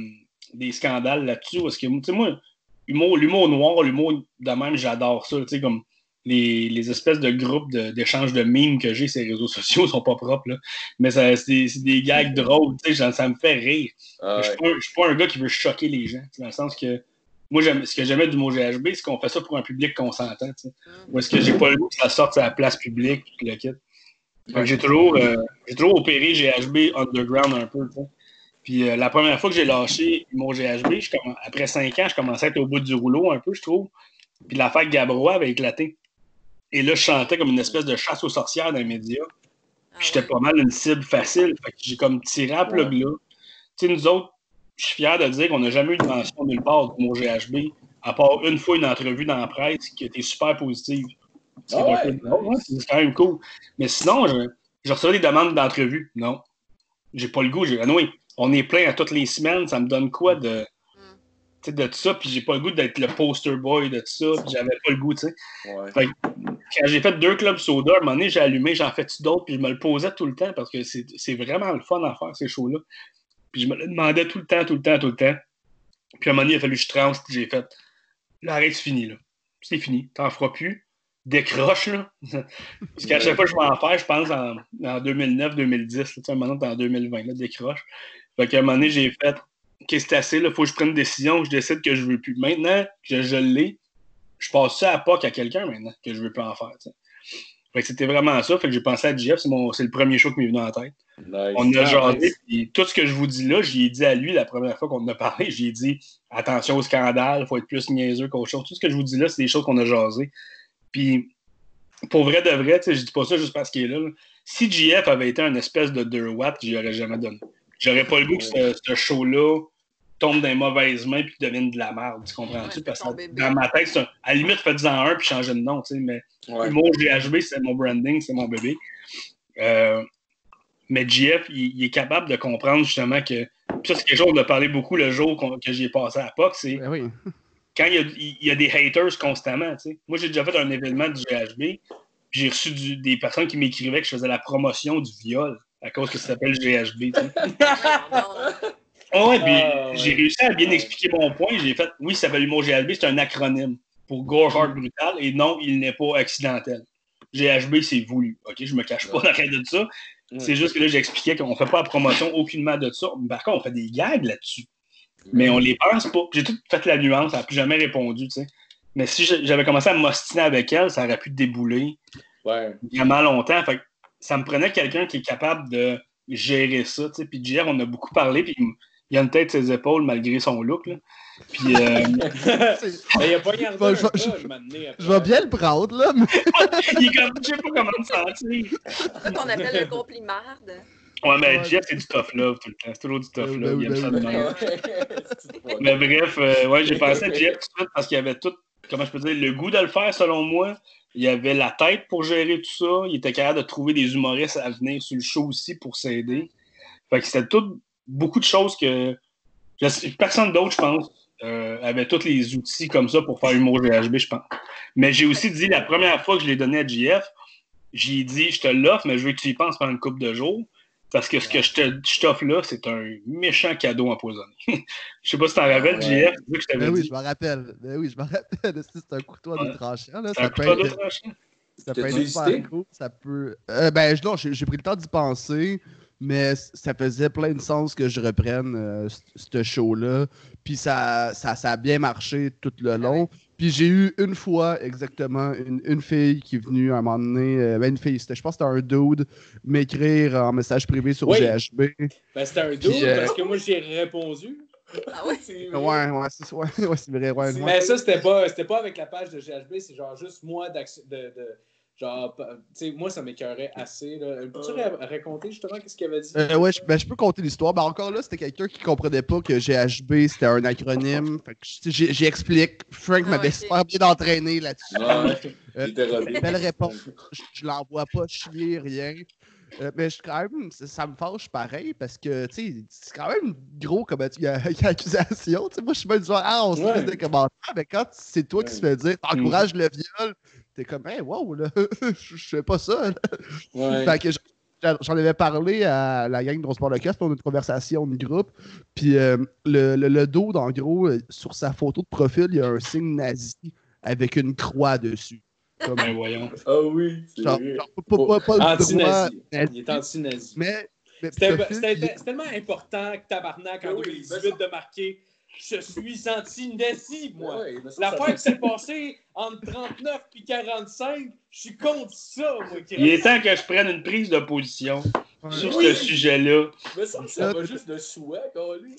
des scandales là-dessus. Parce que, tu sais, moi, l'humour, l'humour noir, l'humour de même, j'adore ça. Tu sais, comme les, les espèces de groupes de- d'échanges de, mimes que j'ai sur les réseaux sociaux sont pas propres. Là. Mais ça- c'est des, gags drôles. Tu sais, genre, ça me fait rire. Ah, Je ouais. suis pas un- je suis pas un gars qui veut choquer les gens. Dans le sens que. Moi, j'aime- ce que j'aimais du mot GHB, c'est qu'on fait ça pour un public consentant. Mm. Ou est-ce que j'ai pas le goût que ça sorte à la place publique le kit? J'ai toujours, euh, toujours opéré GHB underground un peu. Puis euh, la première fois que j'ai lâché mon GHB, je après cinq ans, je commençais à être au bout du rouleau un peu, je trouve. Puis l'affaire Gabrois avait éclaté. Et là, je chantais comme une espèce de chasse aux sorcières dans les médias. Ah Puis j'étais pas mal une cible facile. Fait que j'ai comme tiré à plug là. Tu sais, nous autres, je suis fier de dire qu'on n'a jamais eu de mention nulle part du mot GHB, à part une fois une entrevue dans la presse qui était super positive. Ah ouais, hein, C'est quand même cool. Mais sinon, je, je recevais des demandes d'entrevue. Non. J'ai pas le goût. J'ai, ah non, oui, on est plein à toutes les semaines. Ça me donne quoi de, Mm. de tout ça? Puis j'ai pas le goût d'être le poster boy de tout ça. Puis j'avais pas le goût, tu sais Ouais. quand j'ai fait deux clubs soda, à un moment donné, j'ai allumé, j'en fais d'autres, puis je me le posais tout le temps parce que c'est c'est vraiment le fun à faire ces shows-là. Puis je me le demandais tout le temps, tout le temps, tout le temps. Puis à un moment donné, il a fallu que je tranche, puis j'ai fait là, arrête, c'est fini, là. C'est fini, t'en feras plus. Décroche, là. parce qu'à chaque fois que je vais en faire, je pense en, en 2009-2010, là, tu sais, maintenant, en 2020, là, décroche. Fait qu'à un moment donné, j'ai fait OK, c'est assez, là, faut que je prenne une décision, que je décide que je veux plus. Maintenant que je l'ai, je passe ça à POC à quelqu'un maintenant, que je veux plus en faire. Fait que c'était vraiment ça. Fait que j'ai pensé à JF, c'est, mon, c'est le premier show qui m'est venu en tête. Nice. On a Ah, jasé, nice. puis tout ce que je vous dis là, j'y ai dit à lui la première fois qu'on en a parlé. J'ai dit attention au scandale, faut être plus niaiseux qu'autre chose. Tout ce que je vous dis là, c'est des choses qu'on a jasées. Puis pour vrai de vrai, je dis pas ça juste parce qu'il est là. là. Si JF avait été un espèce de 2 watts, j'y aurais jamais donné. J'aurais pas le goût que ce, ce show-là tombe dans les mauvaises mains puis devienne de la merde. Tu comprends-tu? Ouais, Parce que dans ma tête, un- à la limite, faites-en un puis changez de nom, tu sais, mais Ouais. mon GHB, c'est mon branding, c'est mon bébé. Euh, mais JF, il, il est capable de comprendre justement que. puis Ça, c'est quelque chose de parler beaucoup le jour que j'ai passé à POC. C'est Ben oui. quand il y, a, il y a des haters constamment. tu sais. Moi, j'ai déjà fait un événement du GHB. puis J'ai reçu du- des personnes qui m'écrivaient que je faisais la promotion du viol à cause que ça s'appelle GHB. tu sais. Ah ouais, puis Ah, j'ai réussi à bien expliquer mon point. J'ai fait, oui, ça s'appelle l'humour GHB, c'est un acronyme pour Gore Hard Brutal, et non, il n'est pas accidentel. GHB, c'est voulu. OK, je me cache pas Ouais. derrière de ça. C'est juste que là, j'expliquais qu'on fait pas la promotion aucunement de ça. Par contre, on fait des gags là-dessus. Mais on les pense pas. J'ai tout fait la nuance, elle n'a plus jamais répondu, tu sais. Mais si j'avais commencé à m'ostiner avec elle, ça aurait pu débouler Ouais. vraiment longtemps. Fait que ça me prenait quelqu'un qui est capable de gérer ça. tu sais. Puis JR, on a beaucoup parlé, puis il a une tête sur ses épaules malgré son look. Là. Puis euh, C'est- Mais il a pas gardé Bon, je- je- vais bien le prendre, là, mais il est comme, je sais pas comment me sentir. Ça qu'on appelle le complimarde. Ouais, mais. Jeff, c'est du tough love tout le temps. C'est toujours du tough Ben love. il aime ben ça de même. Mais bref, euh, ouais, j'ai pensé à Jeff tout de suite parce qu'il avait tout, comment je peux dire, le goût de le faire selon moi. Il avait la tête pour gérer tout ça. Il était capable de trouver des humoristes à venir sur le show aussi pour s'aider. Fait que c'était tout, beaucoup de choses que personne d'autre, je pense, euh, avait tous les outils comme ça pour faire humour GHB, je pense. Mais j'ai aussi dit la première fois que je l'ai donné à JF, j'ai dit je te l'offre, mais je veux que tu y penses pendant une couple de jours. Parce que ce que je te- je t'offre là, c'est un méchant cadeau empoisonné. je sais pas si t'en rappelles, Ouais. JF, c'est que je t'avais ben oui, dit. je me rappelle. Ben oui, je me rappelle. C'est un couteau là? C'est un Ça peut couteau être, de tranchant? ça peut être super cool. Ça peut. Euh, ben, je- non, j'ai j'ai pris le temps d'y penser, mais ça faisait plein de sens que je reprenne euh, ce show-là. Puis ça, ça, ça a bien marché tout le long. Puis j'ai eu une fois exactement une, une fille qui est venue à un moment donné, euh, ben une fille, c'était- je pense que c'était un dude, m'écrire en message privé sur Oui. GHB. Ben, c'était un Puis, doute euh, parce que moi, j'ai répondu. Ah ouais? C'est vrai. Ouais, ouais, c'est ouais, vrai. Ouais, ouais. Mais ça, c'était pas, c'était pas avec la page de GHB, c'est genre juste moi d'action- de, de, genre, pa- tu sais, moi, ça m'écœurait assez. Peux-tu ra- raconter justement qu'est-ce qu'il avait dit? Euh, ouais, je, ben, je peux compter l'histoire. Ben, encore là, c'était quelqu'un qui comprenait pas que GHB c'était un acronyme. Fait que j'ai- j'explique. Frank Ah, m'avait super bien entraîné là-dessus. Ouais, Euh. Belle réponse. Je, je l'envoie pas chier, rien. Euh, mais je, quand même, ça, ça me fâche pareil parce que, c'est quand même gros comme accu- accusation. Moi, je suis même du genre, ah, on se Ouais. fait des commentaires, mais quand c'est toi qui se fait dire, t'encourages le viol, t'es comme, hey, wow, là, je fais pas ça. Ouais. Fait que j'en- avais parlé à la gang de parle le casque, on a une conversation de groupe. Puis euh, le, le, le dos, en gros, euh, sur sa photo de profil, il y a un signe nazi avec une croix dessus. Comme, Ben voyons. Ah oui, c'est genre, vrai. genre, pas, Anti-nazi. nazi, Il est anti-nazi. mais, mais C'était tellement important que Tabarnak en Oui, 2018 de marquer Je suis anti-nazi, moi. Ouais, semble L'affaire que qui s'est passée entre 39 et 45, je suis contre ça, moi. qui Il est temps que je prenne une prise de position Ouais. sur Oui. ce sujet-là. ça me semble que ça va juste de souhait, lui.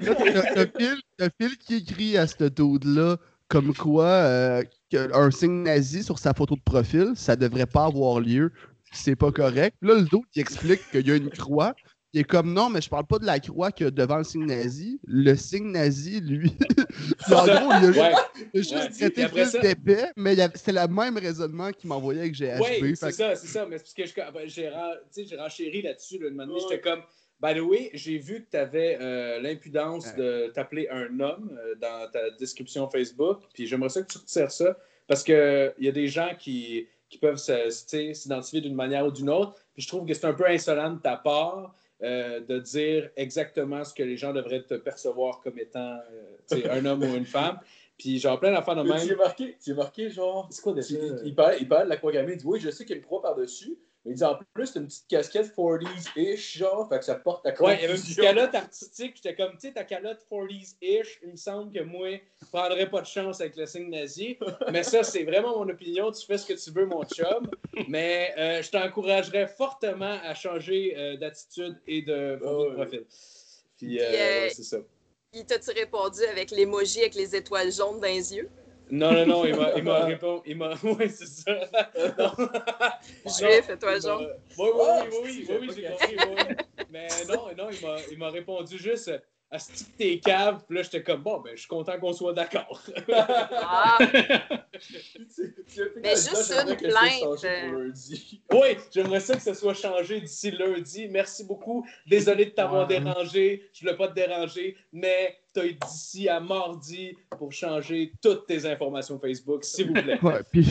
Là, t'as- Phil- qui écrit à ce dude-là comme quoi euh, un signe nazi sur sa photo de profil, ça devrait pas avoir lieu. C'est pas correct. Là, le dude, il explique qu'il y a une croix. Il est comme non, mais je parle pas de la croix que devant le signe nazi. Le signe nazi, lui. En gros, il a juste, Ouais, il a juste Ouais, traité puis après Phil ça- d'épais, mais c'était le même raisonnement qu'il m'envoyait avec GHB. Fait c'est que- ça, c'est ça. Mais c'est parce que je- ben, j'ai j'ai renchéri là-dessus. Là, Ouais. j'étais comme, by the way, j'ai vu que tu avais l'impudence de t'appeler un homme euh, dans ta description Facebook. Puis j'aimerais ça que tu retires ça parce qu'il y a des gens qui, qui peuvent s'identifier d'une manière ou d'une autre. Puis je trouve que c'est un peu insolent de ta part. Euh, de dire exactement ce que les gens devraient te percevoir comme étant euh, un homme ou une femme. Puis genre plein d'affaires de même. As marqué, marqué genre. C'est quoi déjà? il, il parle, il parle de la croix gammée. Il dit Oui, je sais qu'il y a une croix par-dessus. Mais il dit en plus, c'est une petite casquette 40s-ish, genre. Fait que ça porte ta Ouais, il y avait une petite calotte artistique. J'étais comme, tu sais, ta calotte 40s-ish. Il me semble que moi, je prendrais pas de chance avec le signe nazi. Mais ça, c'est vraiment mon opinion. Tu fais ce que tu veux, mon chum. Mais euh, je t'encouragerais fortement à changer euh, d'attitude et de profil. Puis, euh, Puis, euh, ouais, c'est ça. Il t'a-tu répondu avec l'émoji avec les étoiles jaunes dans les yeux? Non, non, non, il m'a- il m'a répondu. Il m'a. Oui, c'est ça. Non. Juif, Il m'a- jaune. Oui, oui, oui, oui, oui, oui, j'ai compris. oui, oui. Mais non, non, il m'a- il m'a répondu juste à ce que t'es cave. Puis là, j'étais comme, bon, ben, je suis content qu'on soit d'accord. Ah, Mais juste une ça plainte, change euh. lundi. Oui, j'aimerais ça que ce soit changé d'ici lundi. Merci beaucoup. Désolé de t'avoir Ouais. dérangé. Je voulais pas te déranger, mais tu as d'ici à mardi pour changer toutes tes informations Facebook, s'il vous plaît. Ouais, puis,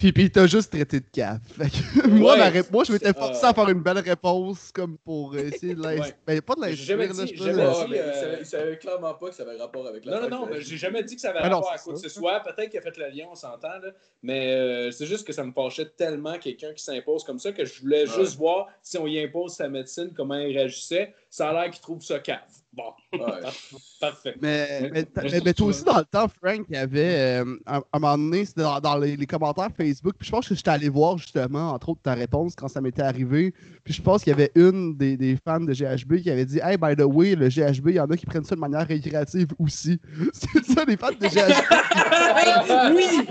puis, puis t'as juste traité de caf. Fait que moi, Ouais. ma ré- moi, je m'étais forcé à faire une belle réponse comme pour essayer de l'inspirer. Ouais. Ben, pas de J'ai jamais l'inspirer, là, dit- jamais pas, dit- mais euh, il savait- il savait clairement pas que ça avait rapport avec la Non, non, non, mais j'ai jamais dit que ça avait non, rapport à c'est quoi que ce soit. Peut-être qu'il a fait le lien, on s'entend, là. Mais euh, c'est juste que ça me fâchait tellement quelqu'un qui s'impose comme ça que je voulais Ouais. juste voir si on y impose sa médecine, comment il réagissait. Ça a l'air qu'il trouve ça cave. Bon, Ouais. parfait. Mais, mais, mais- toi aussi, dans le temps, Frank, il y avait, euh, à, à un moment donné, c'était dans, dans les, les commentaires Facebook, puis je pense que j'étais allé voir justement, entre autres, ta réponse quand ça m'était arrivé. Puis je pense qu'il y avait une des, des fans de GHB qui avait dit Hey, by the way, le GHB, il y en a qui prennent ça de manière récréative aussi. C'est ça, les fans de GHB. oui!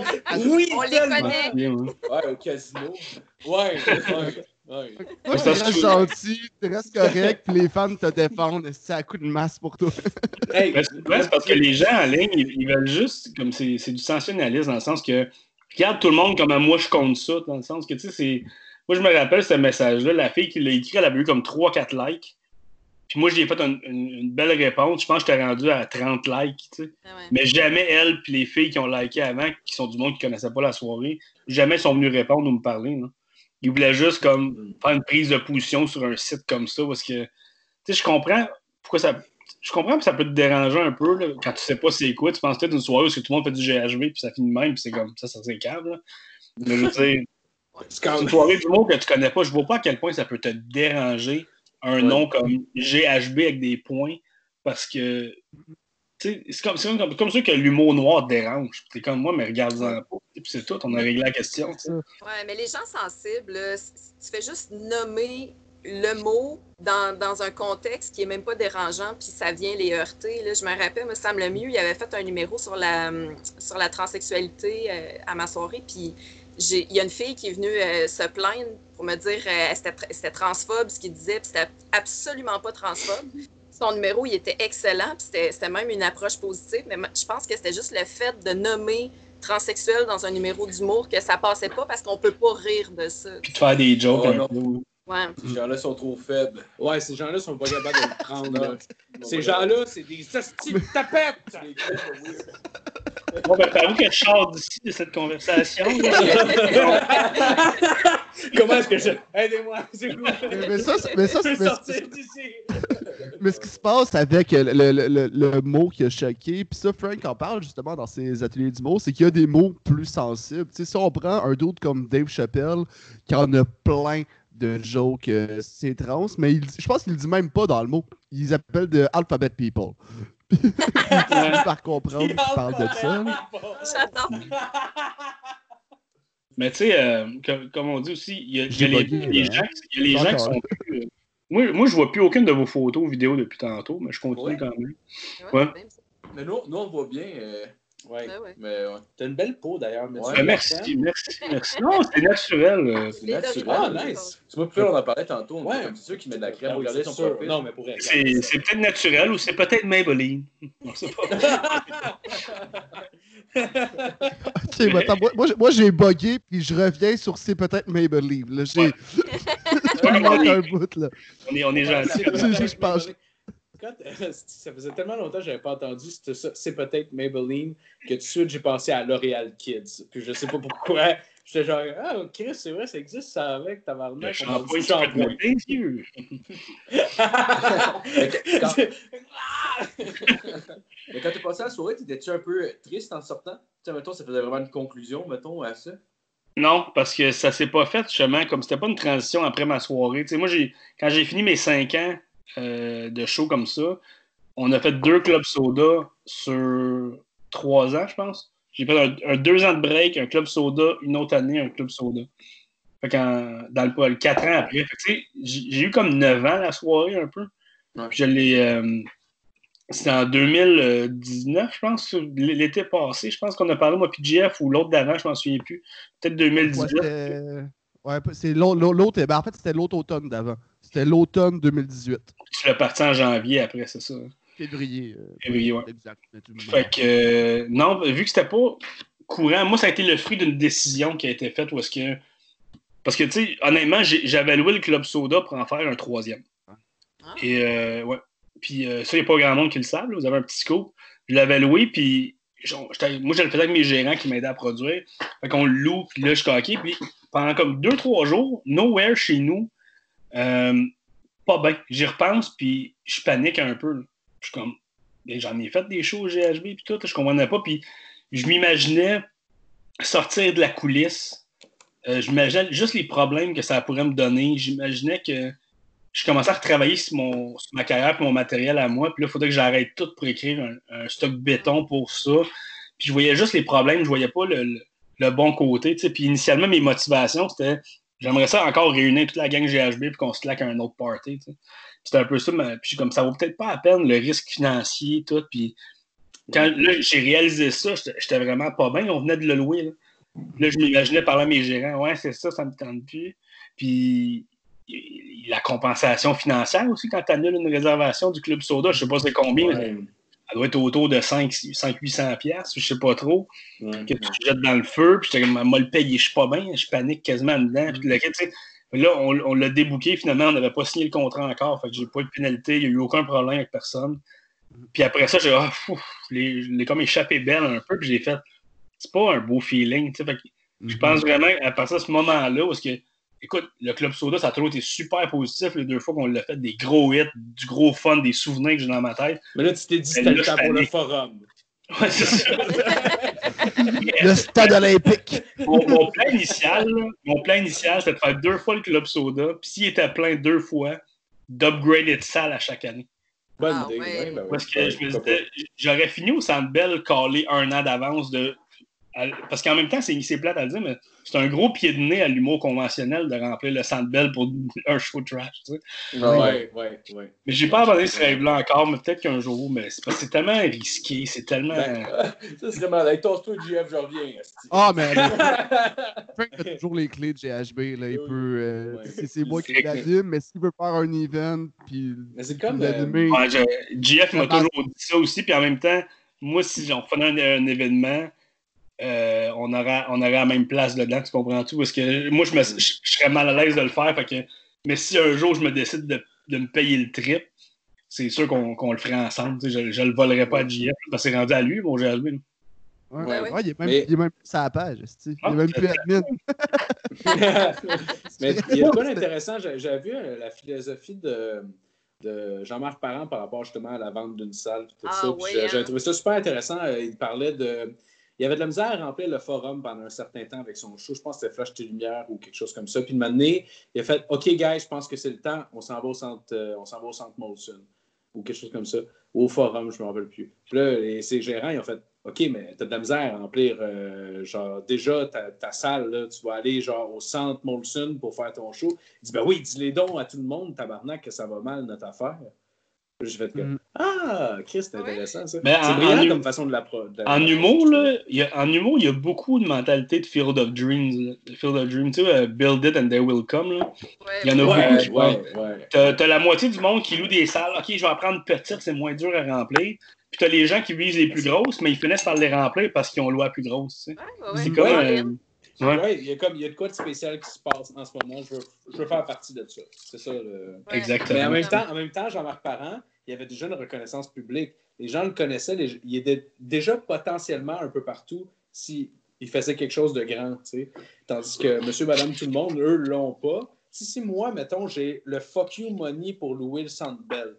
Oui! on les connaît. Ouais, au casino. Ouais, ouais, ouais. Moi, Ça, je c'est reste sûr. gentil, tu restes correct, puis les fans te défendent. C'est à coup de masse pour toi. Hey, c'est parce que les gens en ligne, ils, ils veulent juste, comme c'est du sensationnalisme, dans le sens que, regarde tout le monde comme moi je compte ça, dans le sens que, tu sais, c'est. Moi, je me rappelle ce message-là, la fille qui l'a écrit, elle avait eu comme 3-4 likes. Puis moi, j'ai fait une, une- une belle réponse. Je pense que j'étais rendu à 30 likes, tu sais. Ah ouais. Mais jamais elle puis les filles qui ont liké avant, qui sont du monde qui ne connaissait pas la soirée, jamais sont venus répondre ou me parler. là. Ils voulaient juste comme faire une prise de position sur un site comme ça parce que tu sais, je comprends pourquoi ça. Je comprends que ça peut te déranger un peu là, quand tu sais pas c'est quoi. Tu penses peut-être une soirée où tout le monde fait du GHV puis ça finit de même puis c'est comme ça, ça. Là. Mais je dire, c'est quand une soirée du monde que tu connais pas, je vois pas à quel point ça peut te déranger un Ouais. nom comme GHB avec des points parce que sais, c'est comme, c'est comme, comme ça que l'humour noir te dérange. T'es comme moi, mais regarde-en pas. Puis c'est tout, on a réglé la question. Ouais, mais les gens sensibles, c- tu fais juste nommer le mot dans, dans un contexte qui est même pas dérangeant, puis ça vient les heurter. Là, je me rappelle, me semble mieux, il avait fait un numéro sur la, sur la transsexualité euh, à ma soirée, puis il y a une fille qui est venue euh, se plaindre pour me dire que c'était transphobe ce qu'il disait, puis c'était absolument pas transphobe. Son numéro, il était excellent, puis c'était même une approche positive, mais je pense que c'était juste le fait de nommer transsexuel dans un numéro d'humour que ça passait pas parce qu'on peut pas rire de ça. Puis de faire des jokes oh, Ouais. Ces gens-là sont trop faibles. Ouais, ces gens-là sont pas capables de le prendre. ces gens-là, c'est des hosties de tapettes! Bon, ben, t'avoue que je sors d'ici de cette conversation. Comment est-ce que je. Aidez-moi, c'est cool. Mais, ça, mais ça, c'est. Mais ce qui se passe avec le, le, le, le, mot qui a choqué, puis ça, Frank en parle justement dans ses ateliers du mot, c'est qu'il y a des mots plus sensibles. Tu sais, si on prend un doute comme Dave Chappelle, qui en a plein de jokes euh, c'est trans, mais il, je pense qu'il le dit même pas dans le mot. Ils appellent de alphabet people. par comprendre qu'il parle de ça. J'adore. Mais tu sais, euh, comme, on dit aussi, il y a, les, gens, les gens qui sont plus. Euh, moi, moi, je vois plus aucune de vos photos ou vidéos depuis tantôt, mais je continue quand même. Ouais. Mais nous, nous, on voit bien. Ouais. Mais ouais. T'as une belle peau d'ailleurs. Ouais, merci, merci, merci. Non, c'est naturel. Euh, c'est naturel. Ah, nice. Tu vois, plus on en parlait tantôt. Ouais. C'est sûr qu'il met de la crème. Regardez son profil. Non, mais pour C'est peut-être naturel ou c'est peut-être Maybelline. On sait pas. ok, attends, moi, moi j'ai bugué puis je reviens sur c'est peut-être Maybelline. J'ai. un bout là. On est, on est gentil. Je ça faisait tellement longtemps que je n'avais pas entendu c'est peut-être Maybelline que tout de suite j'ai pensé à L'Oréal Kids. Puis je sais pas pourquoi. J'étais genre, ah, Chris, c'est vrai, ça existe ça avec ta marque. shampoing, shampoing. Mais quand tu es passé à la soirée, étais-tu un peu triste en sortant? Tu sais, mettons, ça faisait vraiment une conclusion, mettons, à ça? Non, parce que ça s'est pas fait, justement, comme c'était pas une transition après ma soirée. Tu sais, moi, quand j'ai fini mes cinq ans, euh, de show comme ça. On a fait deux clubs soda sur trois ans, je pense. J'ai fait un, deux ans de break, un club soda, une autre année, un club soda. Fait dans le, quatre ans après. J'ai eu comme neuf ans la soirée un peu. je l'ai. Euh, c'était en 2019, je pense, l'été passé. Je pense qu'on a parlé, moi, puis Jeff, ou l'autre d'avant, je m'en souviens plus. Peut-être 2019. Ouais, c'est l'autre. Ben, en fait, c'était l'autre automne d'avant. C'était l'automne 2018. Tu l'as parti en janvier après, c'est ça? Février. Euh, Février, ouais. Exact. Fait que, euh, non, vu que c'était pas courant, moi, ça a été le fruit d'une décision qui a été faite où est-ce que. Parce que, tu sais, honnêtement, j'avais loué le Club Soda pour en faire un troisième. Ah. Et, euh, ouais. Puis, ça, il n'y a pas grand monde qui le savent, vous avez un petit scoop. Je l'avais loué, puis moi, je le faisais avec mes gérants qui m'aidaient à produire. Fait qu'on le loue, puis là, je suis Puis pendant comme deux, trois jours, nowhere chez nous, euh, pas bien. J'y repense, puis je panique un peu. Je suis comme, ben, j'en ai fait des shows au GHB, puis tout, je comprenais pas. Puis je m'imaginais sortir de la coulisse. Euh, j'imaginais juste les problèmes que ça pourrait me donner. J'imaginais que je commençais à retravailler sur, mon, ma carrière et mon matériel à moi. Puis là, il faudrait que j'arrête tout pour écrire un, stock béton pour ça. Puis je voyais juste les problèmes, je voyais pas le, bon côté. Puis initialement, mes motivations, c'était j'aimerais ça encore réunir toute la gang GHB puis qu'on se claque un autre party. C'était un peu ça, mais puis comme ça vaut peut-être pas à peine le risque financier, tout. Puis quand j'ai réalisé ça, j'étais vraiment pas bien. On venait de le louer. Là, là je m'imaginais parler à mes gérants. Ouais, c'est ça, ça me tente plus. Puis la compensation financière aussi quand tu annules une réservation du Club Soda. Je sais pas c'est combien, mais elle doit être autour de 500-800 pièces je sais pas trop, que tu jettes dans le feu, puis j'étais comme, moi le payer, je suis pas bien, je panique quasiment dedans. là, on, l'a débouqué, finalement, on n'avait pas signé le contrat encore, fait que j'ai pas eu de pénalité, il n'y a eu aucun problème avec personne. Puis après ça, j'ai ah, les, comme échappé belle un peu, puis j'ai fait, c'est pas un beau feeling, je mm-hmm. pense vraiment, à partir de ce moment-là, parce que Écoute, le Club Soda, ça a toujours été super positif les deux fois qu'on l'a fait, des gros hits, du gros fun, des souvenirs que j'ai dans ma tête. Mais là, tu t'es dit que c'était le temps pour le forum. Ouais, c'est ça. le stade olympique. Mon, plan initial, mon plan initial, c'était de faire deux fois le Club Soda, puis s'il était plein deux fois, d'upgrader de salle à chaque année. Bonne ah, idée. Ben Parce que j'aurais fini au Centre Bell calé un an d'avance de parce qu'en même temps, c'est c'est plate à dire, mais c'est un gros pied de nez à l'humour conventionnel de remplir le Centre Bell pour un show trash. Tu sais. Ouais, ouais, ouais. Mais j'ai pas abandonné ce rêve-là encore, mais peut-être qu'un jour, mais c'est parce que c'est tellement risqué, c'est tellement. Ben, ça serait mal. Avec ton toi GF, je reviens. Ah, mais Frank a toujours les clés de GHB. Là, il Oui, peut, euh, ouais. c'est- C'est moi qui l'anime, mais s'il veut faire un event, puis Mais c'est comme. euh, l'animer, Ouais, je- GF m'a toujours dit ça aussi, puis en même temps, moi, si on faisait un, un événement, euh, on, aurait, on aurait la même place dedans, tu comprends tout? Parce que moi, je, me, je, je serais mal à l'aise de le faire, fait que, mais si un jour je me décide de, de me payer le trip, c'est sûr qu'on le ferait ensemble. tu sais, Je, je le volerais pas à GF, parce que c'est rendu à lui, mon là. Ouais, Ouais, ouais, ouais. il, est même, Mais- il est même plus sur la page. Il Ah, est même plus admin. Mais il y a quoi d'intéressant? J'ai- J'avais vu euh, la philosophie de, de Jean-Marc Parent par rapport justement à la vente d'une salle. Tout Ah ça. Hein? J'avais trouvé ça super intéressant. Euh, Il parlait de. Il avait de la misère à remplir le forum pendant un certain temps avec son show. Je pense que c'était Flash tes lumières ou quelque chose comme ça. Puis de donné, il a fait OK, guys, je pense que c'est le temps. On s'en va au centre, euh, on s'en va au centre Molson ou quelque chose comme ça. Ou au forum, je ne me rappelle plus. Puis là, les, gérants, ils ont fait OK, mais tu as de la misère à remplir, euh, genre, déjà ta, salle, là, tu vas aller, genre, au centre Molson pour faire ton show. Il dit, ben oui, dis-les donc à tout le monde, tabarnak, que ça va mal, notre affaire. J'ai fait que, Mm. ah, Chris, c'est intéressant, ça. Ben, c'est en- brillant en- comme façon de la pro. de- En humour, là, il y a, en humour, il y a beaucoup de mentalité de Field of Dreams. là. Field of Dreams, tu sais, euh, Build it and they will come. Ouais, Il y en a ouais. beaucoup Ouais, qui ouais, ouais. T'as t'as la moitié du monde qui loue des salles. OK, je vais en prendre petite, c'est moins dur à remplir. Puis t'as les gens qui visent les plus grosses, mais ils finissent par les remplir parce qu'ils ont loué la plus grosse. tu sais. C'est ouais. comme. Ouais. euh, Ouais. Ouais, il y a comme il y a de quoi de spécial qui se passe en ce moment. Je veux, je veux faire partie de ça. C'est ça le. Ouais. Exactement. Mais en même temps, en même temps, Jean-Marc Parent, il y avait déjà une reconnaissance publique. Les gens le connaissaient, les- il était déjà potentiellement un peu partout s'il faisait quelque chose de grand, tu sais. Tandis que monsieur, madame, tout le monde, eux, l'ont pas. Si, si moi, mettons, j'ai le fuck you money pour louer le Centre Bell,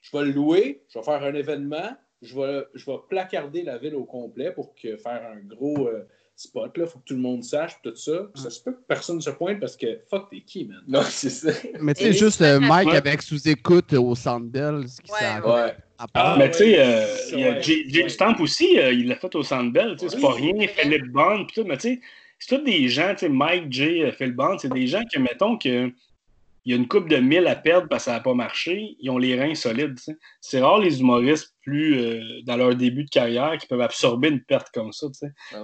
je vais le louer, je vais faire un événement, je vais, je vais placarder la ville au complet pour que, faire un gros euh, spot, là, faut que tout le monde sache, tout ça. Puis Ça se peut que personne ne se pointe parce que fuck, t'es qui, man? Non, c'est ça. Mais tu sais, juste euh, Mike Ouais. avec sous-écoute au Centre Bell, ce qui Ouais, s'en ouais. Ah, mais tu sais, euh, il y a Jay. Stamp aussi, euh, il l'a fait au Centre Bell. tu sais, C'est pas rien. Philippe Bond, pis tout. Mais tu sais, c'est tous des gens, tu sais, Mike, Jay, Phil Bond, c'est des gens que, mettons, que. Il y a une coupe de mille à perdre parce que ça n'a pas marché. Ils ont les reins solides. C'est rare les humoristes plus euh, dans leur début de carrière qui peuvent absorber une perte comme ça.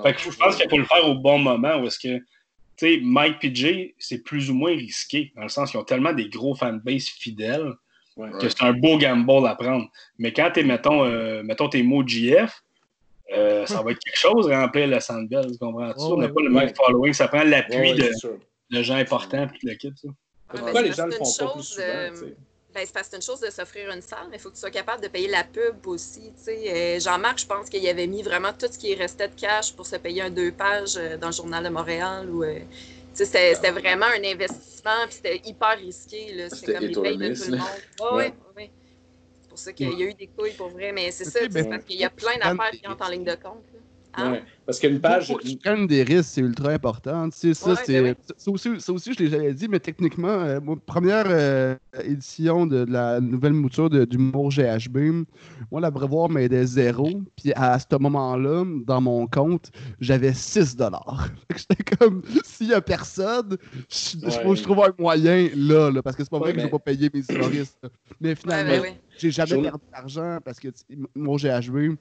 Fait que je pense qu'il faut le faire au bon moment où est-ce que, Mike et Jay, c'est plus ou moins risqué, dans le sens qu'ils ont tellement des gros fanbase fidèles Ouais. que c'est un beau gamble à prendre. Mais quand t'es, mettons, euh, mettons tes mots GF, euh, ça va être quelque chose remplir le Sandbell, tu comprends-tu? Oh, On n'a pas le même following, ça prend l'appui de, gens importants puis le kit. ça. Ouais, les le font pas plus souvent? euh? Ben, c'est parce que c'est une chose de s'offrir une salle, mais il faut que tu sois capable de payer la pub aussi. tu sais. Euh, Jean-Marc, je pense qu'il avait mis vraiment tout ce qui restait de cash pour se payer un deux pages euh, dans le Journal de Montréal. Ou, euh, tu sais, c'était, c'était vraiment un investissement, puis c'était hyper risqué. Là. C'était C'était comme les payes de tout le monde. Ouais, Ouais. ouais, ouais. C'est pour ça qu'il y a eu des couilles pour vrai, mais c'est ça, ben, c'est parce qu'il y a plein d'affaires qui entrent en ligne de compte. Hein? Ouais. Parce qu'une page. Faut que tu prennes des risques, c'est ultra important. Tu sais, ça, Ouais, c'est, ben ça, aussi, ça aussi, je l'ai jamais dit, mais techniquement, euh, première euh, édition de, de la nouvelle mouture de, d'humour GHB, moi, l'abreuvoir m'aidait zéro. Puis à ce moment-là, dans mon compte, j'avais 6 dollars. J'étais comme, s'il y a personne, je, je- je trouve un moyen là, là, parce que c'est pas vrai que je mais- vais pas payer mes humoristes. Mais finalement, ben j'ai jamais perdu d'argent parce que mon GHB,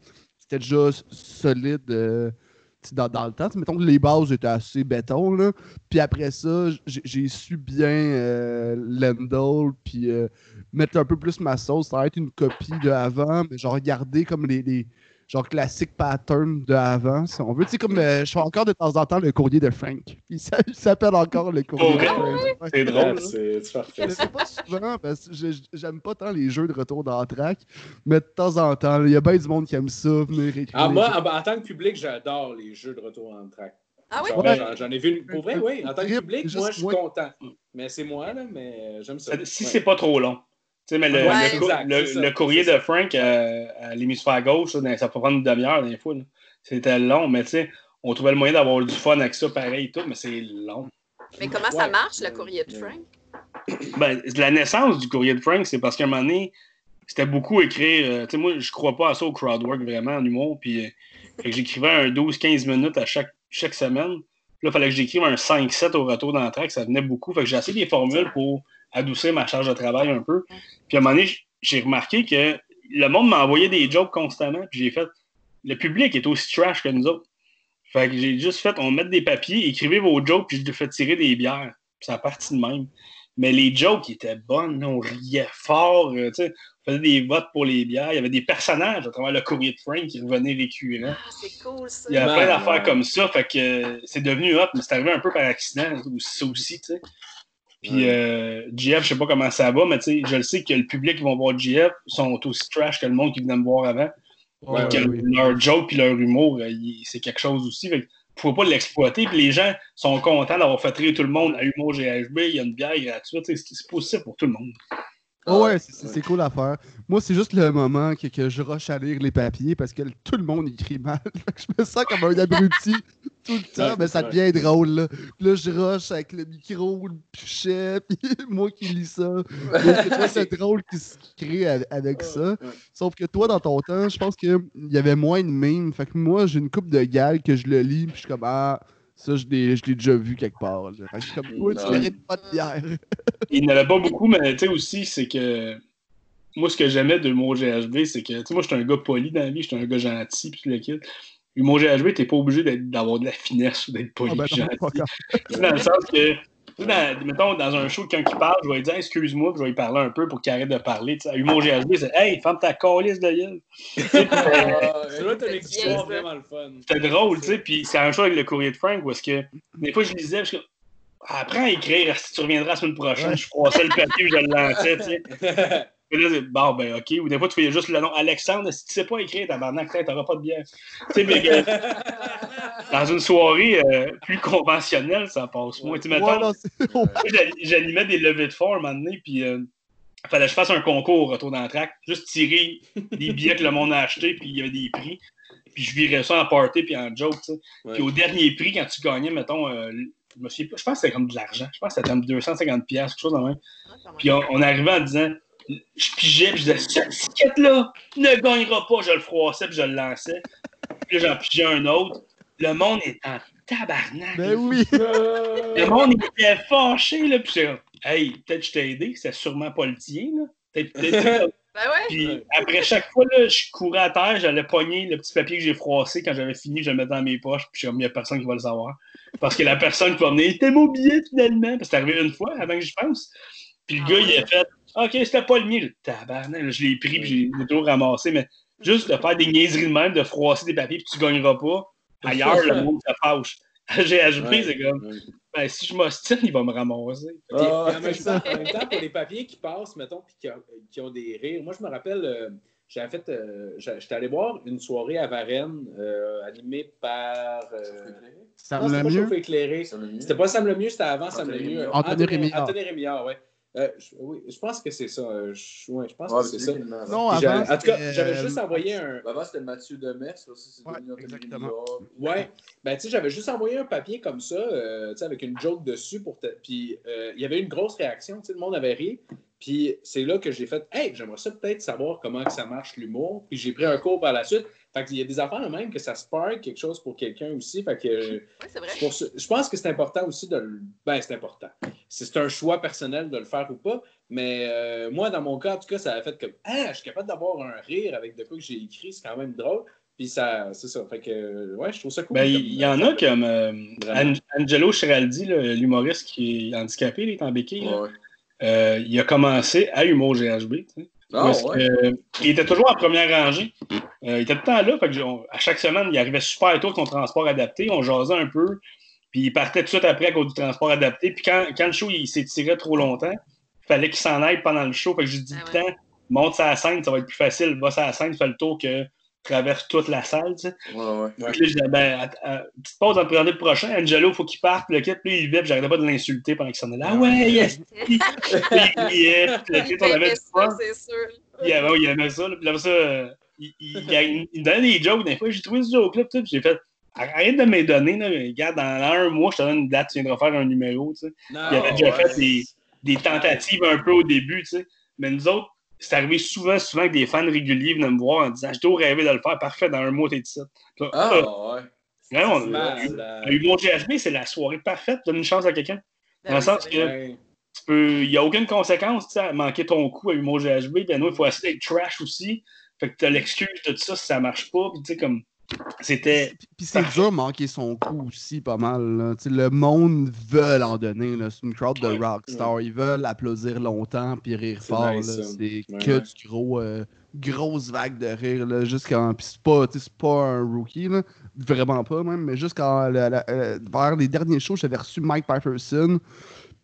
déjà solide euh, dans, le temps. Mettons que les bases étaient assez béton. Puis après ça, j'ai su bien euh, puis euh, mettre un peu plus ma sauce. Ça va être une copie de avant, mais genre garder comme les genre classiques patterns de avant, si on veut. Tu sais, comme euh, je fais encore de temps en temps le courrier de Frank. Puis ça il s'appelle encore le courrier de Frank. Ouais. C'est drôle. C'est c'est parfait. C'est pas souvent parce que je- j'aime pas tant les jeux de retour dans la track, mais de temps en temps, il y a bien du monde qui aime ça, venir écrire. Ah, moi, en, en tant que public, j'adore les jeux de retour en track. Ah oui? J'en Ouais. j'en- ai vu une. Pour vrai, oui. En tant que public, moi, je suis content. Mais c'est moi, là, mais j'aime ça. Si Ouais. c'est pas trop long. Tu sais, mais le, Ouais, le, cou- exact, le- c'est ça, le courrier de Frank euh, à l'hémisphère gauche, là, dans- ça peut prendre une demi-heure des fois. là. C'était long, mais tu sais, on trouvait le moyen d'avoir du fun avec ça pareil et tout, mais c'est long. Mais comment ça marche, le courrier de. Frank? Ben, la naissance du courrier de Frank, c'est parce qu'à un moment donné, c'était beaucoup écrire. euh, tu sais, moi, je crois pas à ça au crowdwork vraiment en humour. Puis euh, Fait que j'écrivais un 12-15 minutes à chaque, chaque semaine. Là, il fallait que j'écrive un 5-7 au retour d'entrée, ça venait beaucoup. Fait que j'ai essayé des formules pour adoucir ma charge de travail un peu. Puis à un moment donné, j'ai remarqué que le monde m'envoyait des jokes constamment. Puis j'ai fait, le public est aussi trash que nous autres. Fait que j'ai juste fait, on met des papiers, écrivez vos jokes, puis je fais tirer des bières. Puis ça a parti de même. Mais les jokes étaient bonnes, on riait fort, euh, tu sais, on faisait des votes pour les bières. Il y avait des personnages à travers le courrier de Frank qui revenaient récurrents. Ah, c'est cool ça. Il y a plein d'affaires ouais. comme ça, fait que euh, c'est devenu hot, mais c'est arrivé un peu par accident, ça aussi, tu sais. Puis euh, GF, je sais pas comment ça va, mais tu sais, je le sais que le public qui vont voir GF sont aussi trash que le monde qui venait me voir avant. Ouais, que ouais, oui. leur joke puis leur humour, euh, c'est quelque chose aussi. Fait faut pas l'exploiter. Puis les gens sont contents d'avoir fait rire tout le monde à Humour GHB, il y a une bière gratuite. c'est possible pour tout le monde. Oh ouais, c'est- cool à faire. Moi, c'est juste le moment que, que je rush à lire les papiers parce que tout le monde écrit mal. Je me sens comme un abruti tout le temps, Ouais, mais ça ouais. devient drôle. Là. Là, je rush avec le micro, le pichet, puis moi qui lis ça. C'est drôle qui se crée avec, avec ça. Ouais. Sauf que toi, dans ton temps, je pense qu'il y avait moins de mimes. Fait que moi, j'ai une coupe de gags que je le lis, puis je suis comme, ah, ça, je l'ai je l'ai déjà vu quelque part. là. Fait que je suis comme, toi, tu Non. mérites pas de bière. Il n'y en avait pas beaucoup, mais tu sais aussi, c'est que moi, ce que j'aimais de l'humour GHB, c'est que, tu sais, moi, j'étais un gars poli dans la vie, j'étais un gars gentil, puis tout le kit. L'humour GHB, t'es pas obligé d'être- d'avoir de la finesse ou d'être poli Ah, ben puis non, gentil. pas encore. Tu sais, dans le sens que, dans- mettons, dans un show, quelqu'un qui parle, je vais lui dire excuse-moi, puis je vais lui parler un peu pour qu'il arrête de parler. Tu sais, à Humour GHB, c'est Hey, ferme ta calice de gueule. C'était drôle, tu sais, puis c'est un show avec le courrier de Frank où est-ce que des fois je lisais, je suis comme, apprends à écrire, si tu reviendras la semaine prochaine, Ouais. je froissais le papier, je le lançais, là, bon, ben, ok. Ou des fois, tu fais juste le nom Alexandre, si tu sais pas écrire, tabarnak, t'auras pas de bière. Tu sais, mais que dans une soirée euh, plus conventionnelle, ça passe moins. Tu j'animais des levées de fonds un moment donné, puis euh, fallait que je fasse un concours au retour d'entraque, juste tirer des billets que le monde a achetés, puis il y avait des prix. Puis je virais ça en party puis en joke, tu sais. Ouais. Puis au dernier prix, quand tu gagnais, mettons, euh, je me pas, je pense que c'était comme de l'argent. Je pense que c'était comme 250 pièces quelque chose dans même. Ah, même. Puis on, on arrivait en disant, je pigeais, puis je disais, cette ticket-là ne gagnera pas. Je le froissais, puis je le lançais. Puis là, j'en pigeais un autre. Le monde est en tabarnak. Ben oui. Le monde était fâché, là. Puis comme, hey, peut-être je t'ai aidé, c'est sûrement pas le tien, là. Peut-être, peut-être- Ben ouais. Puis après chaque fois, là, je courais à terre, j'allais pogner le petit papier que j'ai froissé. Quand j'avais fini, je le mettais dans mes poches. Puis je il n'y a personne qui va le savoir. Parce que la personne qui va venir, c'était mon billet finalement. Parce que c'est arrivé une fois avant que j'y pense. Puis le Ah gars, ouais. il a fait, OK, c'était pas le mien. Tabarnak, là, je l'ai pris, puis j'ai toujours ramassé. Mais juste de faire des niaiseries de même, de froisser des papiers, puis tu gagneras pas. Ailleurs, le monde se fâche. GHB, Ouais. c'est comme, Ouais. ben, si je m'ostine, il va me ramasser. Ah, en, même temps, en même temps, pour les papiers qui passent, mettons, puis qui, ont- qui ont des rires, moi, je me rappelle, euh, j'avais fait, euh, j'étais allé voir une soirée à Varennes, euh, animée par. euh, Ça non, me c'était pas Sam Lemieux, c'était avant Sam Lemieux. Anthony Rémillard. Anthony Rémillard, ouais. Euh, je, oui, je pense que c'est ça. euh, Je, ouais, je pense Ouais, que c'est ça. Non, avant, en tout cas, j'avais euh, juste envoyé un. Avant, c'était Mathieu Demers. Aussi, Ouais, exactement. Ouais, ben tu sais, j'avais juste envoyé un papier comme ça, euh, tu sais, avec une joke dessus pour te... Puis euh, il y avait une grosse réaction, tu sais, le monde avait ri. Puis c'est là que j'ai fait, hey, j'aimerais ça peut-être savoir comment que ça marche l'humour. Puis j'ai pris un cours par la suite. Fait qu'il y a des affaires même que ça spark quelque chose pour quelqu'un aussi. Fait que euh, Oui, c'est vrai. pour je pense que c'est important aussi de le. Ben, c'est important. C'est c'est un choix personnel de le faire ou pas. Mais euh, moi, dans mon cas, en tout cas, ça a fait comme Ah, je suis capable d'avoir un rire avec de quoi que j'ai écrit, c'est quand même drôle. Puis ça, c'est ça. Fait que, ouais, je trouve ça cool. Ben, il y en a comme euh. An- Angelo Chiraldi, là, l'humoriste qui est handicapé, il est en béquille. Ouais. Euh, il a commencé à Humour GHB. tu sais. Ah, ouais. que, euh, il était toujours en première rangée. Euh, il était tout le temps là. Fait que on- à chaque semaine, il arrivait super tôt avec son transport adapté. On jasait un peu. Puis il partait tout de suite après à cause du transport adapté. Puis quand, quand le show il s'étirait trop longtemps, il fallait qu'il s'en aille pendant le show. Fait que je dis Ah tout le temps, monte sa scène, ça va être plus facile. Va la scène, fais le tour que traverse toute la salle. tu sais. Ouais, ouais. Puis là, je disais, ben, att- att- petite pause à présenter le prochain. Angelo, faut qu'il parte. Puis le kit, puis il vivait, puis j'arrêtais pas de l'insulter pendant qu'il s'en allait. Ah ouais, yes! Puis il le kit, on avait du ça, fun. c'est sûr. Il aimait, il aimait ça. là. Puis après ça, euh, il, il, il- il me donnait des jokes. Des fois, j'ai trouvé ce joke-là. Puis j'ai fait, arrête de me les donner. Là. Regarde, dans un mois, je te donne une date, tu viendras faire un numéro. Tu sais. Il avait déjà ouais. fait des, des tentatives un peu au début. Tu sais. Mais nous autres, c'est arrivé souvent, souvent que des fans réguliers venaient me voir en disant J'ai toujours rêvé de le faire, parfait, dans un mois, t'es ici. Ah, ah, ouais. ouais, on- humour GHB, c'est la soirée parfaite, donne une chance à quelqu'un. Ben Dans le oui, sens que-. Tu peux- Il n'y a aucune conséquence à manquer ton coup à humour GHB. Ben nous, il faut essayer d'être trash aussi. Fait que tu as l'excuse de ça si ça marche pas. Puis tu sais, comme. C'était. Puis, c'est dur de manquer son coup aussi, pas mal. là. Le monde veut en donner. C'est une crowd de Ouais. rockstar. Ils veulent applaudir longtemps puis rire fort. nice. C'est Ouais, que ouais. du gros. euh, grosse vague de rire. Là, jusqu'en... Puis c'est pas, pas un rookie. Là. Vraiment pas, même. Mais jusqu'en. la- la- euh, vers les derniers shows, j'avais reçu Mike Patterson.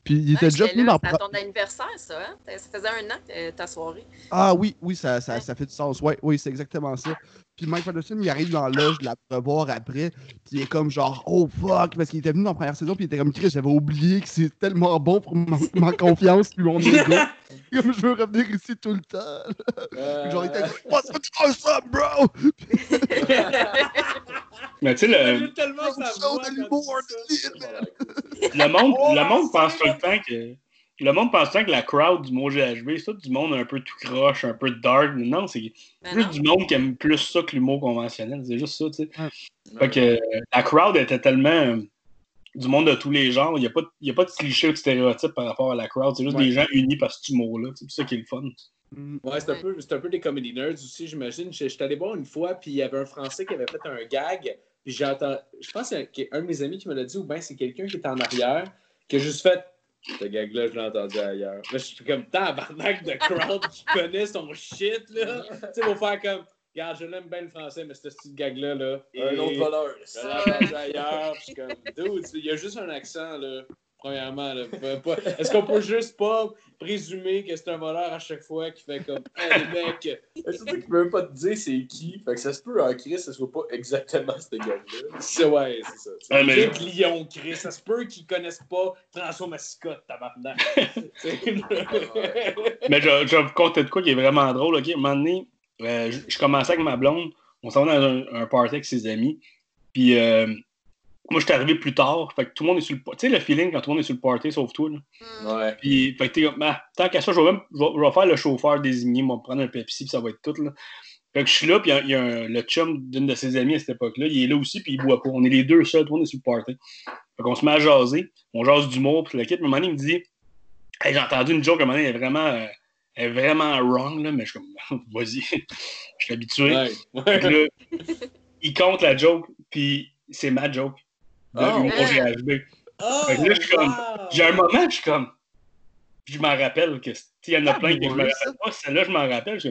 Puis il était Ouais, déjà venu là, dans. C'était à ton anniversaire, ça. Hein? Ça faisait un an que ta soirée. Ah oui, oui, ça, ça, Ouais. ça fait du sens. Ouais, oui, c'est exactement ça. Puis Mike Patterson, il arrive dans la loge de la revoir après, puis il est comme genre, oh fuck, parce qu'il était venu dans la première saison, puis il était comme, Chris, j'avais oublié que c'est tellement bon pour ma, ma confiance, puis mon ego. comme je veux revenir ici tout le temps. Euh, Genre, il était comme, what's up, bro? Mais tu sais, le, tellement voix ça. le monde, Oh, le monde pense tout le temps que. Le monde pense que la crowd du mot GHB, c'est tout du monde un peu tout croche, un peu dark. Mais non, c'est Ben plus non. du monde qui aime plus ça que l'humour conventionnel. C'est juste ça, tu sais. Ouais. Fait que euh, la crowd était tellement euh, du monde de tous les genres. Il n'y a, a pas de clichés ou de stéréotypes par rapport à la crowd. C'est juste Ouais. des gens unis par cet humour-là. C'est ça qui est le fun. Mm. Ouais, c'est un, peu- c'est un peu des comedy nerds aussi, j'imagine. Je- J'étais allé voir une fois, puis il y avait un Français qui avait fait un gag, puis j'ai entendu. Je pense qu'il y a un de mes amis qui me l'a dit, ou bien c'est quelqu'un qui était en arrière, qui a juste fait. Ce gag-là, je l'ai entendu ailleurs. Là, je suis comme tabarnak de crowd qui connaît son shit, là. tu sais, pour faire comme. Regarde, je l'aime bien le français, mais ce petit gag-là, là. Un autre voleur. Je l'ai entendu ailleurs, je suis comme. Dude, il y a juste un accent, là. Premièrement, pas- Est-ce qu'on peut juste pas présumer que c'est un voleur à chaque fois qui fait comme. Hey, les mecs. Mais surtout qu'il peut même pas te dire c'est qui. Fait que ça se peut en Chris, ce soit pas exactement ce gars-là. C'est ouais, c'est ça. C'est Ouais, mais- Lyon, Chris. Ça se peut qu'ils connaissent pas François Mascotte, tabarnak. Mais je, je vais vous conter de quoi qui est vraiment drôle. ok? À un moment donné, euh, je, je commençais avec ma blonde. On s'en va dans un, un party avec ses amis. Puis euh, moi, je suis arrivé plus tard. Fait que tout le monde est sur le Tu sais, le feeling quand tout le monde est sur le party, sauf toi. Là. Ouais. Puis, fait que t'es comme, ah, tant qu'à ça, je vais, même, je vais, je vais faire le chauffeur désigné, moi, me prendre un Pepsi, puis ça va être tout. Là. Fait que je suis là, puis il y a, il y a un- le chum d'une de ses amies à cette époque-là, il est là aussi, puis il boit pas. On est les deux seuls, tout le monde est sur le party. Fait qu'on se met à jaser, on jase d'humour, puis le kit, à un moment donné, il me dit, hey, j'ai entendu une joke, à un moment donné, elle est vraiment, euh, elle est vraiment wrong, là, mais je suis comme, vas-y, je suis habitué. ouais. Ouais. là, il compte la joke, puis c'est ma joke. De Oh. humour GHB. Oh, Fait que là, je suis comme- wow. J'ai un moment, je suis comme. Je m'en rappelle que. Il y en a Ah, plein que je me rappelle pas. Celle-là, je m'en rappelle. Je,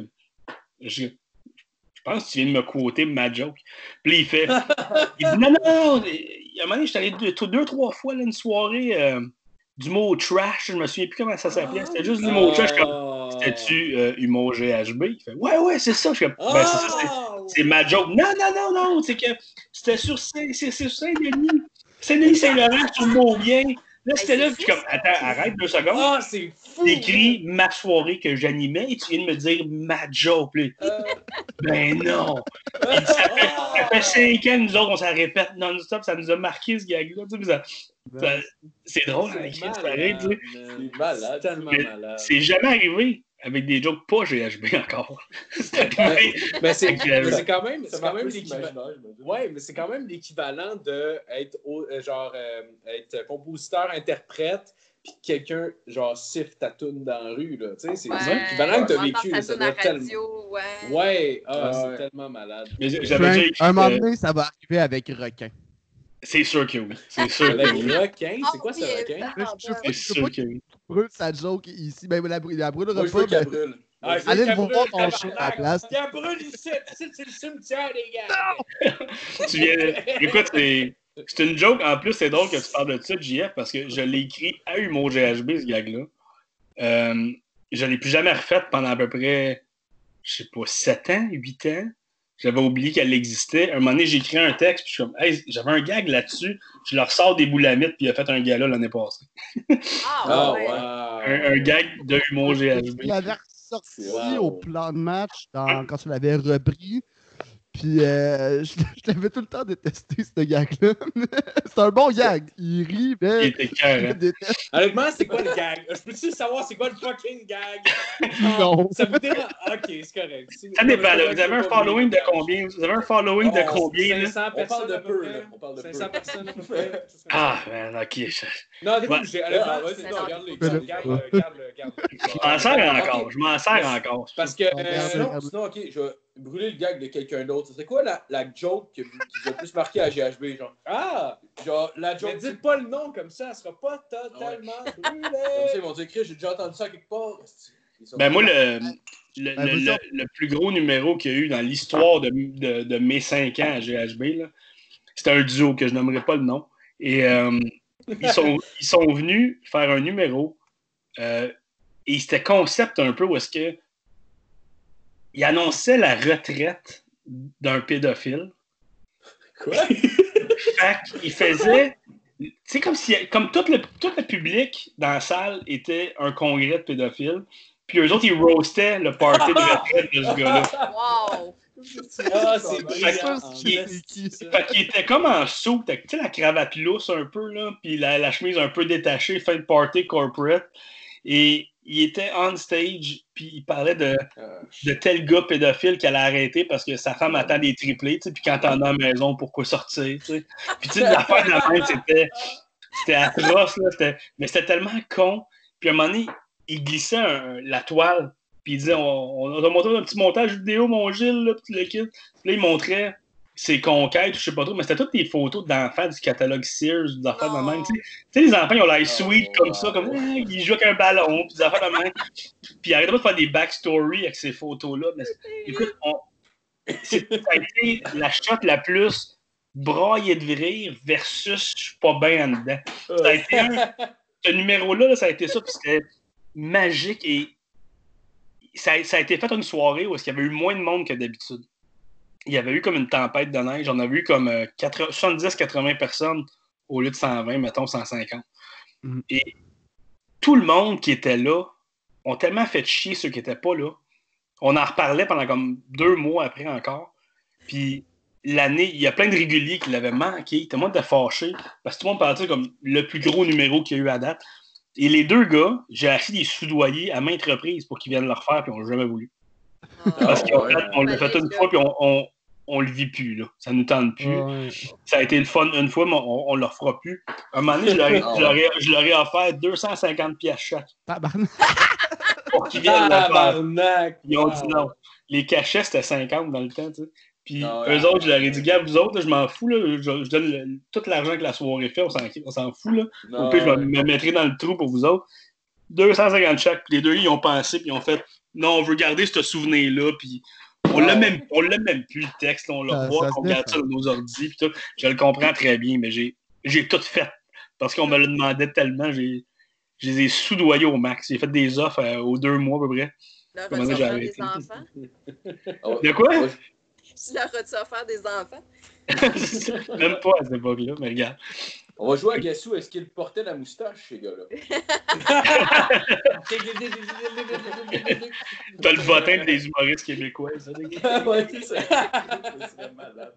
je, je pense que tu viens de me quoter ma joke. Puis il fait. il dit non, non, non. Il y a un moment donné, j'étais allé deux, deux, trois fois là, une soirée euh, du mot trash. Je me souviens plus comment ça s'appelait. C'était juste du mot trash. Je suis comme. C'était-tu euh, humour GHB? Il fait Ouais, ouais, c'est ça. Je suis comme, ben, c'est ça, c'est- c'est ma joke. Non, non, non, non, c'est que c'était sur Saint- c'est sur Saint-Denis. Saint-Denis, Saint-Laurent, sur le bien. Là, c'était là, puis comme, attends, arrête deux secondes. Ah, c'est fou! T'écris ma soirée que j'animais et tu viens de me dire ma. Puis, Euh, ben non. Ça, fait, ça fait cinq ans, nous autres, on s'en répète non-stop, ça nous a marqué ce gag-là. tu sais, puis ça- ça- C'est drôle, hein, c'est malade, malade. C'est jamais arrivé avec des jokes pas GHB encore. C'est arrivé. Mais c'est Avec, euh, mais c'est quand même, quand même l'équivalent. Ouais, mais c'est quand même l'équivalent de être au- euh, genre euh, être compositeur, interprète, puis que quelqu'un genre siffle ta toune dans la rue là. Tu sais, c'est Ouais. l'équivalent que t'as On vécu. là, ça doit tellement. radio, ouais. Ouais, ah, Ouais. c'est tellement malade. Mais J'avais Frank, déjà écrit. un moment donné, ça va arriver avec requin. C'est sûr que oui. C'est sûr Avec que oui. requin, Ah c'est quoi ce oui, requin? Je- je- ben, Brûle sa joke ici. Ben, la, la brûlera Moi, pas. ben- brûle. Ah, Allez le voir brûle, ton show à la place. Qu'elle brûle ici, ici, c'est le cimetière, les gars! Tu viens... Écoute, c'est... c'est une joke. En plus, c'est drôle que tu parles de ça, JF, parce que je l'ai écrit à Humour GHB, ce gag-là. Euh, je ne l'ai plus jamais refaite pendant à peu près, je sais pas, 7 ans, 8 ans. J'avais oublié qu'elle existait. Un moment donné, j'ai écrit un texte, puis je suis comme, hey, j'avais un gag là-dessus. Je leur sors des boulamites, puis il a fait un gala l'année passée. Ah, Ah, ouais. wow! Un, un gag de Humour Tu GHB. l'avais ressorti Wow. au plan de match dans- quand tu l'avais repris. Puis euh, je, je l'avais tout le temps détesté, ce gag-là. c'est un bon gag. Il rit, Il mais était je cœur. le déteste. Honnêtement, c'est quoi le gag? Je peux-tu savoir c'est quoi le fucking gag? Non. Ça vous dérange? Ok, c'est correct. Ça dépend. là. Vous avez un following de combien? Vous avez un following de Oh, combien? là? 500 On parle personnes de peu là. On parle de peu. 500 personnes. Ah, man, ok. Je Non, des fois, Ouais. j'ai. Ah, regarde-le, regarde-le. je m'en sers encore. Je m'en sers encore. Parce que. Regarde, Sinon, regarde. sinon, ok, je vais brûler le gag de quelqu'un d'autre. C'est quoi la, la joke qui, vous a le plus marqué à GHB? Genre, Ah! genre la Mais joke. dites pas le nom comme ça, elle sera pas totalement Comme ça, brûlée. ils vont dire, Chris, j'ai déjà entendu ça quelque part. Ben moi, le, le, Ben, le- le- plus gros numéro qu'il y a eu dans l'histoire de, de, de mes 5 ans à GHB, là, c'était un duo que je nommerai pas le nom. Et euh, ils, sont, ils sont venus faire un numéro. euh, et c'était concept un peu où est-ce que ils annonçaient la retraite d'un pédophile. Quoi? Fait qu'il faisait. C'est comme si comme tout le, tout le public dans la salle était un congrès de pédophiles. Puis eux autres, ils roastaient le party de retraite de ce gars-là. Wow! Ah, c'est brillant. Fait qu'il était comme en sous, tu sais, la cravate lousse un peu, là, puis la, la chemise un peu détachée, fin de party corporate. Et il était on stage, puis il parlait de, Ah, de tel gars pédophile qu'elle a arrêté parce que sa femme attend des triplés, tu sais, puis quand t'en as à la maison, pourquoi sortir, tu sais. Puis tu sais, l'affaire de la même, c'était, c'était atroce, là, c'était- mais c'était tellement con. Puis à un moment donné, il glissait un- la toile, puis il disait, on, on a montré un petit montage vidéo, mon Gilles, là, puis le kit. Puis là, il montrait ses conquêtes, je sais pas trop, mais c'était toutes des photos d'enfants du catalogue Sears, des affaires de même, tu sais. Tu sais, les enfants, ils ont l'air sweet Oh, comme ça, comme ah, ils jouent avec un ballon, puis des affaires de même. Puis ils pas de faire des backstories avec ces photos-là. Mais écoute, on- ça a été la shot la plus braillée de rire versus je suis pas bien en dedans. Ça a été un- ce numéro-là, là, ça a été ça, puis c'était magique et ça, a- ça a été fait une soirée où il y avait eu moins de monde que d'habitude. Il y avait eu comme une tempête de neige. On avait eu comme euh, 80 70-80 personnes au lieu de 120, mettons 150. Mhm. Et tout le monde qui était là ont tellement fait chier ceux qui n'étaient pas là. On en reparlait pendant comme deux mois après encore. Puis l'année, il y a plein de réguliers qui l'avaient manqué. Tout le monde était fâché. Parce que tout le monde ça comme le plus gros numéro qu'il y a eu à date. Et les deux gars, j'ai acheté des soudoyers à maintes reprises pour qu'ils viennent le refaire, puis ils n'ont jamais voulu. Parce Ah, qu'on ouais. on l'a fait une fois, puis on, on, on le vit plus. Là. Ça nous tente plus. Ouais. Ça a été le fun une fois, mais on, on le refera plus. un moment donné, je leur ai, Ah offert 250 pièces chaque pour qu'ils viennent. Tabarnak! Ils ont dit non. Les cachets, c'était 50 dans le temps, tu sais. Puis Ah ouais. eux autres, je leur ai dit, gars, vous autres, là, je m'en fous, là, je, je donne le- tout l'argent que la soirée fait, on s'en, fout, là. Non, Au pire, je ouais. me, me mettrai dans le trou pour vous autres. 250 chaque. Puis les deux, ils ont pensé, puis ils ont fait, non, on veut garder ce souvenir-là, puis on l'a même, on l'a même plus, le texte, on le voit, on garde ça dans nos ordi, puis tout. Je le comprends très bien, mais j'ai, j'ai tout fait. Parce qu'on me le demandait tellement, j'ai, je les ai soudoyés au max. J'ai fait des offres euh, aux deux mois à peu près. Leur as-tu offert arrêté? des enfants? De quoi? Tu leur as-tu offert des enfants? Même pas à cette époque-là, mais regarde. On va jouer à Gassou. Est-ce qu'il portait la moustache, ces gars-là? T'as le votin des humoristes québécois, ça. ouais, c'est ça. Malade.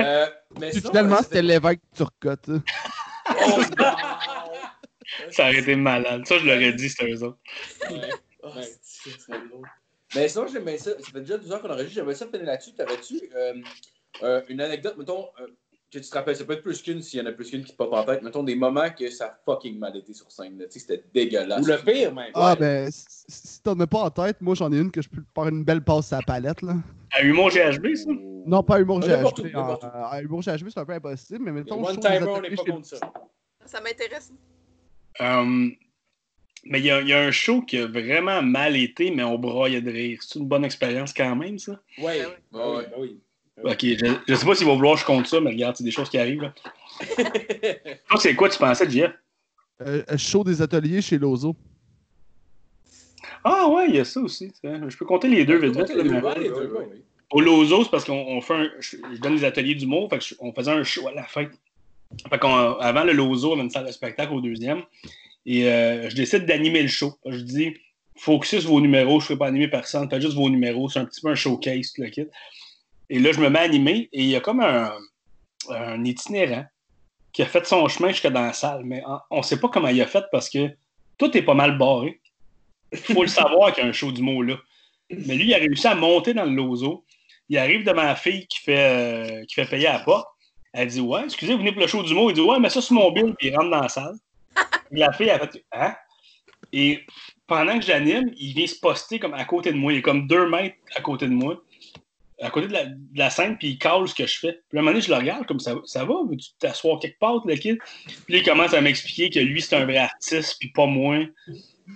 Euh, mais sinon, Finalement, euh, c'était l'évêque Turcotte. Oh, non! Ça aurait été malade. Ça, je l'aurais dit, c'était eux autres. Ouais. Oh, drôle. Mais sinon, j'aimais ça. Ça fait déjà deux ans qu'on enregistre. J'aimerais ça finir là-dessus. T'avais-tu euh, euh, une anecdote, mettons, euh, tu te rappelles, ça peut être plus qu'une s'il y en a plus qu'une qui te pop en tête. Mettons des moments que ça a fucking mal été sur scène. là. Tu sais, c'était dégueulasse. Ou le pire, même. Ah, Ouais. ben, si- t'en as pas en tête, moi j'en ai une que je peux faire une belle passe à la palette, là. À Humour GHB, ça? Non, pas Humour Ah, GHB. À Humour GHB, c'est un peu impossible, mais mettons. One timer, on n'est pas contre ça. Ça m'intéresse. Euh, mais il y, a- il y a un show qui a vraiment mal été, mais on broyait de rire. C'est une bonne expérience quand même, ça? Ouais. Ben oui, ben oui. Ok, je, je sais pas s'il va vouloir que je compte ça, mais regarde, c'est des choses qui arrivent. Là. Toi, c'est quoi tu pensais, Jeff? Euh, euh, show des ateliers chez Lozo. Ah ouais, il y a ça aussi. Je peux compter les deux vite vite. les deux, oui. Au Lozo, c'est parce qu'on on fait un. Je, je donne des ateliers d'humour, fait que je- on faisait un show à la fin. Fait qu'on, avant le Lozo, on avait une salle de spectacle au deuxième. Et euh, je décide d'animer le show. Je dis, focus vos numéros, je ne ferai pas animer personne, faites juste vos numéros. C'est un petit peu un showcase, tout le kit. Et là, je me mets à animer et il y a comme un, itinérant qui a fait son chemin jusque dans la salle. Mais on ne sait pas comment il a fait parce que tout est pas mal barré. Il faut le savoir qu'il y a un show du mot là. Mais lui, il a réussi à monter dans le lozo. Il arrive devant la fille qui fait, euh, qui fait payer à la porte. Elle dit Ouais, excusez, vous venez pour le show du mot. Il dit Ouais, mais ça, c'est mon bill. Puis il rentre dans la salle. la fille, a fait Hein? Et pendant que j'anime, il vient se poster comme à côté de moi. Il est comme deux mètres à côté de moi, à côté de la, de la scène, puis il cale ce que je fais. Puis à un moment donné, je le regarde comme ça, ça va, veux-tu t'asseoir quelque part, le kid? Puis il commence à m'expliquer que lui, c'est un vrai artiste, puis pas moi.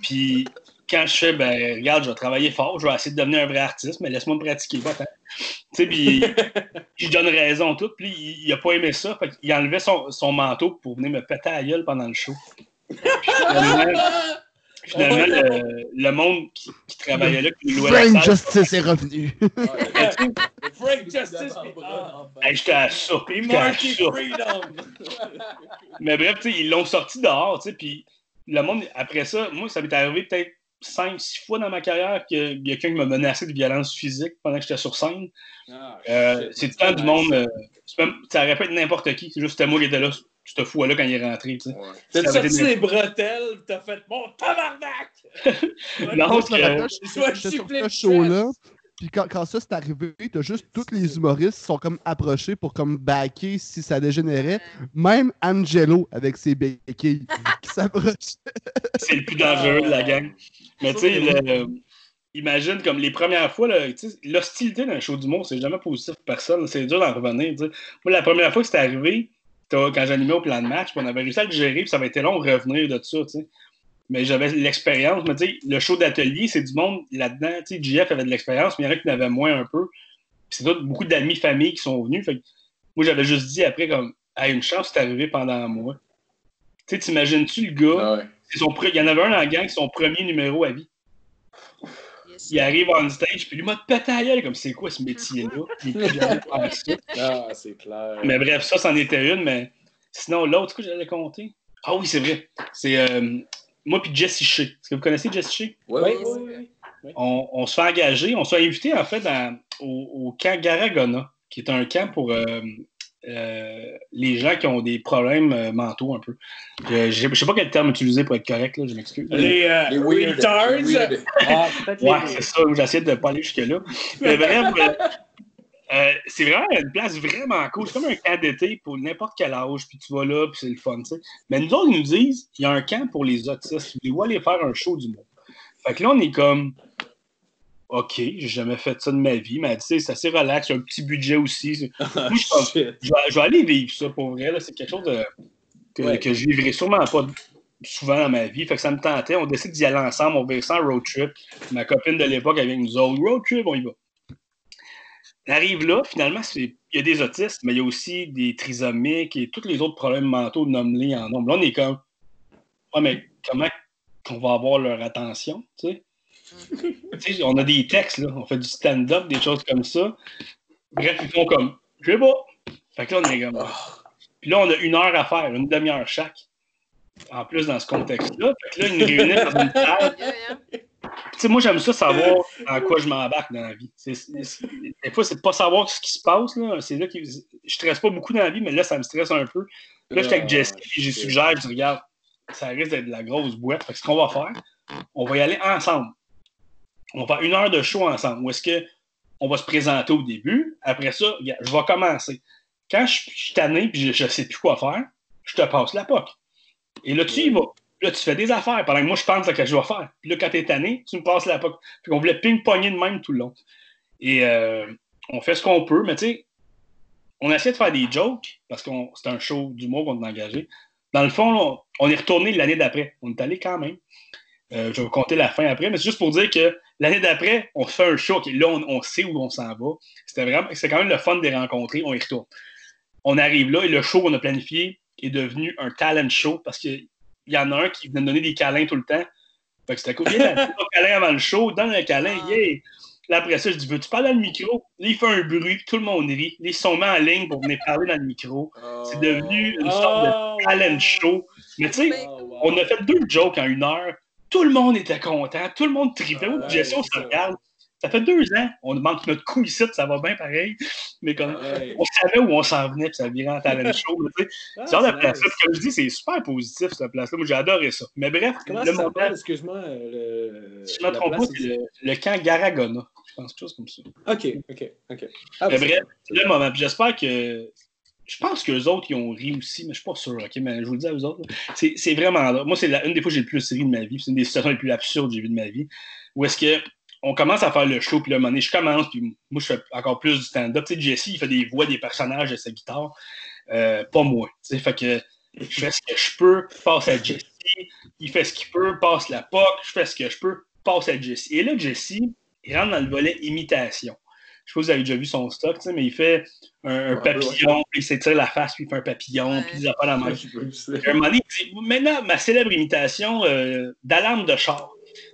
Puis quand je fais, ben, regarde, je vais travailler fort, je vais essayer de devenir un vrai artiste, mais laisse-moi me pratiquer, tant. Tu sais, puis je donne raison, tout. Puis il, il a pas aimé ça, fait il enlevait son, son manteau pour venir me péter à la gueule pendant le show. Puis finalement, le, le monde qui, qui travaillait là, qui louait la Frank salle, Justice est revenu. Frank Justice. Hey, j'étais à ça. Marky. Freedom. Mais bref, tu sais, ils l'ont sorti dehors, tu sais, puis le monde, après ça, moi, ça m'est arrivé peut-être 5-6 fois dans ma carrière qu'il y a quelqu'un qui m'a menacé de violence physique pendant que j'étais sur scène. Ah, Euh, c'est tout le temps du monde, euh, ça aurait pu être n'importe qui, c'est juste moi qui étais là, ce fou-là, quand il est rentré, tu sais. Ouais. Ça T'as sorti les bretelles, t'as fait mon tabarnak! Non, je show-là. Puis quand, quand ça s'est arrivé, t'as juste tous les humoristes qui sont comme approchés pour comme backer si ça dégénérait. Même Angelo avec ses béquilles qui s'approche. c'est le plus dangereux de la gang. Mais tu sais, le- imagine comme les premières fois, tu l'hostilité d'un show d'humour, c'est jamais positif pour personne. C'est dur d'en revenir. tu. Moi, la première fois que c'était arrivé, quand j'animais au plan de match, on avait réussi à le gérer, puis ça avait été long de revenir de ça. Mais j'avais l'expérience. Mais tu sais, le show d'atelier, c'est du monde là-dedans. Tu sais, JF avait de l'expérience, mais il y en a qui en avaient moins un peu. C'est d'autres- beaucoup d'amis, familles qui sont venus. Fait que moi, j'avais juste dit après, comme, ah, une chance, c'est arrivé pendant un mois. Tu sais, t'imagines-tu le gars? Ah ouais. Son Il y en avait un dans la gang, c'est son premier numéro à vie. Yes. Il arrive on stage, puis lui m'a pété à gueule, comme c'est quoi ce métier-là? Il faire ça. Ah, c'est clair. Mais bref, ça, c'en était une, mais sinon, l'autre, quoi, j'allais compter? Ah oui, c'est vrai. C'est euh, moi puis Jesse Shea. Est-ce que vous connaissez Jesse Shea? Ouais, Oui, ouais, oui, ouais. oui. On, on se fait engager, on se fait inviter en fait dans- au, au camp Garagona, qui est un camp pour euh, euh, les gens qui ont des problèmes euh, mentaux un peu. Je je sais pas quel terme utiliser pour être correct, là, je m'excuse. Les, euh, Les weird. retards. les weird. Ah, peut-être Ouais, les- c'est ça, j'essaie de pas aller jusque-là. Mais bref, euh, euh, c'est vraiment une place vraiment cool. C'est comme un camp d'été pour n'importe quel âge, puis tu vas là, puis c'est le fun, tu sais. Mais nous autres, ils nous disent, il y a un camp pour les autistes. Ils vont aller faire un show du monde. Fait que là, on est comme, OK, j'ai jamais fait ça de ma vie, mais tu sais, c'est assez relax, il y a un petit budget aussi. Moi, je Shit. je vais, je vais aller vivre ça pour vrai. là. C'est quelque chose de- que, Ouais. que je vivrai sûrement pas souvent dans ma vie. Fait que ça me tentait. On décide d'y aller ensemble. On va ça en road trip. Ma copine de l'époque avec nous autres. Road trip, on y va. Arrive là, finalement, il y a des autistes, mais il y a aussi des trisomiques et tous les autres problèmes mentaux nommés en nombre. Là, on est comme, ouais, mais comment qu'on va avoir leur attention, tu sais? On a des textes, là. On fait du stand-up, des choses comme ça. Bref, ils font comme, je sais pas. Fait que là, on est comme, puis là, on a une heure à faire, une demi-heure chaque. En plus, dans ce contexte-là. Fait que là, ils nous réunissent dans une salle. Yeah, yeah. Tu sais, moi, j'aime ça savoir dans quoi je m'embarque dans la vie. C'est- c'est- c'est- des fois, c'est de pas savoir ce qui se passe. Là. C'est là que je stresse pas beaucoup dans la vie, mais là, ça me stresse un peu. Là, j'étais avec Jesse, puis j'ai suggéré, je dis, regarde, ça risque d'être de la grosse boîte. Fait que ce qu'on va faire, on va y aller ensemble. On va faire une heure de show ensemble. Où est-ce que on va se présenter au début? Après ça, je vais commencer. Quand je, je suis tanné puis je, je sais plus quoi faire, je te passe la POC. Et là, tu y vas. Là, tu fais des affaires pendant que moi, je pense à ce que je vais faire. Puis là, quand t'es tanné, tu me passes la POC. Puis on voulait ping-pongner de même tout le long. Et euh, on fait ce qu'on peut, mais tu sais, on essaie de faire des jokes parce que c'est un show d'humour qu'on a engagé. Dans le fond, là, on est retourné l'année d'après. On est allé quand même. Euh, je vais vous compter la fin après, mais c'est juste pour dire que l'année d'après, on fait un show. ok, là, on, on sait où on s'en va. C'était vraiment, c'est quand même le fun de les rencontrer. On y retourne. On arrive là et le show qu'on a planifié est devenu un talent show parce qu'il y en a un qui venait me donner des câlins tout le temps. Fait que c'était cool. Viens, un câlin avant le show, donne un câlin, Ah. yeah! Là, après ça, je dis, veux-tu parler dans le micro? Là, il fait un bruit, puis tout le monde rit. Là, ils sont mis en ligne pour venir parler dans le micro. C'est devenu une sorte de Oh, talent show. Mais tu sais, Oh, wow. on a fait deux jokes en une heure. Tout le monde était content. Tout le monde tripait. Moi, Ouais, Jesse, on se ça. regarde. Ça fait deux ans, on manque notre coup ici, ça va bien pareil. Mais Ouais. on savait où on s'en venait, puis ça virait en talent show. tu sais. Ah, genre nice. puis comme je dis, c'est super positif, cette place-là. Moi, j'ai adoré ça. Mais bref, Comment le ça s'appelle, excuse-moi, euh, le. si je ne me la trompe pas, place, c'est le, le camp Garagona. Je pense quelque chose comme ça. Ok, ok, ok. Ah, Mais bref, c'est le moment. J'espère que. Je pense qu'eux autres, ils ont ri aussi, mais je suis pas sûr, OK? Mais je vous le dis à eux autres. C'est vraiment. là. Moi, c'est une des fois que j'ai le plus ri de ma vie. C'est une des situations les plus absurdes que j'ai vues de ma vie. Où est-ce que. On commence à faire le show, puis là, à un moment je commence, puis moi, je fais encore plus du stand-up. Tu sais, Jesse, il fait des voix des personnages de sa guitare. Euh, pas moi. Tu fait que je fais ce que je peux, passe à Jesse. Il fait ce qu'il peut, passe la POC. Je fais ce que je peux, passe à Jesse. Et là, Jesse, il rentre dans le volet imitation. Je sais pas si vous avez déjà vu son stock, tu sais, mais il fait un, un Ouais, papillon, puis il s'étire la face, puis il fait un papillon, Ouais. puis il a pas la main. Un moment donné, il dit Maintenant, ma célèbre imitation euh, d'alarme de char.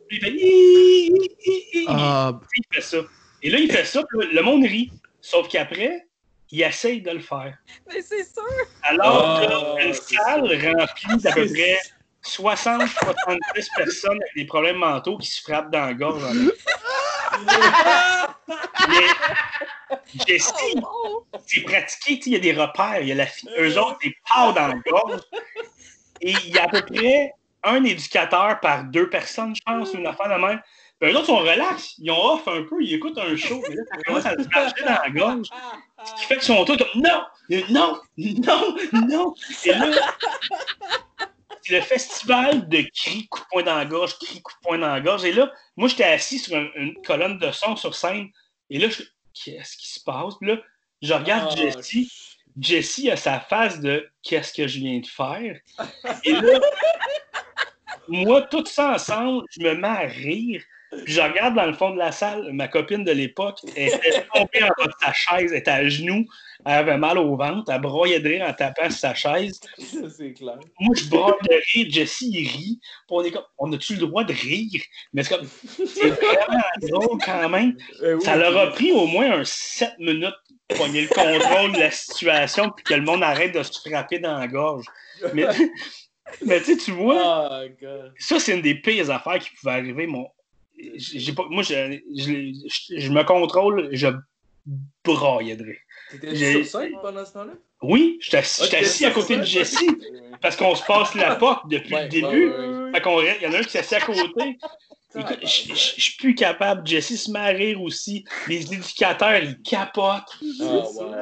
Puis il fait Hi, hi, hi, hi. Ah, il fait ça. Et là, il fait ça, puis le monde rit. Sauf qu'après, il essaye de le faire. Mais c'est sûr. Alors Ah, qu'il y a une c'est salle remplie d'à peu près 60-70 personnes avec des problèmes mentaux qui se frappent dans la gorge. Mais Jesse, Oh, oh. c'est pratiqué, il y a des repères, il y a la fi- eux autres, des pas dans le gorge. Et il y a à peu près un éducateur par deux personnes, je pense, ou une affaire de même. Puis eux autres sont relax, ils ont off un peu, ils écoutent un show, mais là, ça commence à se marcher dans la gorge. Ce qui fait qu'ils sont tous comme non, non, non, non. Et là, le festival de cris, coup de poing dans la gorge, cris, coup de poing dans la gorge. Et là, moi, j'étais assis sur un- une colonne de son sur scène. Et là, je qu'est-ce qui se passe? Puis là, je regarde Ah, Jesse. Jesse a sa face de qu'est-ce que je viens de faire? Et là, moi, tout ça ensemble, je me mets à rire. Puis je regarde dans le fond de la salle, ma copine de l'époque, elle était tombée en bas de sa chaise, elle était à genoux, elle avait mal au ventre, elle broyait de rire en tapant sur sa chaise. Ça, c'est clair. Moi, je broye de rire, Jesse, il rit. Puis on est comme, on a-tu le droit de rire? Mais c'est comme, c'est vraiment drôle quand même. Euh, oui. Ça leur a pris au moins un 7 minutes pour pogner le contrôle de la situation puis que le monde arrête de se frapper dans la gorge. Mais, mais tu vois, Oh, God. ça, c'est une des pires affaires qui pouvaient arriver. Mon... j'ai pas... Moi, je, je, je- je me contrôle, je braillais de rire. T'étais sur scène pendant ce temps-là? Oui, j'étais assis, assis à côté ça. de Jesse parce qu'on se passe la POC depuis Ouais, le début. ouais, ouais, ouais. Fait qu'on reste- il y en a un qui s'est assis à côté. Écoute, je suis plus capable. Jesse se met à rire aussi. Les éducateurs, ils capotent. Ah, wow.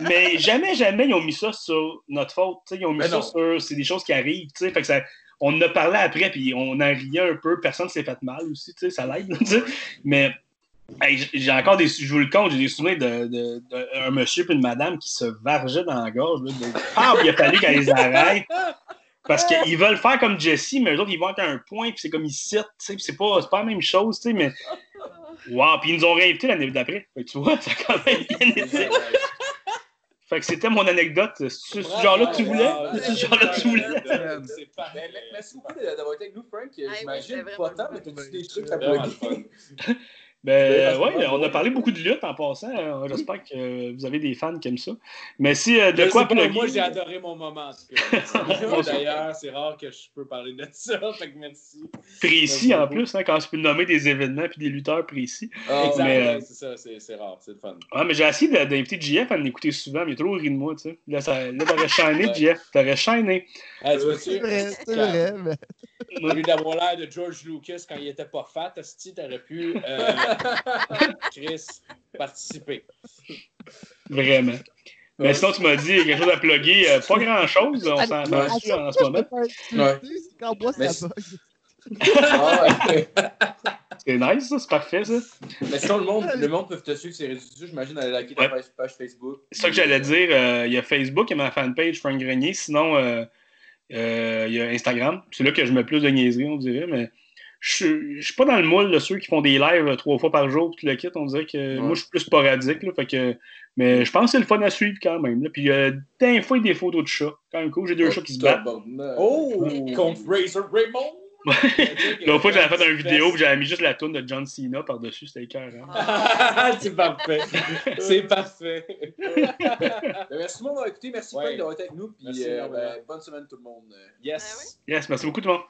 Mais jamais, jamais, ils ont mis ça sur notre faute. tu sais, Ils ont mis Mais ça non. sur. C'est des choses qui arrivent. tu sais, Fait que ça, on en a parlé après, puis on en riait un peu. Personne s'est fait mal aussi. tu sais, Ça l'aide. Mais hey, j'ai encore des. Je vous le compte, j'ai des souvenirs d'un de, monsieur et une madame qui se vargeaient dans la gorge. De... Ah, il a fallu qu'elle les arrête. Parce qu'ils veulent faire comme Jesse, mais eux autres, ils vont avec un point, puis c'est comme ils citent, tu sais, puis c'est pas, pas la même chose, tu sais, mais. Wow, puis ils nous ont réinvités l'année d'après. Tu vois, ça a quand même bien été. Fait que c'était mon anecdote. C'est ce genre-là que tu voulais? C'est ce genre-là que tu voulais? Merci beaucoup d'avoir été avec nous, Frank. J'imagine pas tant, mais t'as-tu des trucs à plugger? Ben Ouais, on a parlé beaucoup de lutte en passant. Euh, J'espère que euh, vous avez des fans qui aiment ça. Mais si euh, de Je quoi plugger- Moi, j'ai adoré mon moment. D'ailleurs, c'est rare que je peux parler de ça. Fait que merci. précis Merci en plus, hein, quand je peux nommer des événements puis des lutteurs précis. Ah, exact. mais, ouais, euh, C'est ça, c'est c'est rare. C'est le fun. Ouais, mais j'ai essayé d'inviter JF à m'écouter souvent, mais il a trop ri de moi, tu sais. Là, ça- là t'aurais Ouais. JF. T'aurais. Hey, tu c'est vrai, c'est vrai. Mais... Au lieu d'avoir l'air de George Lucas quand il était pas fat, t'aurais pu, euh, Chris, participer. Vraiment. Mais sinon, tu m'as dit quelque chose à plugger. euh, pas grand-chose, on s'en chaque en ce moment? c'est quand ça bug. Ah ouais. C'est nice, ça, c'est parfait, ça. Mais sinon, le monde, le monde peut te suivre sur les réseaux sociaux. J'imagine aller liker ta Ouais. page, page Facebook. C'est ça que j'allais dire. euh, Il y a Facebook, il y a ma fanpage Frank Grenier. Sinon, euh, euh, il y a Instagram. C'est là que je mets plus de niaiseries, on dirait. Mais je je suis pas dans le moule de ceux qui font des lives euh, trois fois par jour, tout le kit. On dirait que moi, je suis plus sporadique. Là, fait que, mais je pense que c'est le fun à suivre quand même. Là. Puis, euh, des fois, des photos de chats. Quand même cool. J'ai deux chats qui se battent. Oh! Contre Razor Raymond! L'autre fois, j'avais fait une vidéo puis j'avais mis juste la toune de John Cena par-dessus. C'était cœur. Hein? c'est parfait. C'est parfait. Ben, merci tout le monde d'avoir écouté. Merci Ouais. D'avoir été avec nous. Puis Merci euh, ben, bonne semaine tout le monde. Yes. Yes, merci beaucoup tout le monde.